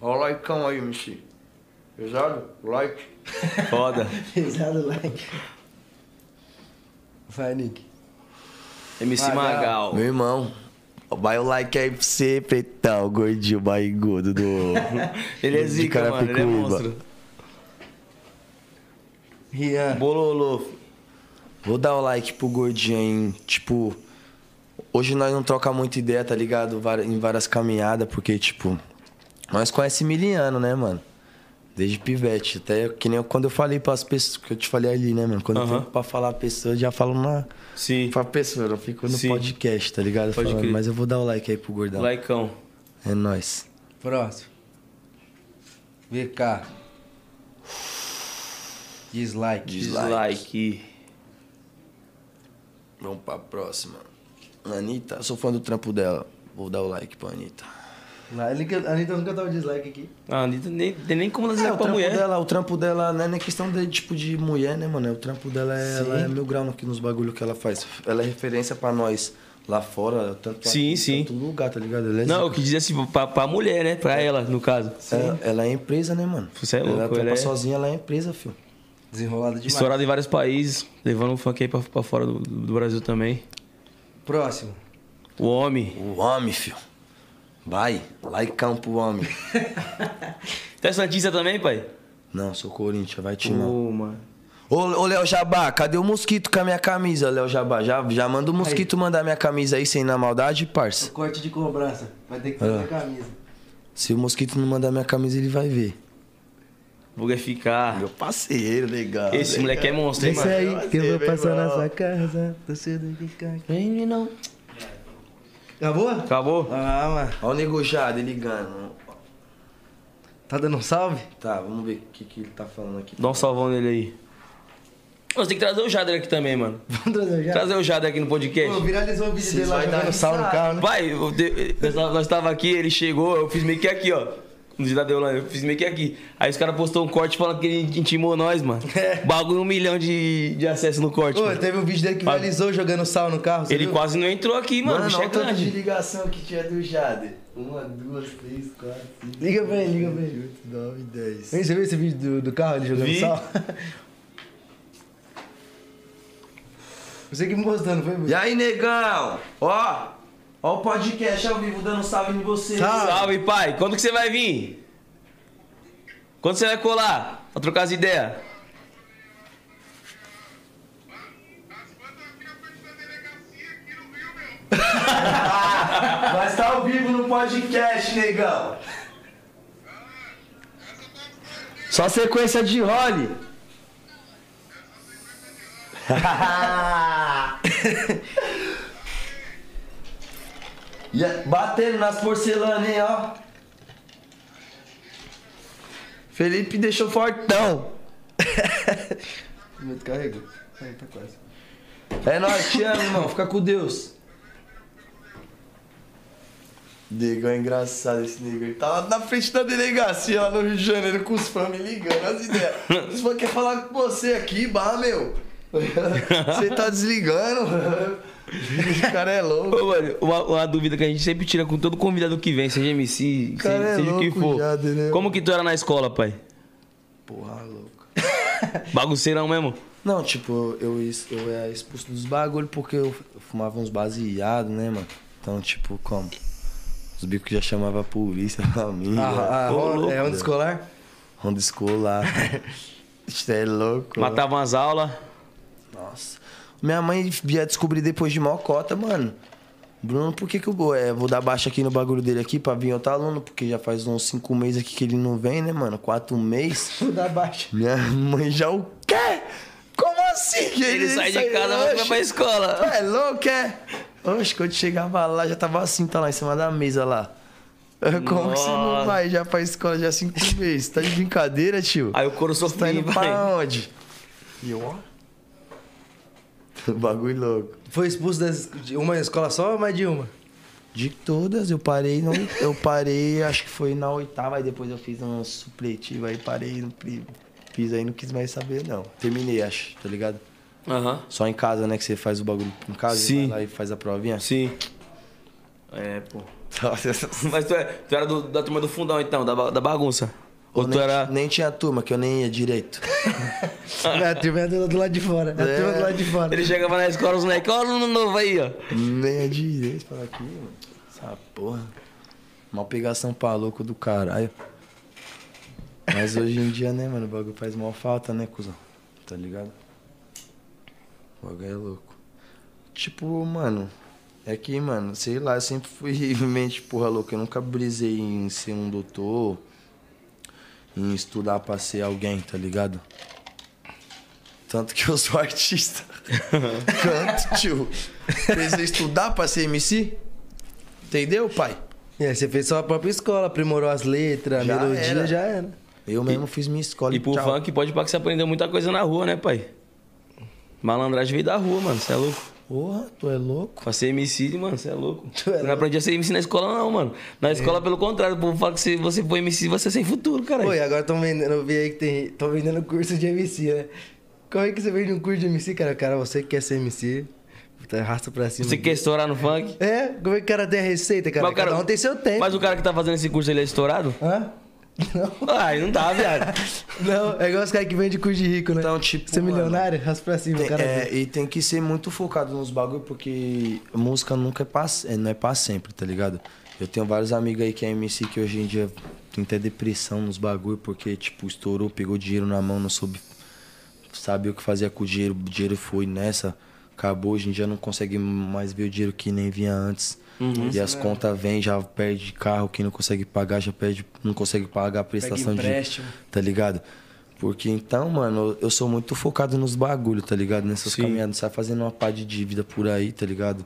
Ó o likeão aí, Michi. Pesado? Like. Foda. (laughs) Pesado like. Vai, Nick. MC Magal. Magal. Meu irmão. Vai o like aí pra você, pretão, gordinho, barrigudo do. (laughs) Ele é zica, mano. Ele é monstro. Rian. Bololô. Vou dar o like pro gordinho, hein? Tipo, hoje nós não troca muita ideia, tá ligado? Em várias caminhadas, porque, tipo, nós conhecemos miliano, né, mano? Desde pivete. Até que nem quando eu falei pras pessoas, que eu te falei ali, né, mano? Quando eu Aham. tenho pra falar a pessoa, eu já falo na. Sim. Pra pessoa, eu fico no Sim. podcast, tá ligado? Pode Falando, mas eu vou dar o like aí pro gordão. Laicão. É nóis. Próximo. VK. Dislike. Dislike. Vamos pra próxima. Anitta, eu sou fã do trampo dela. Vou dar o like pra Anitta. A Anitta nunca dá o dislike aqui. Ah, Anitta nem, tem nem como dar É, dislike o pra trampo mulher. dela, o trampo dela não é nem questão de tipo de mulher, né, mano? O trampo dela é, ela é mil grau no, nos bagulho que ela faz. Ela é referência pra nós, lá fora, tanto Sim, aqui, sim. tanto lugar, tá ligado? Ela é Não, zica. quis dizer assim, pra, pra mulher, né? Pra ela, no caso. Ela, ela é empresa, né, mano? Você é louco, Ela ela trampa é- sozinha, ela é empresa, filho. Desenrolado demais. Estourado em vários países, levando o funk aí pra, pra fora do, do Brasil também. Próximo. O homem. O homem, filho. Vai, lá em campo, o homem. Tu é Santista também, pai? Não, sou Corinthians, vai timão. Pô, mano. Ô, ô Léo Jabá, cadê o mosquito com a minha camisa, Léo Jabá? Já, já manda o mosquito mandar minha camisa aí sem na maldade, parça. Corte de cobrança. Vai ter que fazer Ah. a camisa. Se o mosquito não mandar minha camisa, ele vai ver. Vou ficar. Meu parceiro, legal. Esse legal. moleque é monstro, hein, Isso mano? aí que eu vou passar na sua casa. Tô cedo de cá. Vem, não. Acabou? Acabou? Ah, mano. Olha o negociado, ele ligando. Tá dando um salve? Tá, vamos ver o que, que ele tá falando aqui. Dá um salvão nele aí. Você tem que trazer o Jader aqui também, mano. (laughs) Vamos trazer já. Trazer o Jader aqui no podcast. Pô, viralizou o vídeo Vocês dele lá vai dar jogando sal no carro, né? Vai, eu tava- nós tava aqui, ele chegou, eu fiz meio que aqui, ó. No dia da Deolane, eu fiz meio que aqui. Aí os caras postou um corte falando que ele intimou nós, mano. Bagulho um milhão de, de acesso no corte. Pô, mano. teve um vídeo dele que viralizou jogando sal no carro. você Ele viu? quase não entrou aqui, mano. Mano, o é de ligação que tinha do Jader. Uma, duas, três, quatro, cinco. Liga pra ele, liga pra ele. oito, nove, dez. Vem, você viu esse vídeo do, do carro ele jogando Vi. sal? (laughs) Você que me mostrou, não foi? E aí, negão? Ó, ó o podcast ao vivo dando salve em você. Salve. Salve, pai. Quando que você vai vir? Quando você vai colar? Pra trocar as ideias? (laughs) Mas tá ao vivo no podcast, negão. Só sequência de role. (laughs) (laughs) E é- Batendo nas porcelanas, hein, ó. Felipe deixou fortão. (laughs) Muito carregou. Aí, tá quase. É nóis, te amo, irmão. Fica com Deus. Negão é engraçado esse negão. Ele lá na frente da delegacia lá no Rio de Janeiro com os fãs me ligando, as ideias. (laughs) Os fãs querem falar com você aqui, bah, meu. (laughs) Você tá desligando. (laughs) O cara é louco. Ô, mano, uma, uma dúvida que a gente sempre tira com todo convidado que vem, seja MC, seja, é seja o que for. já, né? Como que tu era na escola, pai? Porra, louco. (laughs) Bagunceirão mesmo? Não, tipo, eu, eu era expulso dos bagulho porque eu fumava uns baseados, né, mano? Então, tipo, como? Os bicos já chamavam a polícia, a (laughs) família. Ah, ah, louco, é onda escolar? Ronda escolar. Isso é louco. Matavam as aulas. Nossa. Minha mãe ia descobrir depois de mocota, mano. Bruno, por que que eu vou, é, vou dar baixa aqui no bagulho dele aqui pra vir outro aluno? Porque já faz uns cinco meses aqui que ele não vem, né, mano? Quatro meses. (laughs) Vou dar baixa. Minha mãe já o quê? Como assim? que Ele sai de casa, vai pra escola. É louco, é? Oxe, quando chegava lá, já tava assim, tá lá em cima da mesa lá. (laughs) Como que você não Nossa. vai já pra escola já cinco meses? Tá de brincadeira, tio? Aí o couro Você tá sofreu, indo vai. pra onde? E eu, ó. (laughs) Bagulho louco. Foi expulso das- de uma escola só ou mais de uma? De todas, eu parei, no, eu parei, acho que foi na oitava, aí depois eu fiz um supletivo, aí parei, no, pri- fiz aí, não quis mais saber, não. Terminei, acho, tá ligado? Aham. Só em casa, né, que você faz o bagulho em casa, Sim. e vai lá e faz a provinha. Sim. É, pô. (laughs) Mas tu, é- tu era do- da turma do fundão, então, da, da bagunça. Ou tu nem, era. nem tinha turma, que eu nem ia direito. (laughs) A turma é do, do lado de fora. A É. turma do lado de fora. Ele chegava na escola, os moleques, olha o aluno novo aí, ó. nem ia direito, fala aqui, mano. Essa porra. Mal pegação pra louco do caralho. Mas hoje em dia, né, mano, o bagulho faz mal falta, né, cuzão? Tá ligado? O bagulho é louco. Tipo, mano, é que, mano, sei lá, eu sempre fui (laughs) mente porra louca. Eu nunca brisei em ser um doutor, em estudar pra ser alguém, tá ligado? Tanto que eu sou artista. (laughs) Canto, tio. Precisei estudar pra ser MC? Entendeu, pai? E aí você fez sua própria escola, aprimorou as letras, a Já melodia, era. já era. Eu mesmo fiz minha escola E pro tchau. funk pode pra que você aprendeu muita coisa na rua, né, pai? Malandragem veio da rua, mano. Você é louco. Porra, tu é louco? Pra ser MC, mano, você é louco. Tu é Eu não aprendi a ser MC na escola, não, mano. Na escola, pelo contrário, o povo fala que se você for MC, você é sem futuro, cara. Pô, e agora estão vendendo, eu vi aí que tem. Estão vendendo curso de MC, né? Como é que você vende um curso de MC, cara? Cara, você que quer ser MC, Arrasta pra cima. Você quer estourar no funk? É, como é que o cara tem a receita, cara? Mas o cara- Cada um tem seu tempo. Mas o cara que tá fazendo esse curso, ele é estourado? Hã? Não. Ai, não dá, viado. Não, é igual os caras que vendem curso de rico, né? Então, tipo, Ser mano, milionário, raspa pra cima, Tem- cara. é, e tem que ser muito focado nos bagulho, porque música nunca é pra, é, não é pra sempre, tá ligado? Eu tenho vários amigos aí que é MC que hoje em dia tem até depressão nos bagulho, porque, tipo, estourou, pegou dinheiro na mão, não soube saber o que fazia com o dinheiro, o dinheiro foi nessa, acabou, hoje em dia não consegue mais ver o dinheiro que nem vinha antes. Uhum. e as contas vêm, já perde carro, quem não consegue pagar, já perde, não consegue pagar a prestação de tá ligado? Porque então, mano, eu sou muito focado nos bagulho, tá ligado? Nessas Sim. caminhadas, sai fazendo uma pá de dívida por aí, tá ligado?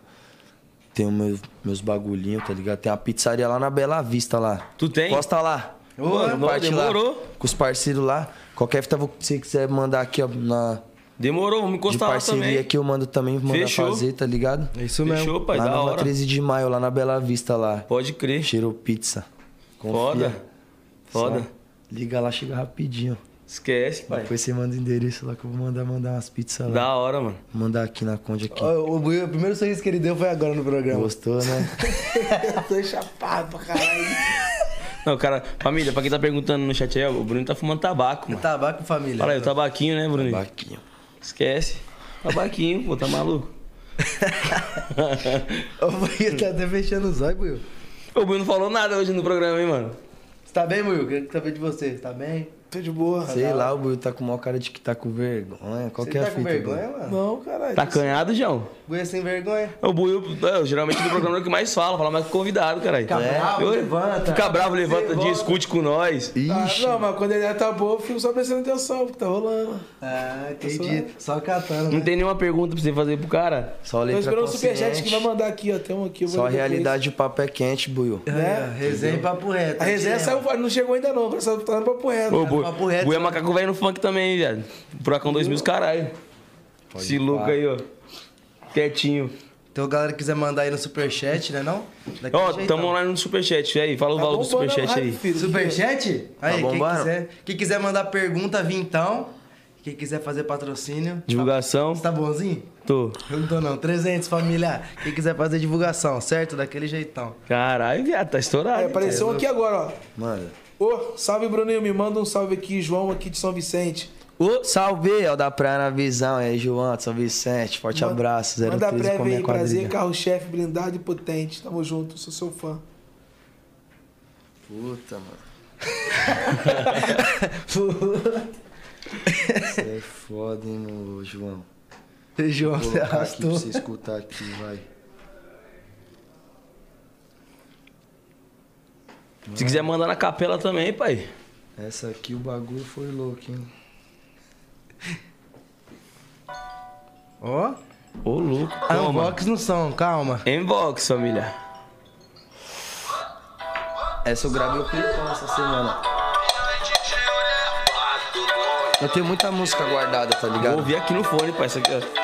Tenho meu, meus bagulhinhos, tá ligado? Tem uma pizzaria lá na Bela Vista lá. Tu tem? Posta lá. Ô, Mano, não, parte lá demorou. com os parceiros lá. Qualquer fita que você quiser mandar aqui, ó, na, Demorou, vamos de encostar lá parceria também. que eu mando também, mandar Fechou. fazer, tá ligado? É isso Fechou, mesmo. pai, lá da na hora. 13 de maio, lá na Bela Vista lá. Pode crer. Cheirou pizza. Confia. Foda. Foda. Só Liga lá, chega rapidinho. Esquece, pai. Depois você manda o endereço lá que eu vou mandar mandar umas pizzas lá. Da hora, mano. Vou mandar aqui na Conde aqui. O, o primeiro sorriso que ele deu foi agora no programa. Gostou, né? Eu (laughs) tô chapado pra caralho. Não, cara, família, pra quem tá perguntando no chat aí, o Bruno tá fumando tabaco, mano. Tabaco, família. Fala aí, o tabaquinho, né, Bruno? Baquinho. Esquece. Tabaquinho, pô, tá maluco? (laughs) Ô, Buiu, tá até fechando os olhos, Buiu. O Bruno não falou nada hoje no programa, hein, mano? Você tá bem, Buiu? Queria saber de você. Tá bem? Tô de boa. Sei lá, o Buiu tá com o maior cara de que tá com vergonha. Qual Você que é tá a com fita? vergonha, Buiu? mano? Não, caralho. Tá canhado, João? Buiu é sem vergonha. O Buiu, é, geralmente no programa é o que mais fala, fala mais com convidado, caralho. Fica bravo, Eu- levanta. Fica bravo, levanta, Levanta. discute com nós. Ah, Ixi. não, mas quando ele tá boa, eu fico só prestando atenção, porque tá rolando. Ah, entendi. Só catando, Não né? tem nenhuma pergunta pra você fazer pro cara? Só Tô letra esperando o superchat que vai mandar aqui, ó. Tem um aqui, eu vou Só depois. realidade, o papo é quente, Buiu. É, resenha e papo reto. A resenha saiu, não chegou ainda não, só tá no papo reto. Ô, Bui, papo reto, Bui é né? macaco velho no funk também, viado. Furacão 2000, caralho. Esse pá. louco aí, ó. Quietinho. Então, galera que quiser mandar aí no superchat, né não? Ó, jeitão. tamo online no superchat. Aí, fala o Tá valor do a superchat aí. filho. Superchat? Aí, quem bombando? quiser, quem quiser mandar pergunta, vintão. Quem quiser fazer patrocínio. Divulgação. Você tá bonzinho? Tô. Eu não tô não. 300, família. Quem quiser fazer divulgação, certo? Daquele jeitão. Caralho, viado, tá estourado. Hein? apareceu um aqui agora, ó. Mano. Ô, salve Bruninho, me manda um salve aqui, João aqui de São Vicente. Ô, salve, é o da Praia na Visão. Aí, João, São Vicente. Forte Manda- abraço. 013 Manda breve aí, prazer, carro-chefe, blindado e potente. Tamo junto, sou seu fã. Puta, mano. (laughs) Você é foda, hein, João. João, Vou você colocar aqui pra você escutar aqui, vai. Se quiser mandar na capela também, pai. Essa aqui o bagulho foi louco, hein? Ó. Ô, louco. Ah, um Toma. box no som, calma. Inbox, família. Essa eu gravei o clipão essa semana. Eu tenho muita música guardada, tá Vou ligado? ouvir aqui no fone, pai. Isso aqui, ó.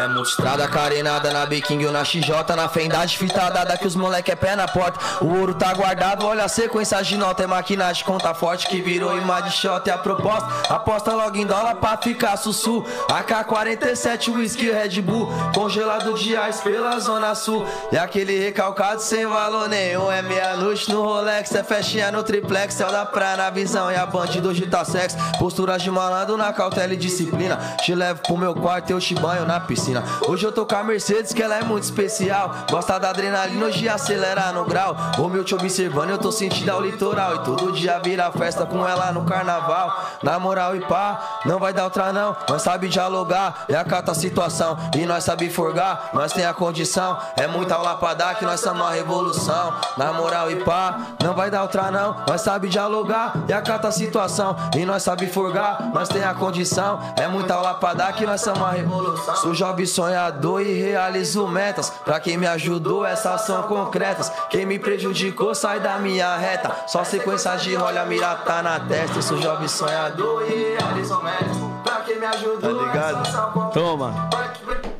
É multistrada carenada na Biking ou na XJ Na fendade fita dada que os moleque é pé na porta. O ouro tá guardado, olha a sequência de nota É maquinagem conta forte que virou imagem shot. E a proposta, aposta logo em dólar pra ficar sussu. AK-47, whisky Red Bull Congelado de ice pela zona sul. E aquele recalcado sem valor nenhum É meia-noite no Rolex, é festinha no triplex Céu da praia na visão. E a bandido hoje tá sexo Posturas de malandro na cautela e disciplina. Te levo pro meu quarto, eu te banho na piscina Hoje eu tô com a Mercedes que ela é muito especial. Gosta da adrenalina, hoje acelerar no grau. Ô meu te observando, eu tô sentindo ao litoral. E todo dia vira festa com ela no carnaval. Na moral e pá, não vai dar outra não. Nós sabe dialogar e acata a situação. E nós sabe forgar, nós tem a condição. É muita aula pra dar que nós somos a revolução. Na moral e pá, não vai dar outra não. Nós sabe dialogar e acata a situação. E nós sabe forgar, nós tem a condição. É muita aula pra dar que nós somos a revolução jovem sonhador e realizo metas Pra quem me ajudou, essas são concretas Quem me prejudicou, sai da minha reta Só sequência de olha, a mira tá na testa Eu sou jovem sonhador e realizo metas Pra quem me ajudou, Tá ligado? essas são concretas. Toma.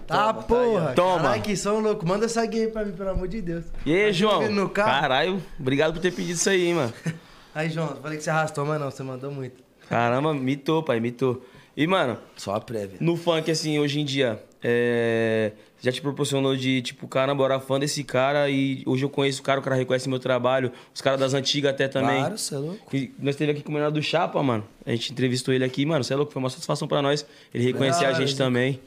Tá, porra. Toma. Caralho, que som louco. Manda essa gay pra mim, pelo amor de Deus. E aí, João? no carro? Caralho, obrigado por ter pedido isso aí, hein, mano. (laughs) Aí, João, falei que você arrastou, mas não, você mandou muito. Caramba, mitou, pai, mitou. E, mano, Só a prévia. no funk, assim, hoje em dia, é... já te proporcionou de, tipo, caramba, eu era fã desse cara e hoje eu conheço o cara, o cara reconhece meu trabalho, os caras das antigas até também. Claro, cê é louco. E nós esteve aqui com o menor do Chapa, mano. A gente entrevistou ele aqui, mano. Você é louco, foi uma satisfação pra nós. Ele reconhecer a gente também.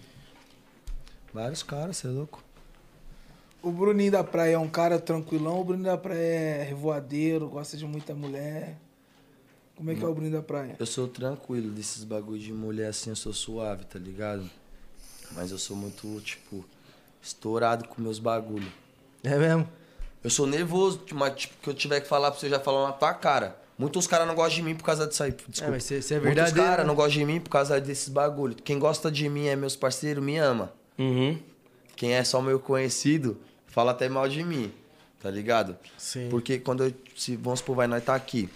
Vários caras, cê é louco. O Bruninho da Praia é um cara tranquilão, o Bruninho da Praia é revoadeiro, gosta de muita mulher. Como é que é o Bruninho da Praia? Eu sou tranquilo desses bagulho de mulher assim, eu sou suave, tá ligado? Mas eu sou muito, tipo, estourado com meus bagulho. É mesmo? Eu sou nervoso, mas tipo, que eu tiver que falar pra você já falar na tua cara. Muitos caras não gostam de mim por causa disso aí. Desculpa. É, mas você é Muitos verdadeiro. caras né? não gostam de mim por causa desses bagulho. Quem gosta de mim é meus parceiros, me ama. Uhum. Quem é só meu conhecido, fala até mal de mim, tá ligado? Sim. Porque quando eu, se, vamos supor, vai, nós tá aqui.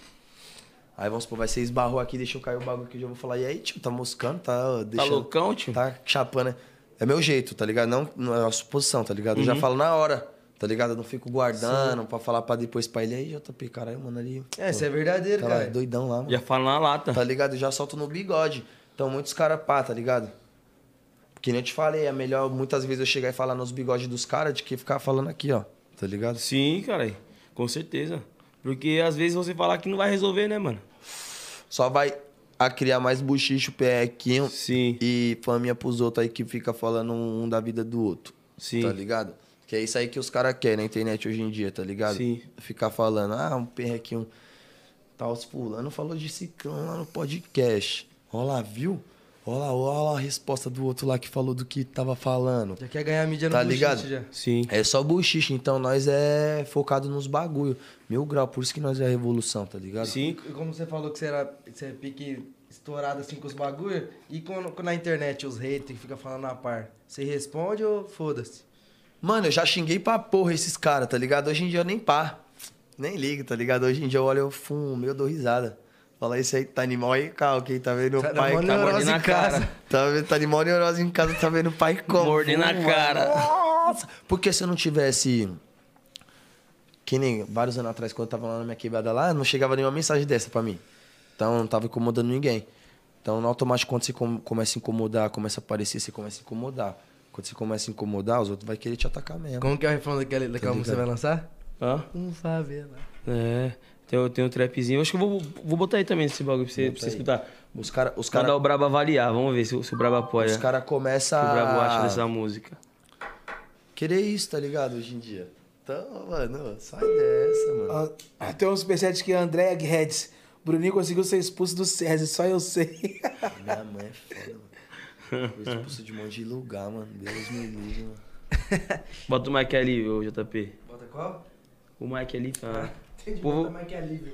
Aí vamos supor, vai ser esbarrou aqui, deixa eu cair o bagulho que eu já vou falar. E aí, tio, tá moscando, tá Tá deixando... loucão, tio? Tá chapando. É meu jeito, tá ligado? Não, não é a suposição, tá ligado? Eu Uhum. já falo na hora, tá ligado? Eu não fico guardando pra falar pra depois pra ele. Aí, JP, caralho, mano, ali... É, você é verdadeiro, Tá lá, cara. doidão lá, mano. Já fala na lata. Tá ligado? Eu já solto no bigode. Então, muitos caras pá, tá ligado? Que nem eu te falei, é melhor muitas vezes eu chegar e falar nos bigodes dos caras do que ficar falando aqui, ó. Tá ligado? Sim, cara. Com certeza. Porque às vezes você falar que não vai resolver, né, mano? Só vai a criar mais buchicho, pequinho Sim. e faminha pros outros aí que fica falando um da vida do outro. Sim. Tá ligado? Que é isso aí que os caras querem na internet hoje em dia, tá ligado? Sim. Ficar falando, ah, um perrequinho. Tal, os fulano falou de ciclão lá no podcast. Ó lá, viu? Ó lá, lá a resposta do outro lá que falou do que tava falando. Já quer ganhar mídia no Tá bullshit ligado? já. Sim. É só buchiche, então nós é focado nos bagulho. Mil grau, por isso que nós é a revolução, tá ligado? Sim. E como você falou que você era você é pique estourado assim com os bagulho, e quando, quando na internet os haters que ficam falando na par, você responde ou foda-se? Mano, eu já xinguei pra porra esses caras, tá ligado? Hoje em dia eu nem pá. Nem ligo, tá ligado? Hoje em dia eu olho, eu fumo, eu dou risada. Fala, esse aí tá animal aí, calma, quem tá vendo o Tá pai... Tá, mordendo em a cara. tá, vendo- tá animal neurose em casa, tá vendo o pai como? Mordendo a Fuma. cara. Nossa! Porque se eu não tivesse... Que nem vários anos atrás, quando eu tava lá na minha quebrada lá, não chegava nenhuma mensagem dessa pra mim. Então não tava incomodando ninguém. Então, no automático, quando você com- começa a incomodar, começa a aparecer, você começa a incomodar. Quando você começa a incomodar, os outros vão querer te atacar mesmo. Como que é o refrão daquela, daquela música que você vai lançar? Hã? Um favela. É. Tem, tem um trapzinho. Acho que eu vou, vou botar aí também esse bagulho pra você, pra você escutar. Os caras os Mandar cara, o Brabo avaliar. Vamos ver se, o- se o Brabo apoia. os cara O começam que o Brabo acha dessa música. querer isso, tá ligado? Hoje em dia. Então, mano, sai dessa, mano. Ah, Tem um superchat que é Andréa Guedes. Bruninho conseguiu ser expulso do César, só eu sei. (laughs) Minha mãe é foda, mano. Fui expulso de um monte de lugar, mano. Deus me livre, mano. Bota o Mike ali, ô JP. Bota qual? O Mike ali tá. Entendi, É Alívio.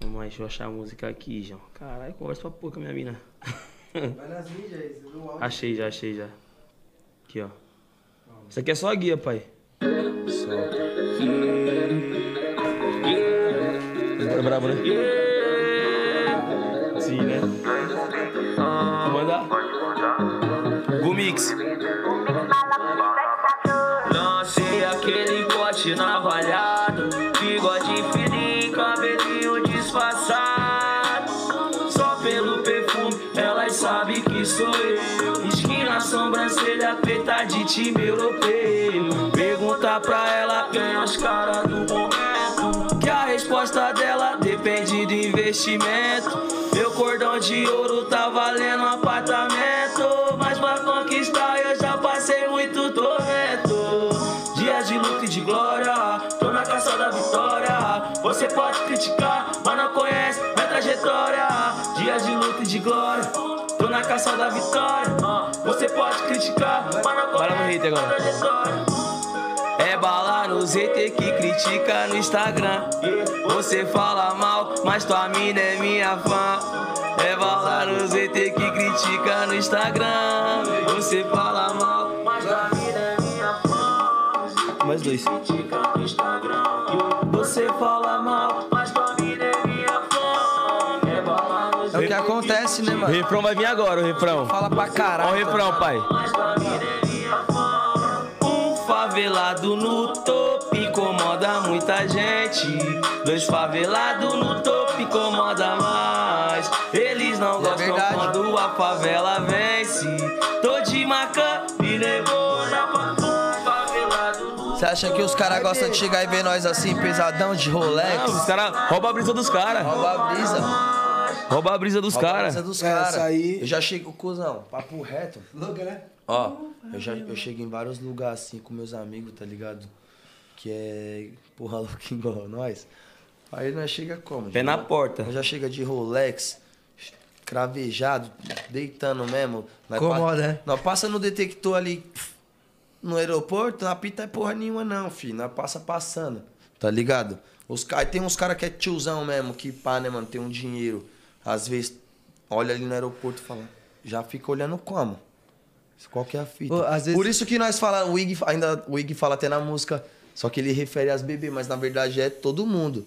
Vamos lá, deixa eu achar a música aqui, João. Caralho, conversa pra pouco com a minha mina. (laughs) Vai nas mídias aí, você viu o áudio? Achei já, achei já. Aqui, ó. Isso aqui é só a guia, pai. É brabo, né? Sim, né? Vou mandar. Gumix. Lancei aquele bote navalhado time europeu Pergunta pra ela quem é os caras do momento. Que a resposta dela depende do investimento. Meu cordão de ouro tá valendo um apartamento. Mas pra conquistar eu já passei muito tormento. Dias de luta e de glória Tô na caça da vitória. Você pode criticar, mas não conhece minha trajetória. Dias de luta e de glória Tô na caça da vitória Você pode criticar, mas não Bora no minha agora. É bala no ZT que critica no Instagram. Você fala mal, mas tua mina é minha fã. É bala no ZT que critica no Instagram. Você fala mal, Mas a vida é minha fã mais dois. Critica no Instagram Você fala mal Mas tua mina acontece, né, mano? O refrão vai vir agora, o refrão. Fala pra caralho. Olha o refrão, pai. Um favelado no topo incomoda muita gente. Dois favelados no topo incomoda mais. Eles não é gostam verdade. quando a favela vence. Tô de maca e levou na pancada. Você acha que os caras gostam de chegar e ver nós assim, pesadão de Rolex? Não, os caras roubam a brisa dos caras. Rouba a brisa. Rouba a brisa dos Rouba a caras. brisa dos É, caras. aí- Eu já chego, cuzão, papo reto. Louca, né? Ó, eu já eu chego em vários lugares assim com meus amigos, tá ligado? Que é porra (laughs) louco igual nós. Aí nós chega como? Pé na porta. Nós já chega de Rolex, cravejado, deitando mesmo. Nós Incomoda, pa- né? Nós passa no detector ali no aeroporto, não apita é porra nenhuma não, filho. Nós passa passando, tá ligado? Os aí Tem uns caras que é tiozão mesmo, que pá, né, mano, tem um dinheiro. Às vezes, olha ali no aeroporto e fala, já fica olhando como? Qual que é a fita? Ô, vezes- Por isso que nós falamos, o Ig, ainda o Ig fala até na música, só que ele refere às bebê, mas na verdade é todo mundo.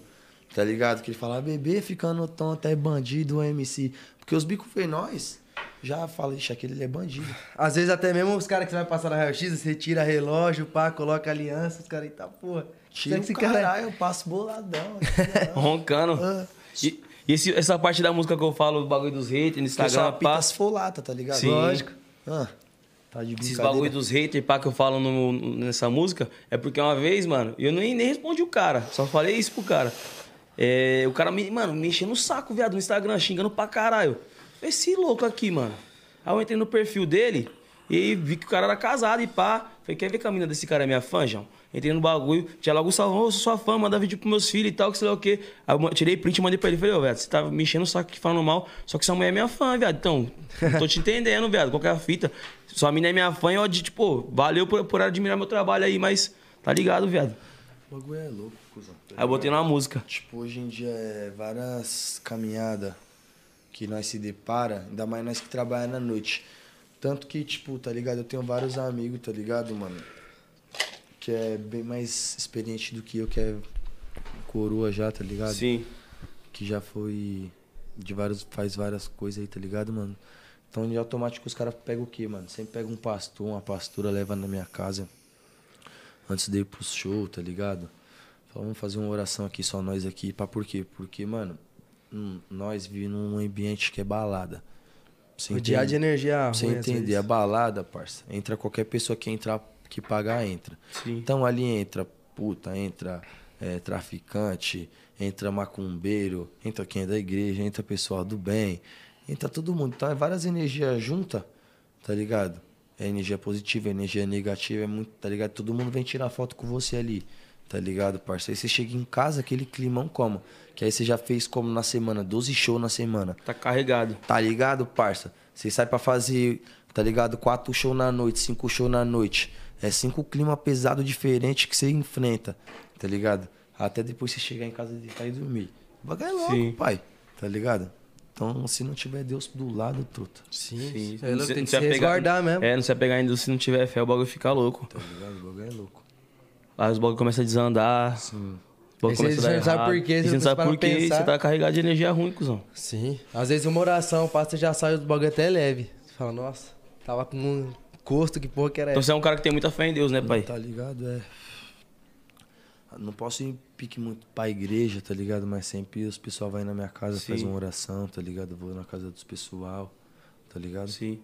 Tá ligado? Que ele fala, "Ah, bebê ficando tonto, é bandido, MC. Porque os bicos vê nós, já fala, ixi, aquele ele é bandido. Às vezes até mesmo os caras que você vai passar na raio-x, você tira relógio, pá, coloca aliança, os caras, eita porra. Tira esse cara é- caralho, eu passo boladão. (laughs) Roncando. Ah. E, e esse- essa parte da música que eu falo, o bagulho dos haters no só Instagram, apita pá. as folata, tá ligado? Sim. Lógico. Ah, tá de Esses bagulho dos haters, pá, que eu falo no- nessa música, é porque uma vez, mano, eu nem, nem respondi o cara. Só falei isso pro cara. É, o cara, me, mano, me enchendo o saco, viado, no Instagram, xingando pra caralho. Esse louco aqui, mano. Aí eu entrei no perfil dele e vi que o cara era casado e pá. Falei, quer ver que a mina desse cara é minha fã, João? Entrei no bagulho, tinha logo o salão, ô, sou sua fã, manda vídeo pros meus filhos e tal, que sei lá o quê. Aí eu tirei print e mandei pra ele. Falei, ô, velho, você tá me enchendo o saco aqui falando mal, só que sua mulher é minha fã, viado. Então, não (laughs) tô te entendendo, viado. Qual que é a fita? Sua mina é minha fã e eu, de, tipo, valeu por, por admirar meu trabalho aí, mas tá ligado, viado. O bagulho é louco, cuzão. Aí eu botei numa música. Tipo, hoje em dia é várias caminhadas que nós se depara, ainda mais nós que trabalhamos na noite. Tanto que, tipo, tá ligado? Eu tenho vários amigos, tá ligado, mano? Que é bem mais experiente do que eu, que é coroa já, tá ligado? Sim. Que já foi de vários, faz várias coisas aí, tá ligado, mano? Então, de automático, os caras pegam o quê, mano? Sempre pega um pastor, uma pastora, leva na minha casa antes de ir pro show, tá ligado? Fala, vamos fazer uma oração aqui, só nós aqui. Pra por quê? Porque, mano, nós vivemos num ambiente que é balada. Você Rodear entende? de energia Pra Você ruim, às entender, a balada, parça, entra qualquer pessoa que entrar, que pagar, entra. Sim. Então ali entra puta, entra é, traficante, entra macumbeiro, entra quem é da igreja, entra pessoal do bem, entra todo mundo. Então é várias energias juntas, tá ligado? É energia positiva, é energia negativa, é muito, tá ligado? Todo mundo vem tirar foto com você ali, tá ligado, parça? Aí você chega em casa, aquele climão como? Que aí você já fez como na semana, 12 shows na semana. Tá carregado. Tá ligado, parça? Você sai pra fazer, tá ligado? Quatro shows na noite, cinco shows na noite. É cinco clima pesado diferente que você enfrenta, tá ligado? Até depois você chegar em casa e deitar e dormir. O bagulho é louco, Sim. pai. Tá ligado? Então, se não tiver Deus do lado, truta. Sim, Sim. É louco, Não tem que se se apegar- resguardar mesmo. É, não se apegar ainda se não tiver fé, o bagulho fica louco. Tá ligado? O bagulho é louco. Aí os bagulho começam a desandar. Sim. Você não sabe por quê, você você não sabe por quê, você tá carregado de energia ruim, cuzão. Sim. Às vezes uma oração passa e já sai do bagulho até leve. Você fala, nossa, tava com um custo, que porra que era Então essa? você é um cara que tem muita fé em Deus, né, pai? Tá ligado? É. Não posso ir pique muito pra igreja, tá ligado? Mas sempre os pessoal vai na minha casa, faz Sim. uma oração, tá ligado? Eu vou na casa dos pessoal, tá ligado? Sim.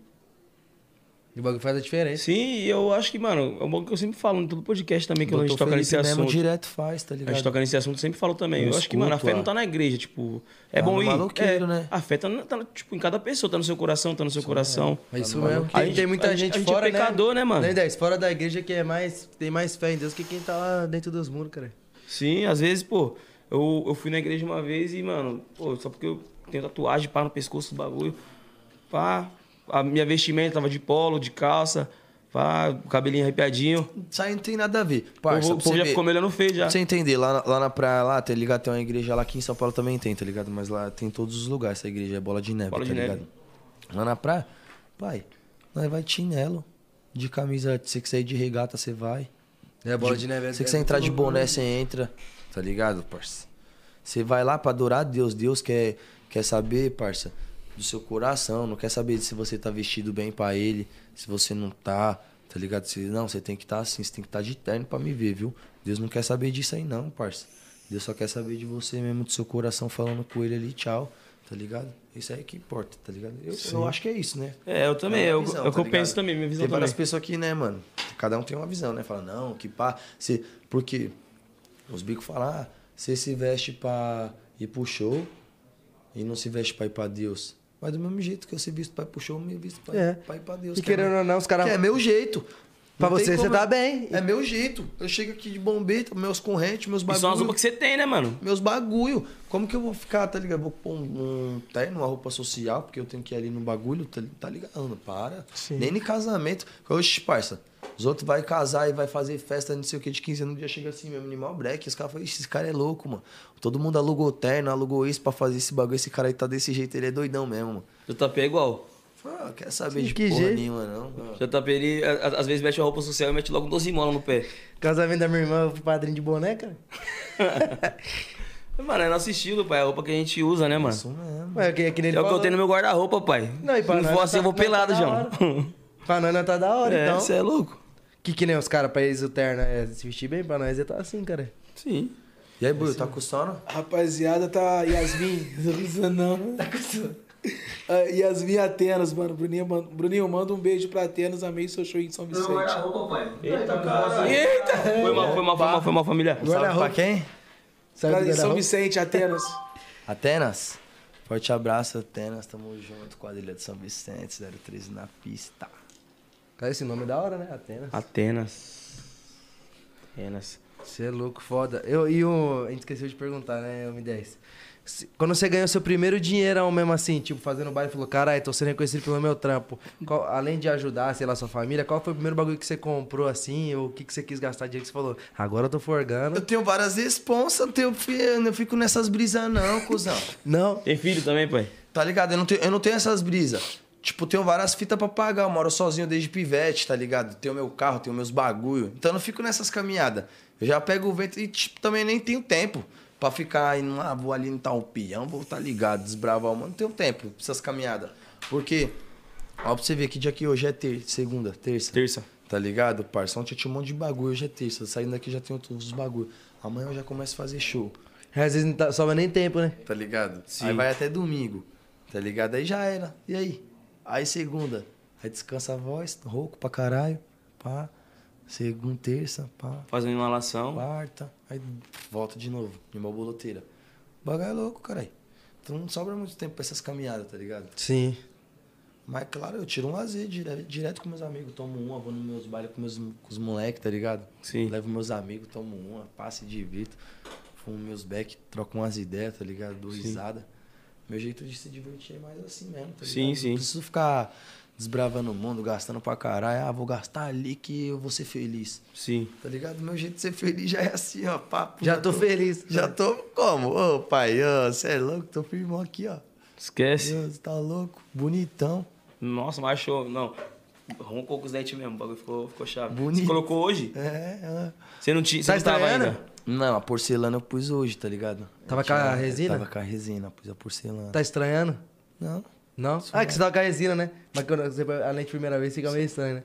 E o bagulho faz a diferença. Sim, e eu acho que, mano, é um bagulho que eu sempre falo em todo podcast também, que a gente toca Felipe nesse mesmo assunto. direto faz, tá A ligado? gente toca nesse assunto, eu sempre falo também. Nos eu acho que, mano, a fé não tá na igreja, tipo. É Tá bom ir. é, né? A fé tá, tá, tipo, em cada pessoa, tá no seu coração, tá no seu coração. É isso no mesmo. maluco. Tem, A gente- tem muita a gente- gente, a gente é fora, pecador, né, mano? Né, Dex? Fora da igreja que é mais, tem mais fé em Deus que quem tá lá dentro dos muros, cara. Sim, às vezes, pô, eu, eu fui na igreja uma vez e, mano, pô, só porque eu tenho tatuagem, pá, no pescoço do bagulho, pá, a minha vestimenta tava de polo, de calça, pá, cabelinho arrepiadinho. Isso aí não tem nada a ver. Parça, o povo você já ver- ficou me olhando feio já. Pra você entender, lá, na- lá na praia, lá, tá ligado? Tem uma igreja lá aqui em São Paulo também tem, tá ligado? Mas lá tem em todos os lugares essa igreja, é bola de neve, Bola tá de neve. ligado? Lá na praia, pai, nós vai de chinelo, de camisa, se você quiser ir de regata, você vai. É, bola de neve. Se você quiser entrar de boné, você entra, tá ligado, parça? Você vai lá pra adorar Deus. Deus quer, quer saber, parça, do seu coração. Não quer saber se você tá vestido bem pra ele, se você não tá, tá ligado? Se, não, você tem que estar assim, você tem que estar de terno pra me ver, viu? Deus não quer saber disso aí não, parça. Deus só quer saber de você mesmo, do seu coração, falando com ele ali, tchau. tá ligado? Isso aí que importa, tá ligado? Eu, eu acho que é isso, né? É, eu também, É é visão, é o que tá eu penso também, minha visão Tem várias também. pessoas aqui, né, mano? Cada um tem uma visão, né? Fala, não, que pá. Você, porque os bicos falam, ah, você se veste pra ir pro show e não se veste pra ir pra Deus. Mas do mesmo jeito que eu se visto pra ir pro show, eu me visto pra, É. pra ir pra Deus. E é querendo meu- ou não, os caras- É meu jeito. Pra Não você, você tá eu- bem. É meu jeito. Eu chego aqui de bombeta, meus correntes, meus E bagulhos. são as roupas que você tem, né, mano? Meus bagulho. Como que eu vou ficar, tá ligado? Vou pôr um, um terno, uma roupa social, porque eu tenho que ir ali no bagulho, tá, tá ligado? Para. Sim. Nem em casamento. Oxe, parça. Os outros vai casar e vai fazer festa, não sei o que, de 15 anos, um dia chega assim mesmo, animal break. Os caras falam, ixi, esse cara é louco, mano. Todo mundo alugou terno, alugou isso pra fazer esse bagulho. Esse cara aí tá desse jeito, ele é doidão mesmo, mano. JP é igual. Ah, quer saber Que- de que porra jeito? nenhuma, não. JP, ele às vezes mete a roupa social e mete logo 12 molas no pé. Casamento da minha irmã, eu fui padrinho de boneca. (laughs) Mano, é nosso estilo, pai. É a roupa que a gente usa, né, mano? Isso mesmo. Ué, que, que nem ele É o que eu tenho no meu guarda-roupa, pai. Não, e pra Se não nós for assim, tá- eu vou nós tá pelado, da João. Pra nós não tá da hora, (laughs) É, então. você é louco? Que que nem os caras, pra eles o terno é se vestir bem, pra nós é tá assim, cara. Sim. E aí, Buio, tá com sono? Rapaziada, tá Yasmin. (laughs) Não não. Tá Ah, (laughs) Yasmin Atenas, mano. Bruninho, man- Bruninho, manda um beijo pra Atenas. Amei seu show em São Vicente. roupa, pai. Eita, cara. Eita! Foi mal, foi mal, foi mal, foi mal, família. Salve pra Guarda-roupa. quem? Sabe Pra- São guarda-roupa? Vicente, Atenas. (laughs) Atenas. Forte abraço, Atenas. Tamo junto. Quadrilha de São Vicente, 013 na pista. Cara, esse nome é da hora, né? Atenas. Atenas. Atenas. Você é louco, foda. Eu, e o. A gente esqueceu de perguntar, né, M10? Se- Quando você ganhou seu primeiro dinheirão mesmo assim, tipo, fazendo baile, falou, caralho, tô sendo reconhecido pelo meu trampo. Qual- além de ajudar, sei lá, sua família, qual foi o primeiro bagulho que você comprou assim? Ou o que, que você quis gastar dinheiro que você falou? Agora eu tô forgando. Eu tenho várias responsas, eu, tenho, eu não fico nessas brisas não, cuzão. Não. Tem filho também, pai? Tá ligado? Eu não tenho, eu não tenho essas brisas. Tipo, tenho várias fitas pra pagar. Eu moro sozinho desde pivete, tá ligado? Tenho meu carro, tenho meus bagulho. Então eu não fico nessas caminhadas. Eu já pego o vento e, tipo, também nem tenho tempo pra ficar indo lá, vou ali no tal peão, vou tá ligado, desbravar o mano. Não tenho tempo pra essas caminhadas. Porque, ó, pra você ver que dia que hoje é ter, segunda, terça. Terça. Tá ligado, parça? Ontem eu tinha um monte de bagulho, hoje é terça. Saindo daqui já tenho todos os bagulho. Amanhã eu já começo a fazer show Às vezes não tá, sobra nem tempo, né? tá ligado? Sim. Aí vai até domingo, tá ligado? Aí já era. E aí? Aí segunda, aí descansa a voz, rouco pra caralho, pá. Segunda, terça, pá. Fazendo inalação. Quarta, aí volta de novo, de uma boloteira. O bagulho é louco, caralho. Então não sobra muito tempo pra essas caminhadas, tá ligado? Sim. Mas claro, eu tiro um lazer direto, direto com meus amigos. Tomo uma, vou nos meus bailes com, meus, com os moleques, tá ligado? Sim. Levo meus amigos, tomo uma, passe de divirto. Fumo meus back, troco umas ideias, tá ligado? Dou risada. Meu jeito de se divertir é mais assim mesmo, tá ligado? Sim, sim. Não preciso ficar desbravando o mundo, gastando pra caralho. Ah, vou gastar ali que eu vou ser feliz. Sim. Tá ligado? Meu jeito de ser feliz já é assim, ó. Papo, Já tô feliz. Já tô como? Ô, pai, você é louco? Tô firmão aqui, ó. Esquece. Deus, tá louco? Bonitão. Nossa, mas achou. Não. Roncou com os dentes mesmo. O bagulho ficou, ficou chave. Bonito. Você colocou hoje? É, é. Você não tinha. Tá Você não tava estranhando? ainda? Não, a porcelana eu pus hoje, tá ligado? Tava Eu com a tinha- resina? Tava com a resina, pus a porcelana. Tá estranhando? Não. Não? Ah, que você tava com a resina, né? Mas quando você além de primeira vez, fica meio estranho, né?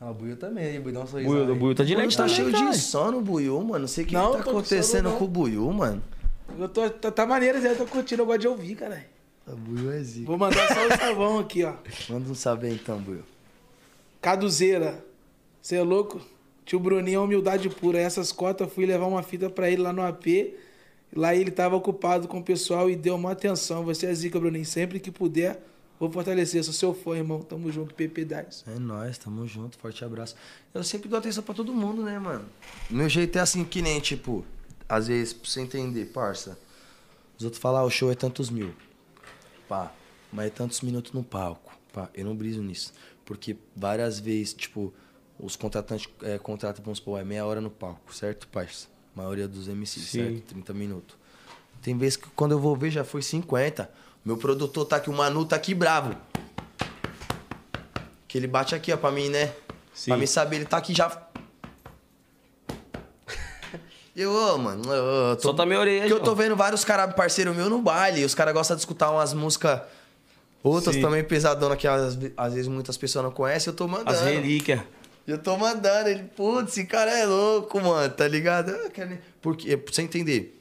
Ah, o Buiu também, o Buiu dá um sorriso. Buiu, o Buiu tá de lente tá também, cheio de sono, Buiu, mano. Não sei o que, Não, que tá com acontecendo sono, não. com o Buiu, mano. Eu tô, tá, tá maneiro, Zé. Eu tô curtindo, eu gosto de ouvir, caralho. O Buiu é zica. Vou mandar só o savão aqui, ó. Manda um saber então, Buiu. Caduzeira. Você é louco? Tio Bruninho é humildade pura. Essas cotas, fui levar uma fita pra ele lá no AP. Lá ele tava ocupado com o pessoal e deu uma atenção. Você é zica, Bruninho. Sempre que puder, vou fortalecer. Sou seu fã, irmão. Tamo junto, PP 10. É nóis, tamo junto, forte abraço. Eu sempre dou atenção pra todo mundo, né, mano? Meu jeito é assim, que nem, tipo, às vezes, pra você entender, parça. Os outros falam, ah, o show é tantos mil. Pá, mas é tantos minutos no palco. Pá, eu não briso nisso. Porque várias vezes, tipo, os contratantes é, contratam, vamos supor, é meia hora no palco, certo, parça? A maioria dos MCs, Sim. certo? 30 minutos. Tem vezes que quando eu vou ver já foi 50. Meu produtor tá aqui, o Manu tá aqui bravo. Que ele bate aqui, ó, pra mim, né? Sim. Pra mim saber, ele tá aqui já. (laughs) Eu, ô, mano, eu, tô... Solta minha orelha, Porque eu tô vendo vários caras parceiro meu no baile. Os caras gostam de escutar umas músicas. Outras Sim. também pesadona que às, às vezes muitas pessoas não conhecem. Eu tô mandando. As relíquias. Eu tô mandando. Ele, putz, esse cara é louco, mano, tá ligado? Porque, pra você entender,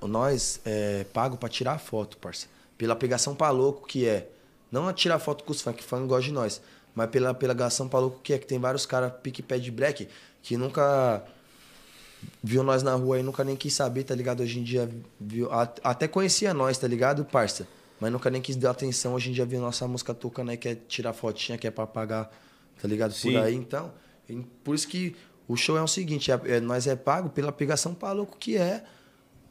nós é pago pra tirar foto, parça. Pela pegação pra louco que é. Não tirar foto com os fãs, que fã gosta de nós. Mas pela pegação pra louco que é, que tem vários caras pique pé de break que nunca viu nós na rua e nunca nem quis saber, tá ligado? Hoje em dia viu. Até conhecia nós, tá ligado, parça? Mas nunca nem quis dar atenção. Hoje em dia viu nossa música tocando aí, quer tirar fotinha, quer pra pagar, tá ligado? Sim. Por aí, então. Por isso que o show é o seguinte: é- é- nós é pago pela pegação pra louco que é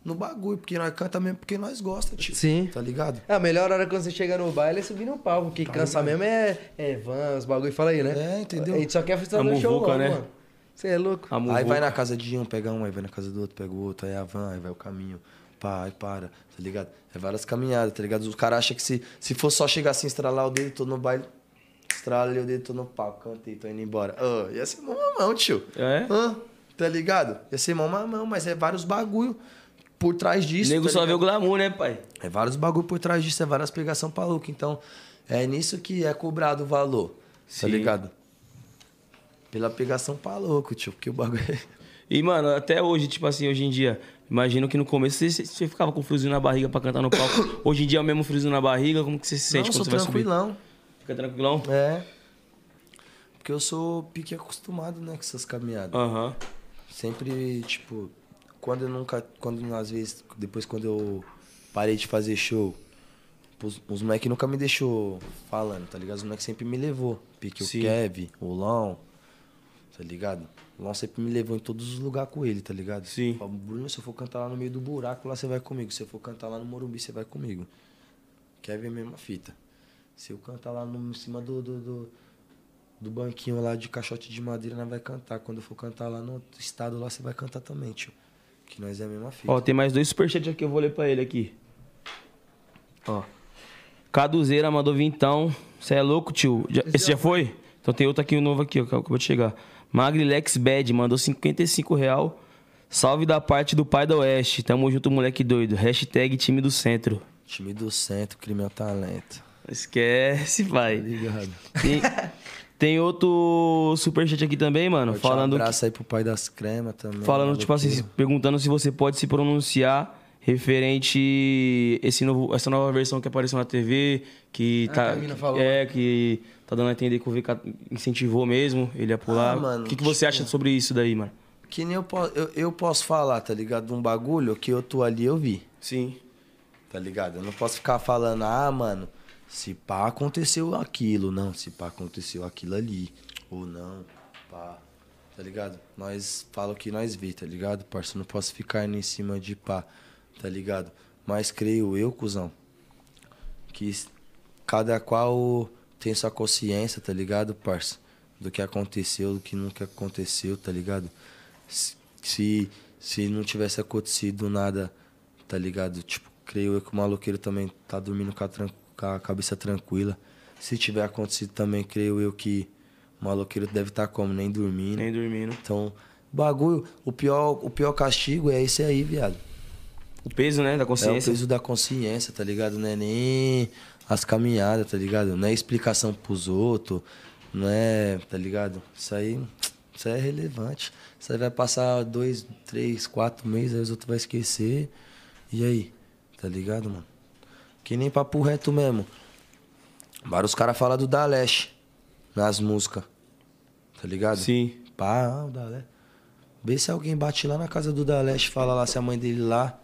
no bagulho. Porque nós canta mesmo porque nós gosta, tio. Sim. Tá ligado? É, a melhor hora quando você chega no baile é subir no palco. Tá Quem cansa mesmo é, é van, os bagulho. Fala aí, né? É, entendeu? A gente só quer fazer no show, né? mano. Você é louco. Aí vai na casa de um, pega um, aí vai na casa do outro, pega o outro, aí a van, aí vai o caminho. Pá, aí para, tá ligado? É várias caminhadas, tá ligado? Os caras acham que se, se for só chegar assim, estralar o dedo, tô no baile, estrala ali o dedo, tô no palco, cantei, tô indo embora. Ô, ia ser mó mamão, tio. É? Hã? tá ligado? Ia ser mó mamão, mas é vários bagulho por trás O disso. nego tá só vê o glamour, né, pai? É vários bagulho por trás disso, é várias pegação pra louco. Então, é nisso que é cobrado o valor, tá Sim. ligado? Pela pegação pra louco, tio, porque o bagulho é... E, mano, até hoje, tipo assim, hoje em dia, imagino que no começo você, você ficava com friozinho na barriga pra cantar no palco. (coughs) Hoje em dia é o mesmo friozinho na barriga, como que você se sente Não, quando você vai subir? tranquilão. Fica tranquilão? É. Porque eu sou pique acostumado, né, com essas caminhadas. Aham. Sempre, tipo, quando eu nunca. Quando às vezes, depois quando eu parei de fazer show, os, os moleques nunca me deixou falando, tá ligado? Os moleques sempre me levou. Pique Sim. o Kev, o Lão, tá ligado? O Lão sempre me levou em todos os lugares com ele, tá ligado? Sim. Bruno, se eu for cantar lá no meio do buraco, lá você vai comigo. Se eu for cantar lá no Morumbi, você vai comigo. Kevin é a mesma fita. Se eu cantar lá no, em cima do, do, do, do banquinho lá de caixote de madeira, nós vai cantar. Quando eu for cantar lá no estado, lá você vai cantar também, tio. Que nós é a mesma fita. Ó, tem mais dois superchats aqui, eu vou ler pra ele aqui. Ó. Caduzeira mandou vintão. Você é louco, tio? Já- esse já foi? Então tem outro aqui, um novo aqui, ó, que acabou de chegar. Magrilex Bad mandou 55 real. Salve da parte do pai da Oeste. Tamo junto, moleque doido. Hashtag time do centro. Time do centro, crime é o talento. Esquece, pai. Ligado. Tem, tem outro superchat aqui também, mano. Falando que- abraço aí pro pai das cremas também. Falando, tipo assim, perguntando se você pode se pronunciar referente esse novo, essa nova versão que apareceu na TV, que Ah, tá. que falou. É, que tá dando a entender que o VK incentivou mesmo ele a pular. Ah, o que, que você tipo- acha sobre isso daí, mano? Que nem eu, po- eu, eu posso falar, tá ligado? De um bagulho que eu tô ali, eu vi. Sim. Tá ligado? Eu não posso ficar falando, ah, mano, se pá aconteceu aquilo, não, se pá aconteceu aquilo ali, ou não, pá, tá ligado? Nós fala o que nós vê, tá ligado, parça? Não posso ficar indo em cima de pá, tá ligado? Mas creio eu, cuzão, que cada qual tem sua consciência, tá ligado, parça? Do que aconteceu, do que nunca aconteceu, tá ligado? Se, se, não tivesse acontecido nada, tá ligado? Tipo, creio eu que o maloqueiro também tá dormindo com a, tran- com a cabeça tranquila. Se tiver acontecido também, creio eu que o maloqueiro deve estar como? Nem dormindo. Nem dormindo. Então, bagulho, o pior, o pior castigo é esse aí, viado. O peso, né, da É o consciência. peso da consciência, tá ligado? Não é nem as caminhadas, tá ligado? Não é explicação pros outros, não é, tá ligado? Isso aí, isso aí é relevante. Isso aí vai passar dois, três, quatro meses, aí os outros vão esquecer. E aí? Tá ligado, mano? Que nem papo reto mesmo. Vários caras falam do Daleste nas músicas. Tá ligado? Sim. Pá, o Daleste. Vê se alguém bate lá na casa do Daleste, fala lá se a mãe dele lá,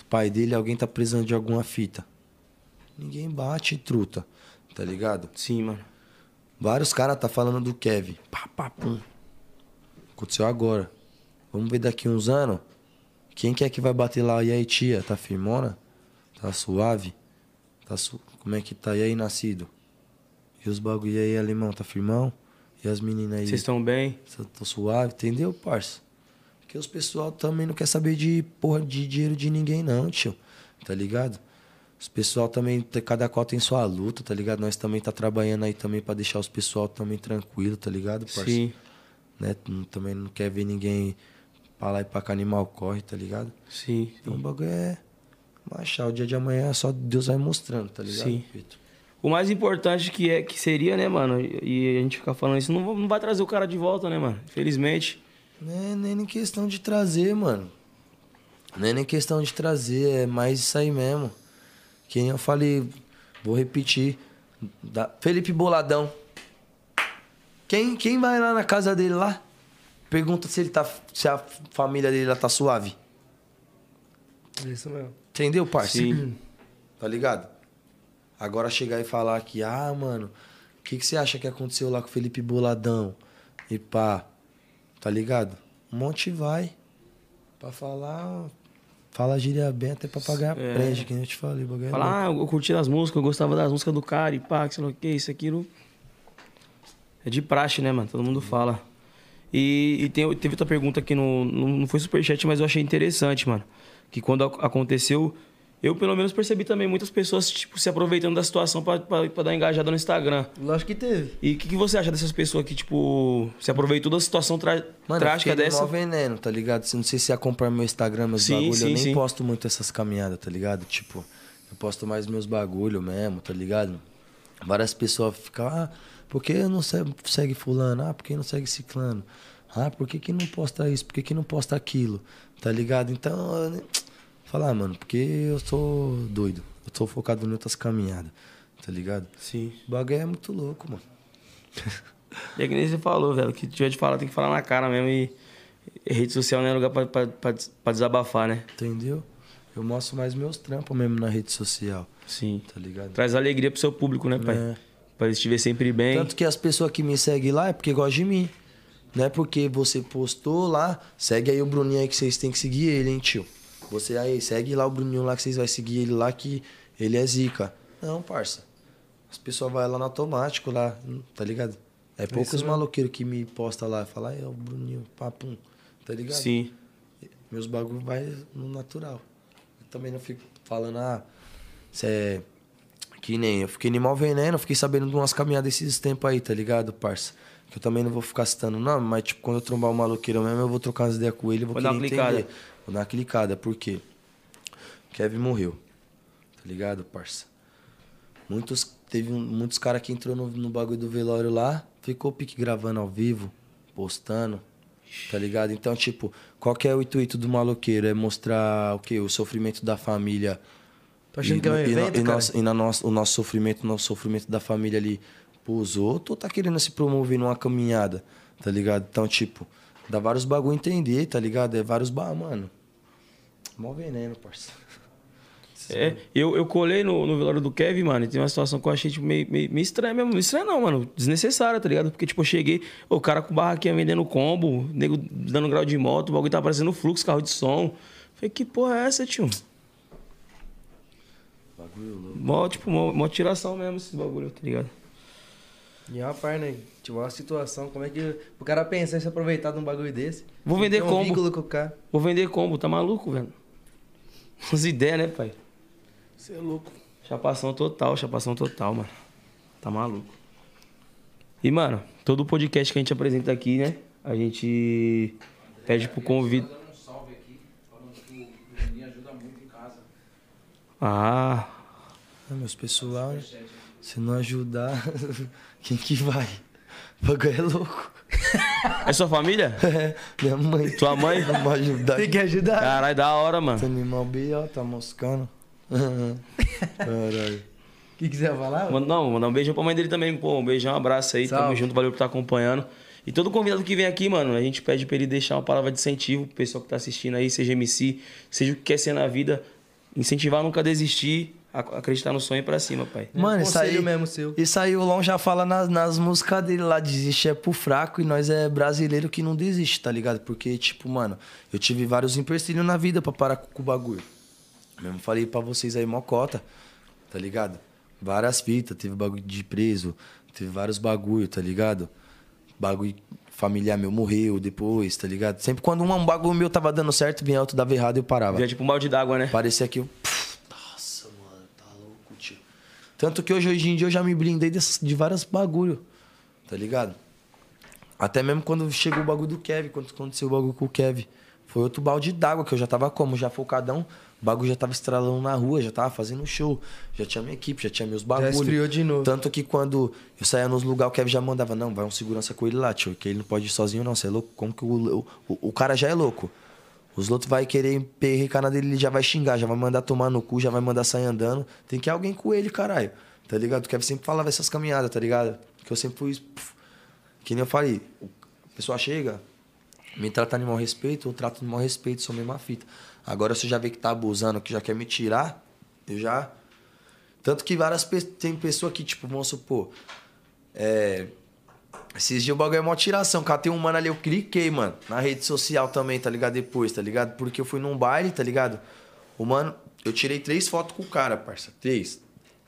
o pai dele, alguém tá precisando de alguma fita. Ninguém bate, truta. Tá ligado? Sim, mano. Vários caras tá falando do Kevin. Pá, pá, pum. Aconteceu agora. Vamos ver daqui uns anos. Quem que é que vai bater lá? E aí, tia? Tá firmona? Tá suave? Tá su... Como é que tá? E aí, nascido? E os bagulho? E aí, alemão? Tá firmão? E as meninas aí? Vocês estão bem? Tô tô suave, entendeu, parça? Porque os pessoal também não quer saber de porra de dinheiro de ninguém, não, tio. Tá ligado? Os pessoal também, cada qual tem sua luta, tá ligado? Nós também tá trabalhando aí também pra deixar os pessoal também tranquilo, tá ligado, parça? Sim. Né? Também não quer ver ninguém pra lá e pra cá animal corre, tá ligado? Sim. Então o bagulho é. Machar, o dia de amanhã só Deus vai mostrando, tá ligado? Sim. Vitor? O mais importante que, é, que seria, né, mano? E a gente ficar falando isso, não, não vai trazer o cara de volta, né, mano? Infelizmente. Não é nem em questão de trazer, mano. Não é nem questão de trazer, é mais isso aí mesmo. Que nem eu falei, vou repetir. Da- Felipe Boladão. Quem, quem vai lá na casa dele lá? Pergunta se ele tá. Se a família dele lá tá suave. Isso mesmo. Entendeu, parça? Sim. (clears throat) Tá ligado? Agora chegar e falar que, ah, mano, o que, que você acha que aconteceu lá com o Felipe Boladão? E pá, tá ligado? Um monte vai. Pra falar. Fala gíria bem até pra pagar a É. prédio, que nem eu te falei. bagulho é. Falar, ah, eu curti as músicas, eu gostava das músicas do cara e pá, que sei lá o que, isso, aquilo. É de praxe, né, mano? Todo mundo fala. E, e tem, teve outra pergunta aqui no. Não foi superchat, mas eu achei interessante, mano. Que quando ac- aconteceu, eu pelo menos percebi também muitas pessoas, tipo, se aproveitando da situação pra dar engajada no Instagram. Lógico que teve. E o que, que você acha dessas pessoas que, tipo, se aproveitou da situação tra Mano, trágica dessa? Mó veneno, tá ligado? Não sei se você acompanha meu Instagram, meus Sim, bagulho. sim, eu nem sim. posto muito essas caminhadas, tá ligado? Tipo, eu posto mais meus bagulho mesmo, tá ligado? Várias pessoas ficam, ah, por que não segue, segue fulano? Ah, por que não segue ciclano? Ah, por que, que não posta isso? Por que, que não posta aquilo? Tá ligado? Então, (tsk) falar, mano, porque eu sou doido. Eu tô focado em outras caminhadas, tá ligado? Sim. O bagulho é muito louco, mano. E (laughs) é que nem você falou, velho, que tiver de falar tem que falar na cara mesmo e, e rede social não é lugar pra, pra, pra, pra desabafar, né? Entendeu? Eu mostro mais meus trampos mesmo na rede social, Sim. tá ligado? Traz alegria pro seu público, né, pai? É. Pra eles te ver sempre bem. Tanto que as pessoas que me seguem lá é porque gostam de mim. Não é porque você postou lá, segue aí o Bruninho aí que vocês têm que seguir ele, hein, tio. Você aí, segue lá o Bruninho lá que vocês vão seguir ele lá que ele é zica. Não, parça. As pessoas vão lá no automático lá, tá ligado? É poucos mesmo. maloqueiros que me postam lá, falam, é o Bruninho, papum, tá ligado? Sim. Meus bagulho vai no natural. Eu também não fico falando, ah, cê é. Que nem eu fiquei nem mal veneno, fiquei sabendo de umas caminhadas esses tempos aí, tá ligado, parça? Que eu também não vou ficar citando, não, mas tipo, quando eu trombar o maloqueiro mesmo, eu vou trocar umas ideias com ele, vou Vou dar querer uma entender. clicada. Vou dar uma clicada, por quê? Kevin morreu, tá ligado, parça? Muitos, teve muitos caras que entrou no, no bagulho do velório lá, ficou pique gravando ao vivo, postando, tá ligado? Então, tipo, qual que é o intuito do maloqueiro? É mostrar o quê? O sofrimento da família. Tô achando que é um e, no- evento, e, nosso- e na nosso, o nosso sofrimento, o nosso sofrimento da família ali pros outros, ou tá querendo se promover numa caminhada, tá ligado? Então, tipo, dá vários bagulho entender, tá ligado? É vários ba... Mano, mó veneno, parça. (laughs) É, eu, eu colei no, no velório do Kevin, mano, e tem uma situação que eu achei tipo, meio, meio, meio estranha mesmo. Estranha não, mano. Desnecessária, tá ligado? Porque, tipo, eu cheguei, o cara com barraquinha vendendo combo, nego dando grau de moto, o bagulho tá parecendo fluxo, carro de som. Falei, que porra é essa, tio? Bagulho louco. Mó, tipo, mó, mó tiração mesmo esse bagulho, tá ligado? E uma par, né? Tipo, uma situação, como é que o cara pensa em se aproveitar de um bagulho desse? Vou vender um combo. com o cara. Vou vender combo, tá maluco, velho? As ideias, né, pai? Você é louco. Chapação total, chapação total, mano. Tá maluco. E, mano, todo podcast que a gente apresenta aqui, né? A gente pede pro convite. um salve aqui, falando que o Bruninho ajuda muito em casa. Ah, Ah, meus pessoal, se não ajudar, (laughs) quem que vai? O bagulho é louco. é sua família? (laughs) É, minha mãe. Tua mãe? Vai ajudar. Tem que ajudar. Caralho, da hora, mano. Esse animal B, ó, tá moscando. (laughs) Caralho. O que quiser falar? Manda- Não, mandar um beijão pra mãe dele também, pô. Um beijão, um abraço aí. Tamo Salve. junto, valeu por estar acompanhando. E todo convidado que vem aqui, mano, a gente pede pra ele deixar uma palavra de incentivo pro pessoal que tá assistindo aí, seja MC, seja o que quer ser na vida. Incentivar a nunca desistir, acreditar no sonho e pra cima, pai. Mano, isso aí, Conselho mesmo seu. isso aí o Long já fala nas, nas músicas dele lá, desiste é pro fraco e nós é brasileiro que não desiste, tá ligado? Porque, tipo, mano, eu tive vários empecilhos na vida pra parar com, o bagulho. Mesmo falei pra vocês aí, mocota, tá ligado? Várias fitas, teve bagulho de preso, teve vários bagulho, tá ligado? Bagulho familiar meu morreu depois, tá ligado? Sempre quando um, um bagulho meu tava dando certo, vinha outro dava errado e eu parava. Vira tipo um balde d'água, né? Parecia que eu. Pff, Nossa, mano, tá louco, tio. Tanto que hoje, hoje em dia eu já me blindei dessas- de vários bagulho. Tá ligado? Até mesmo quando chegou o bagulho do Kevin, quando aconteceu o bagulho com o Kevin. Foi outro balde d'água que eu já tava como? Já focadão. O bagulho já tava estralando na rua, já tava fazendo show. Já tinha minha equipe, já tinha meus bagulhos. esfriou de novo. Tanto que quando eu saía nos lugares, o Kevin já mandava, não, vai um segurança com ele lá, tio, que ele não pode ir sozinho, não. Você é louco? Como que o, o, o cara já é louco? Os outros vai querer perrecar na dele, ele já vai xingar, já vai mandar tomar no cu, já vai mandar sair andando. Tem que ir alguém com ele, caralho. Tá ligado? O Kevin sempre falava essas caminhadas, tá ligado? Que eu sempre fui. puf, Que nem eu falei, a pessoa chega, me trata de mau respeito, eu trato de mau respeito, sou mesma fita. Agora, eu já vê que tá abusando, que já quer me tirar, eu já. Tanto que várias pessoas. Tem pessoa que, tipo, vamos supor. É. Esses dias o bagulho é mó tiração. Cara, tem um mano ali, eu cliquei, mano. Na rede social também, tá ligado? Depois, tá ligado? Porque eu fui num baile, tá ligado? O mano. Eu tirei três fotos com o cara, parça. Três.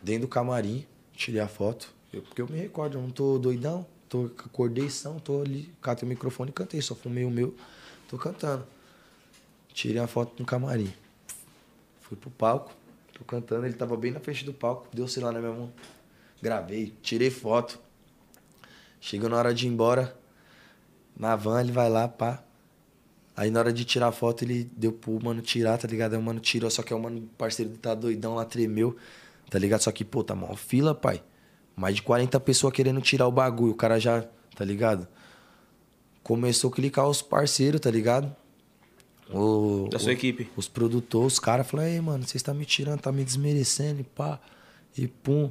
Dentro do camarim, tirei a foto. Eu- porque eu me recordo, eu não tô doidão. Tô com acordeição, tô ali, catei o microfone e cantei. Só fumei o meu, tô cantando. Tirei a foto no camarim. Fui pro palco, tô cantando, ele tava bem na frente do palco, deu sei lá na minha mão. Gravei, tirei foto. Chegou na hora de ir embora, na van ele vai lá, pá. Aí na hora de tirar a foto, ele deu pro mano tirar, tá ligado? Aí o mano tirou, só que o mano parceiro tá doidão lá, tremeu, tá ligado? Só que, pô, tá mó fila, pai. Mais de 40 pessoas querendo tirar o bagulho, o cara já, tá ligado? Começou a clicar os parceiros, tá ligado? O, Da o- sua equipe. Os produtores, os caras falaram, ei, mano, vocês estão me tirando, tá me desmerecendo e pá. E pum.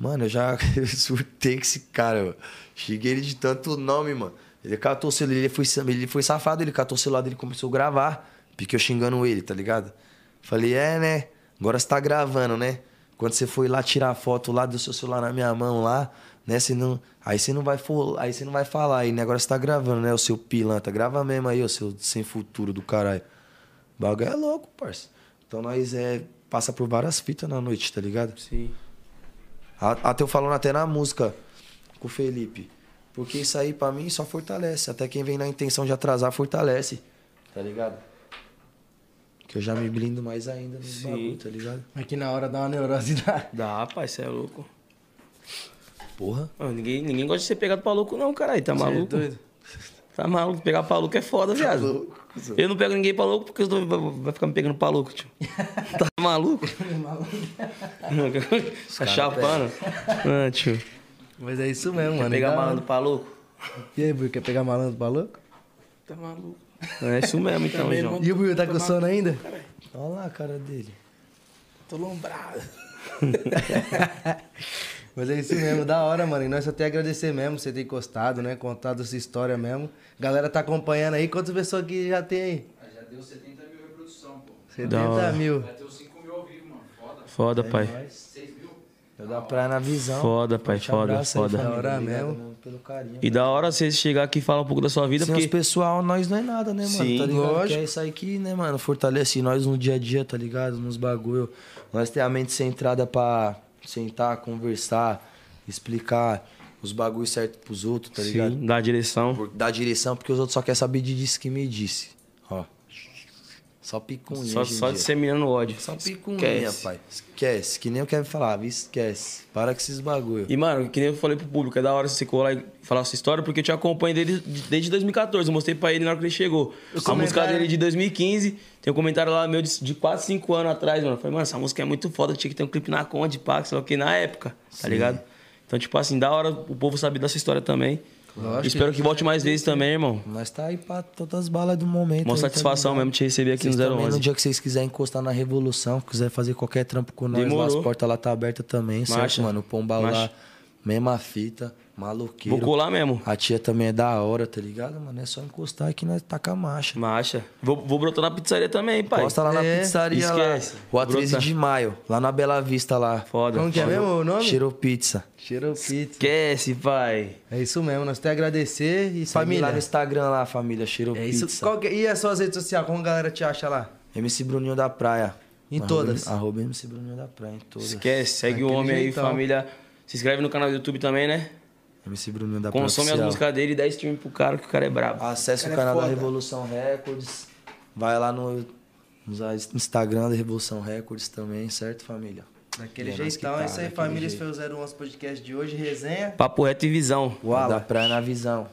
Mano, eu já (laughs) surtei com esse cara. Cheguei ele de tanto nome, mano. Ele catou o celular, ele foi, ele foi safado, ele catou o celular dele começou a gravar. Porque eu xingando ele, tá ligado? Falei, é, né? Agora você tá gravando, né? Quando você foi lá tirar a foto lá do seu celular na minha mão lá, né? Você não, aí você não vai aí você não vai falar aí, né? Agora você tá gravando, né? O seu pilantra. Grava mesmo aí, o seu sem futuro do caralho. O bagulho é louco, parça. Então nós é, passa por várias fitas na noite, tá ligado? Sim. A- Até eu falando até na música com o Felipe. Porque isso aí pra mim só fortalece. Até quem vem na intenção de atrasar fortalece. Tá ligado? Que eu já me blindo mais ainda nos Sim. bagulho, tá ligado? Aqui na hora dá uma neurose dá. Dá, pai, você é louco. Porra. Mano, ninguém, ninguém gosta de ser pegado pra louco, não, caralho. Tá maluco? doido? Tá maluco. Pegar pra louco é foda, viado. Eu não pego ninguém pra louco porque os dois vai- vai ficar me pegando pra louco, tio. (laughs) Tá maluco? tá chapando? Ah, tio. Mas é isso mesmo, Quer mano. pegar malandro pra louco? E aí, Buiu, quer pegar malandro pra louco? Tá maluco. É isso mesmo, então, Também João. E o Buiu tá com sono ainda? Olha lá a cara dele. Tô lombrado. (laughs) (laughs) Mas é isso mesmo, da hora, mano. E nós só tem a agradecer mesmo você ter encostado, né? Contado essa história mesmo. Galera tá acompanhando aí. Quantas pessoas que já tem aí? Ah, Já deu 70 mil reprodução, pô. 70 hora. mil. Já deu 5 mil ao vivo, mano. Foda. Foda, pai. 6 mil? Eu da praia na visão. Foda, pai, Forte foda, abraço aí, foda. família. Da hora Obrigado mesmo. mano, Pelo carinho. E da hora você chegar aqui e falar um pouco da sua vida, Sem porque... os pessoal, nós não é nada, né, mano? Sim, tá ligado? lógico. Que é isso aí que, né, mano, fortalece nós no dia a dia, tá ligado? Nos bagulho. Nós temos a mente centrada pra sentar, conversar, explicar os bagulhos certos pros outros, tá ligado? Sim, dá direção. Por- Dar direção, porque os outros só querem saber de disse que me disse. Só picuinha. Só, só disseminando ódio. Só picuinha, Esquece. pai. Esquece. Que nem eu quero falar, viu? esquece. Para com esses bagulho. E, mano, que nem eu falei pro público, é da hora você colar e falar essa história, porque eu te acompanho desde, desde 2014. Eu mostrei pra ele na hora que ele chegou. A música dele é de 2015. Tem um comentário lá meu de, de 4, 5 anos atrás, mano. Eu falei, mano, essa música é muito foda, tinha que ter um clipe na Conde, pá, sei lá o que, na época, tá ligado? Então, tipo assim, da hora o povo saber dessa história também. Lógico. Espero que volte mais vezes também, irmão. Nós tá aí pra todas as balas do momento. Uma tá satisfação ligado? mesmo te receber aqui Vocês no também, 011. no dia que vocês quiserem encostar na Revolução, quiser fazer qualquer trampo com nós, lá, as portas lá tá aberta também, certo, Marcha. mano? O Pombal lá, mesma fita, maloqueiro. Vou colar mesmo. A tia também é da hora, tá ligado, mano? É só encostar que nós taca a marcha. Marcha. Vou, vou brotar na pizzaria também, pai. Posta lá na É, pizzaria esquece. lá. Rua 13 Brotar. de maio, lá na Bela Vista lá. Foda. Como que é mesmo o nome? Cheiro Pizza. Cheiro Pizza. Esquece, pai. É isso mesmo, nós temos a agradecer e Família. lá no Instagram lá, família, Cheiro É isso. Pizza. Qual que- E as suas redes sociais, como a galera te acha lá? MC Bruninho da Praia. Em Arroba- todas? Arroba MC Bruninho da Praia, em todas. Esquece, segue o Daquele homem aí, família. Se inscreve no canal do YouTube também, né? MC Bruninho da. Consome as músicas dele e dá stream pro cara, que o cara é brabo. Acesse Cara, o é canal da foda. Revolução Records. Vai lá no, no Instagram da Revolução Records também, certo, família? Daquele É nós que jeitão. tá, é isso aí, família. Esse jeito. foi o 011 Podcast de hoje. Resenha. Papo reto e visão. Uala. Da Praia na Visão.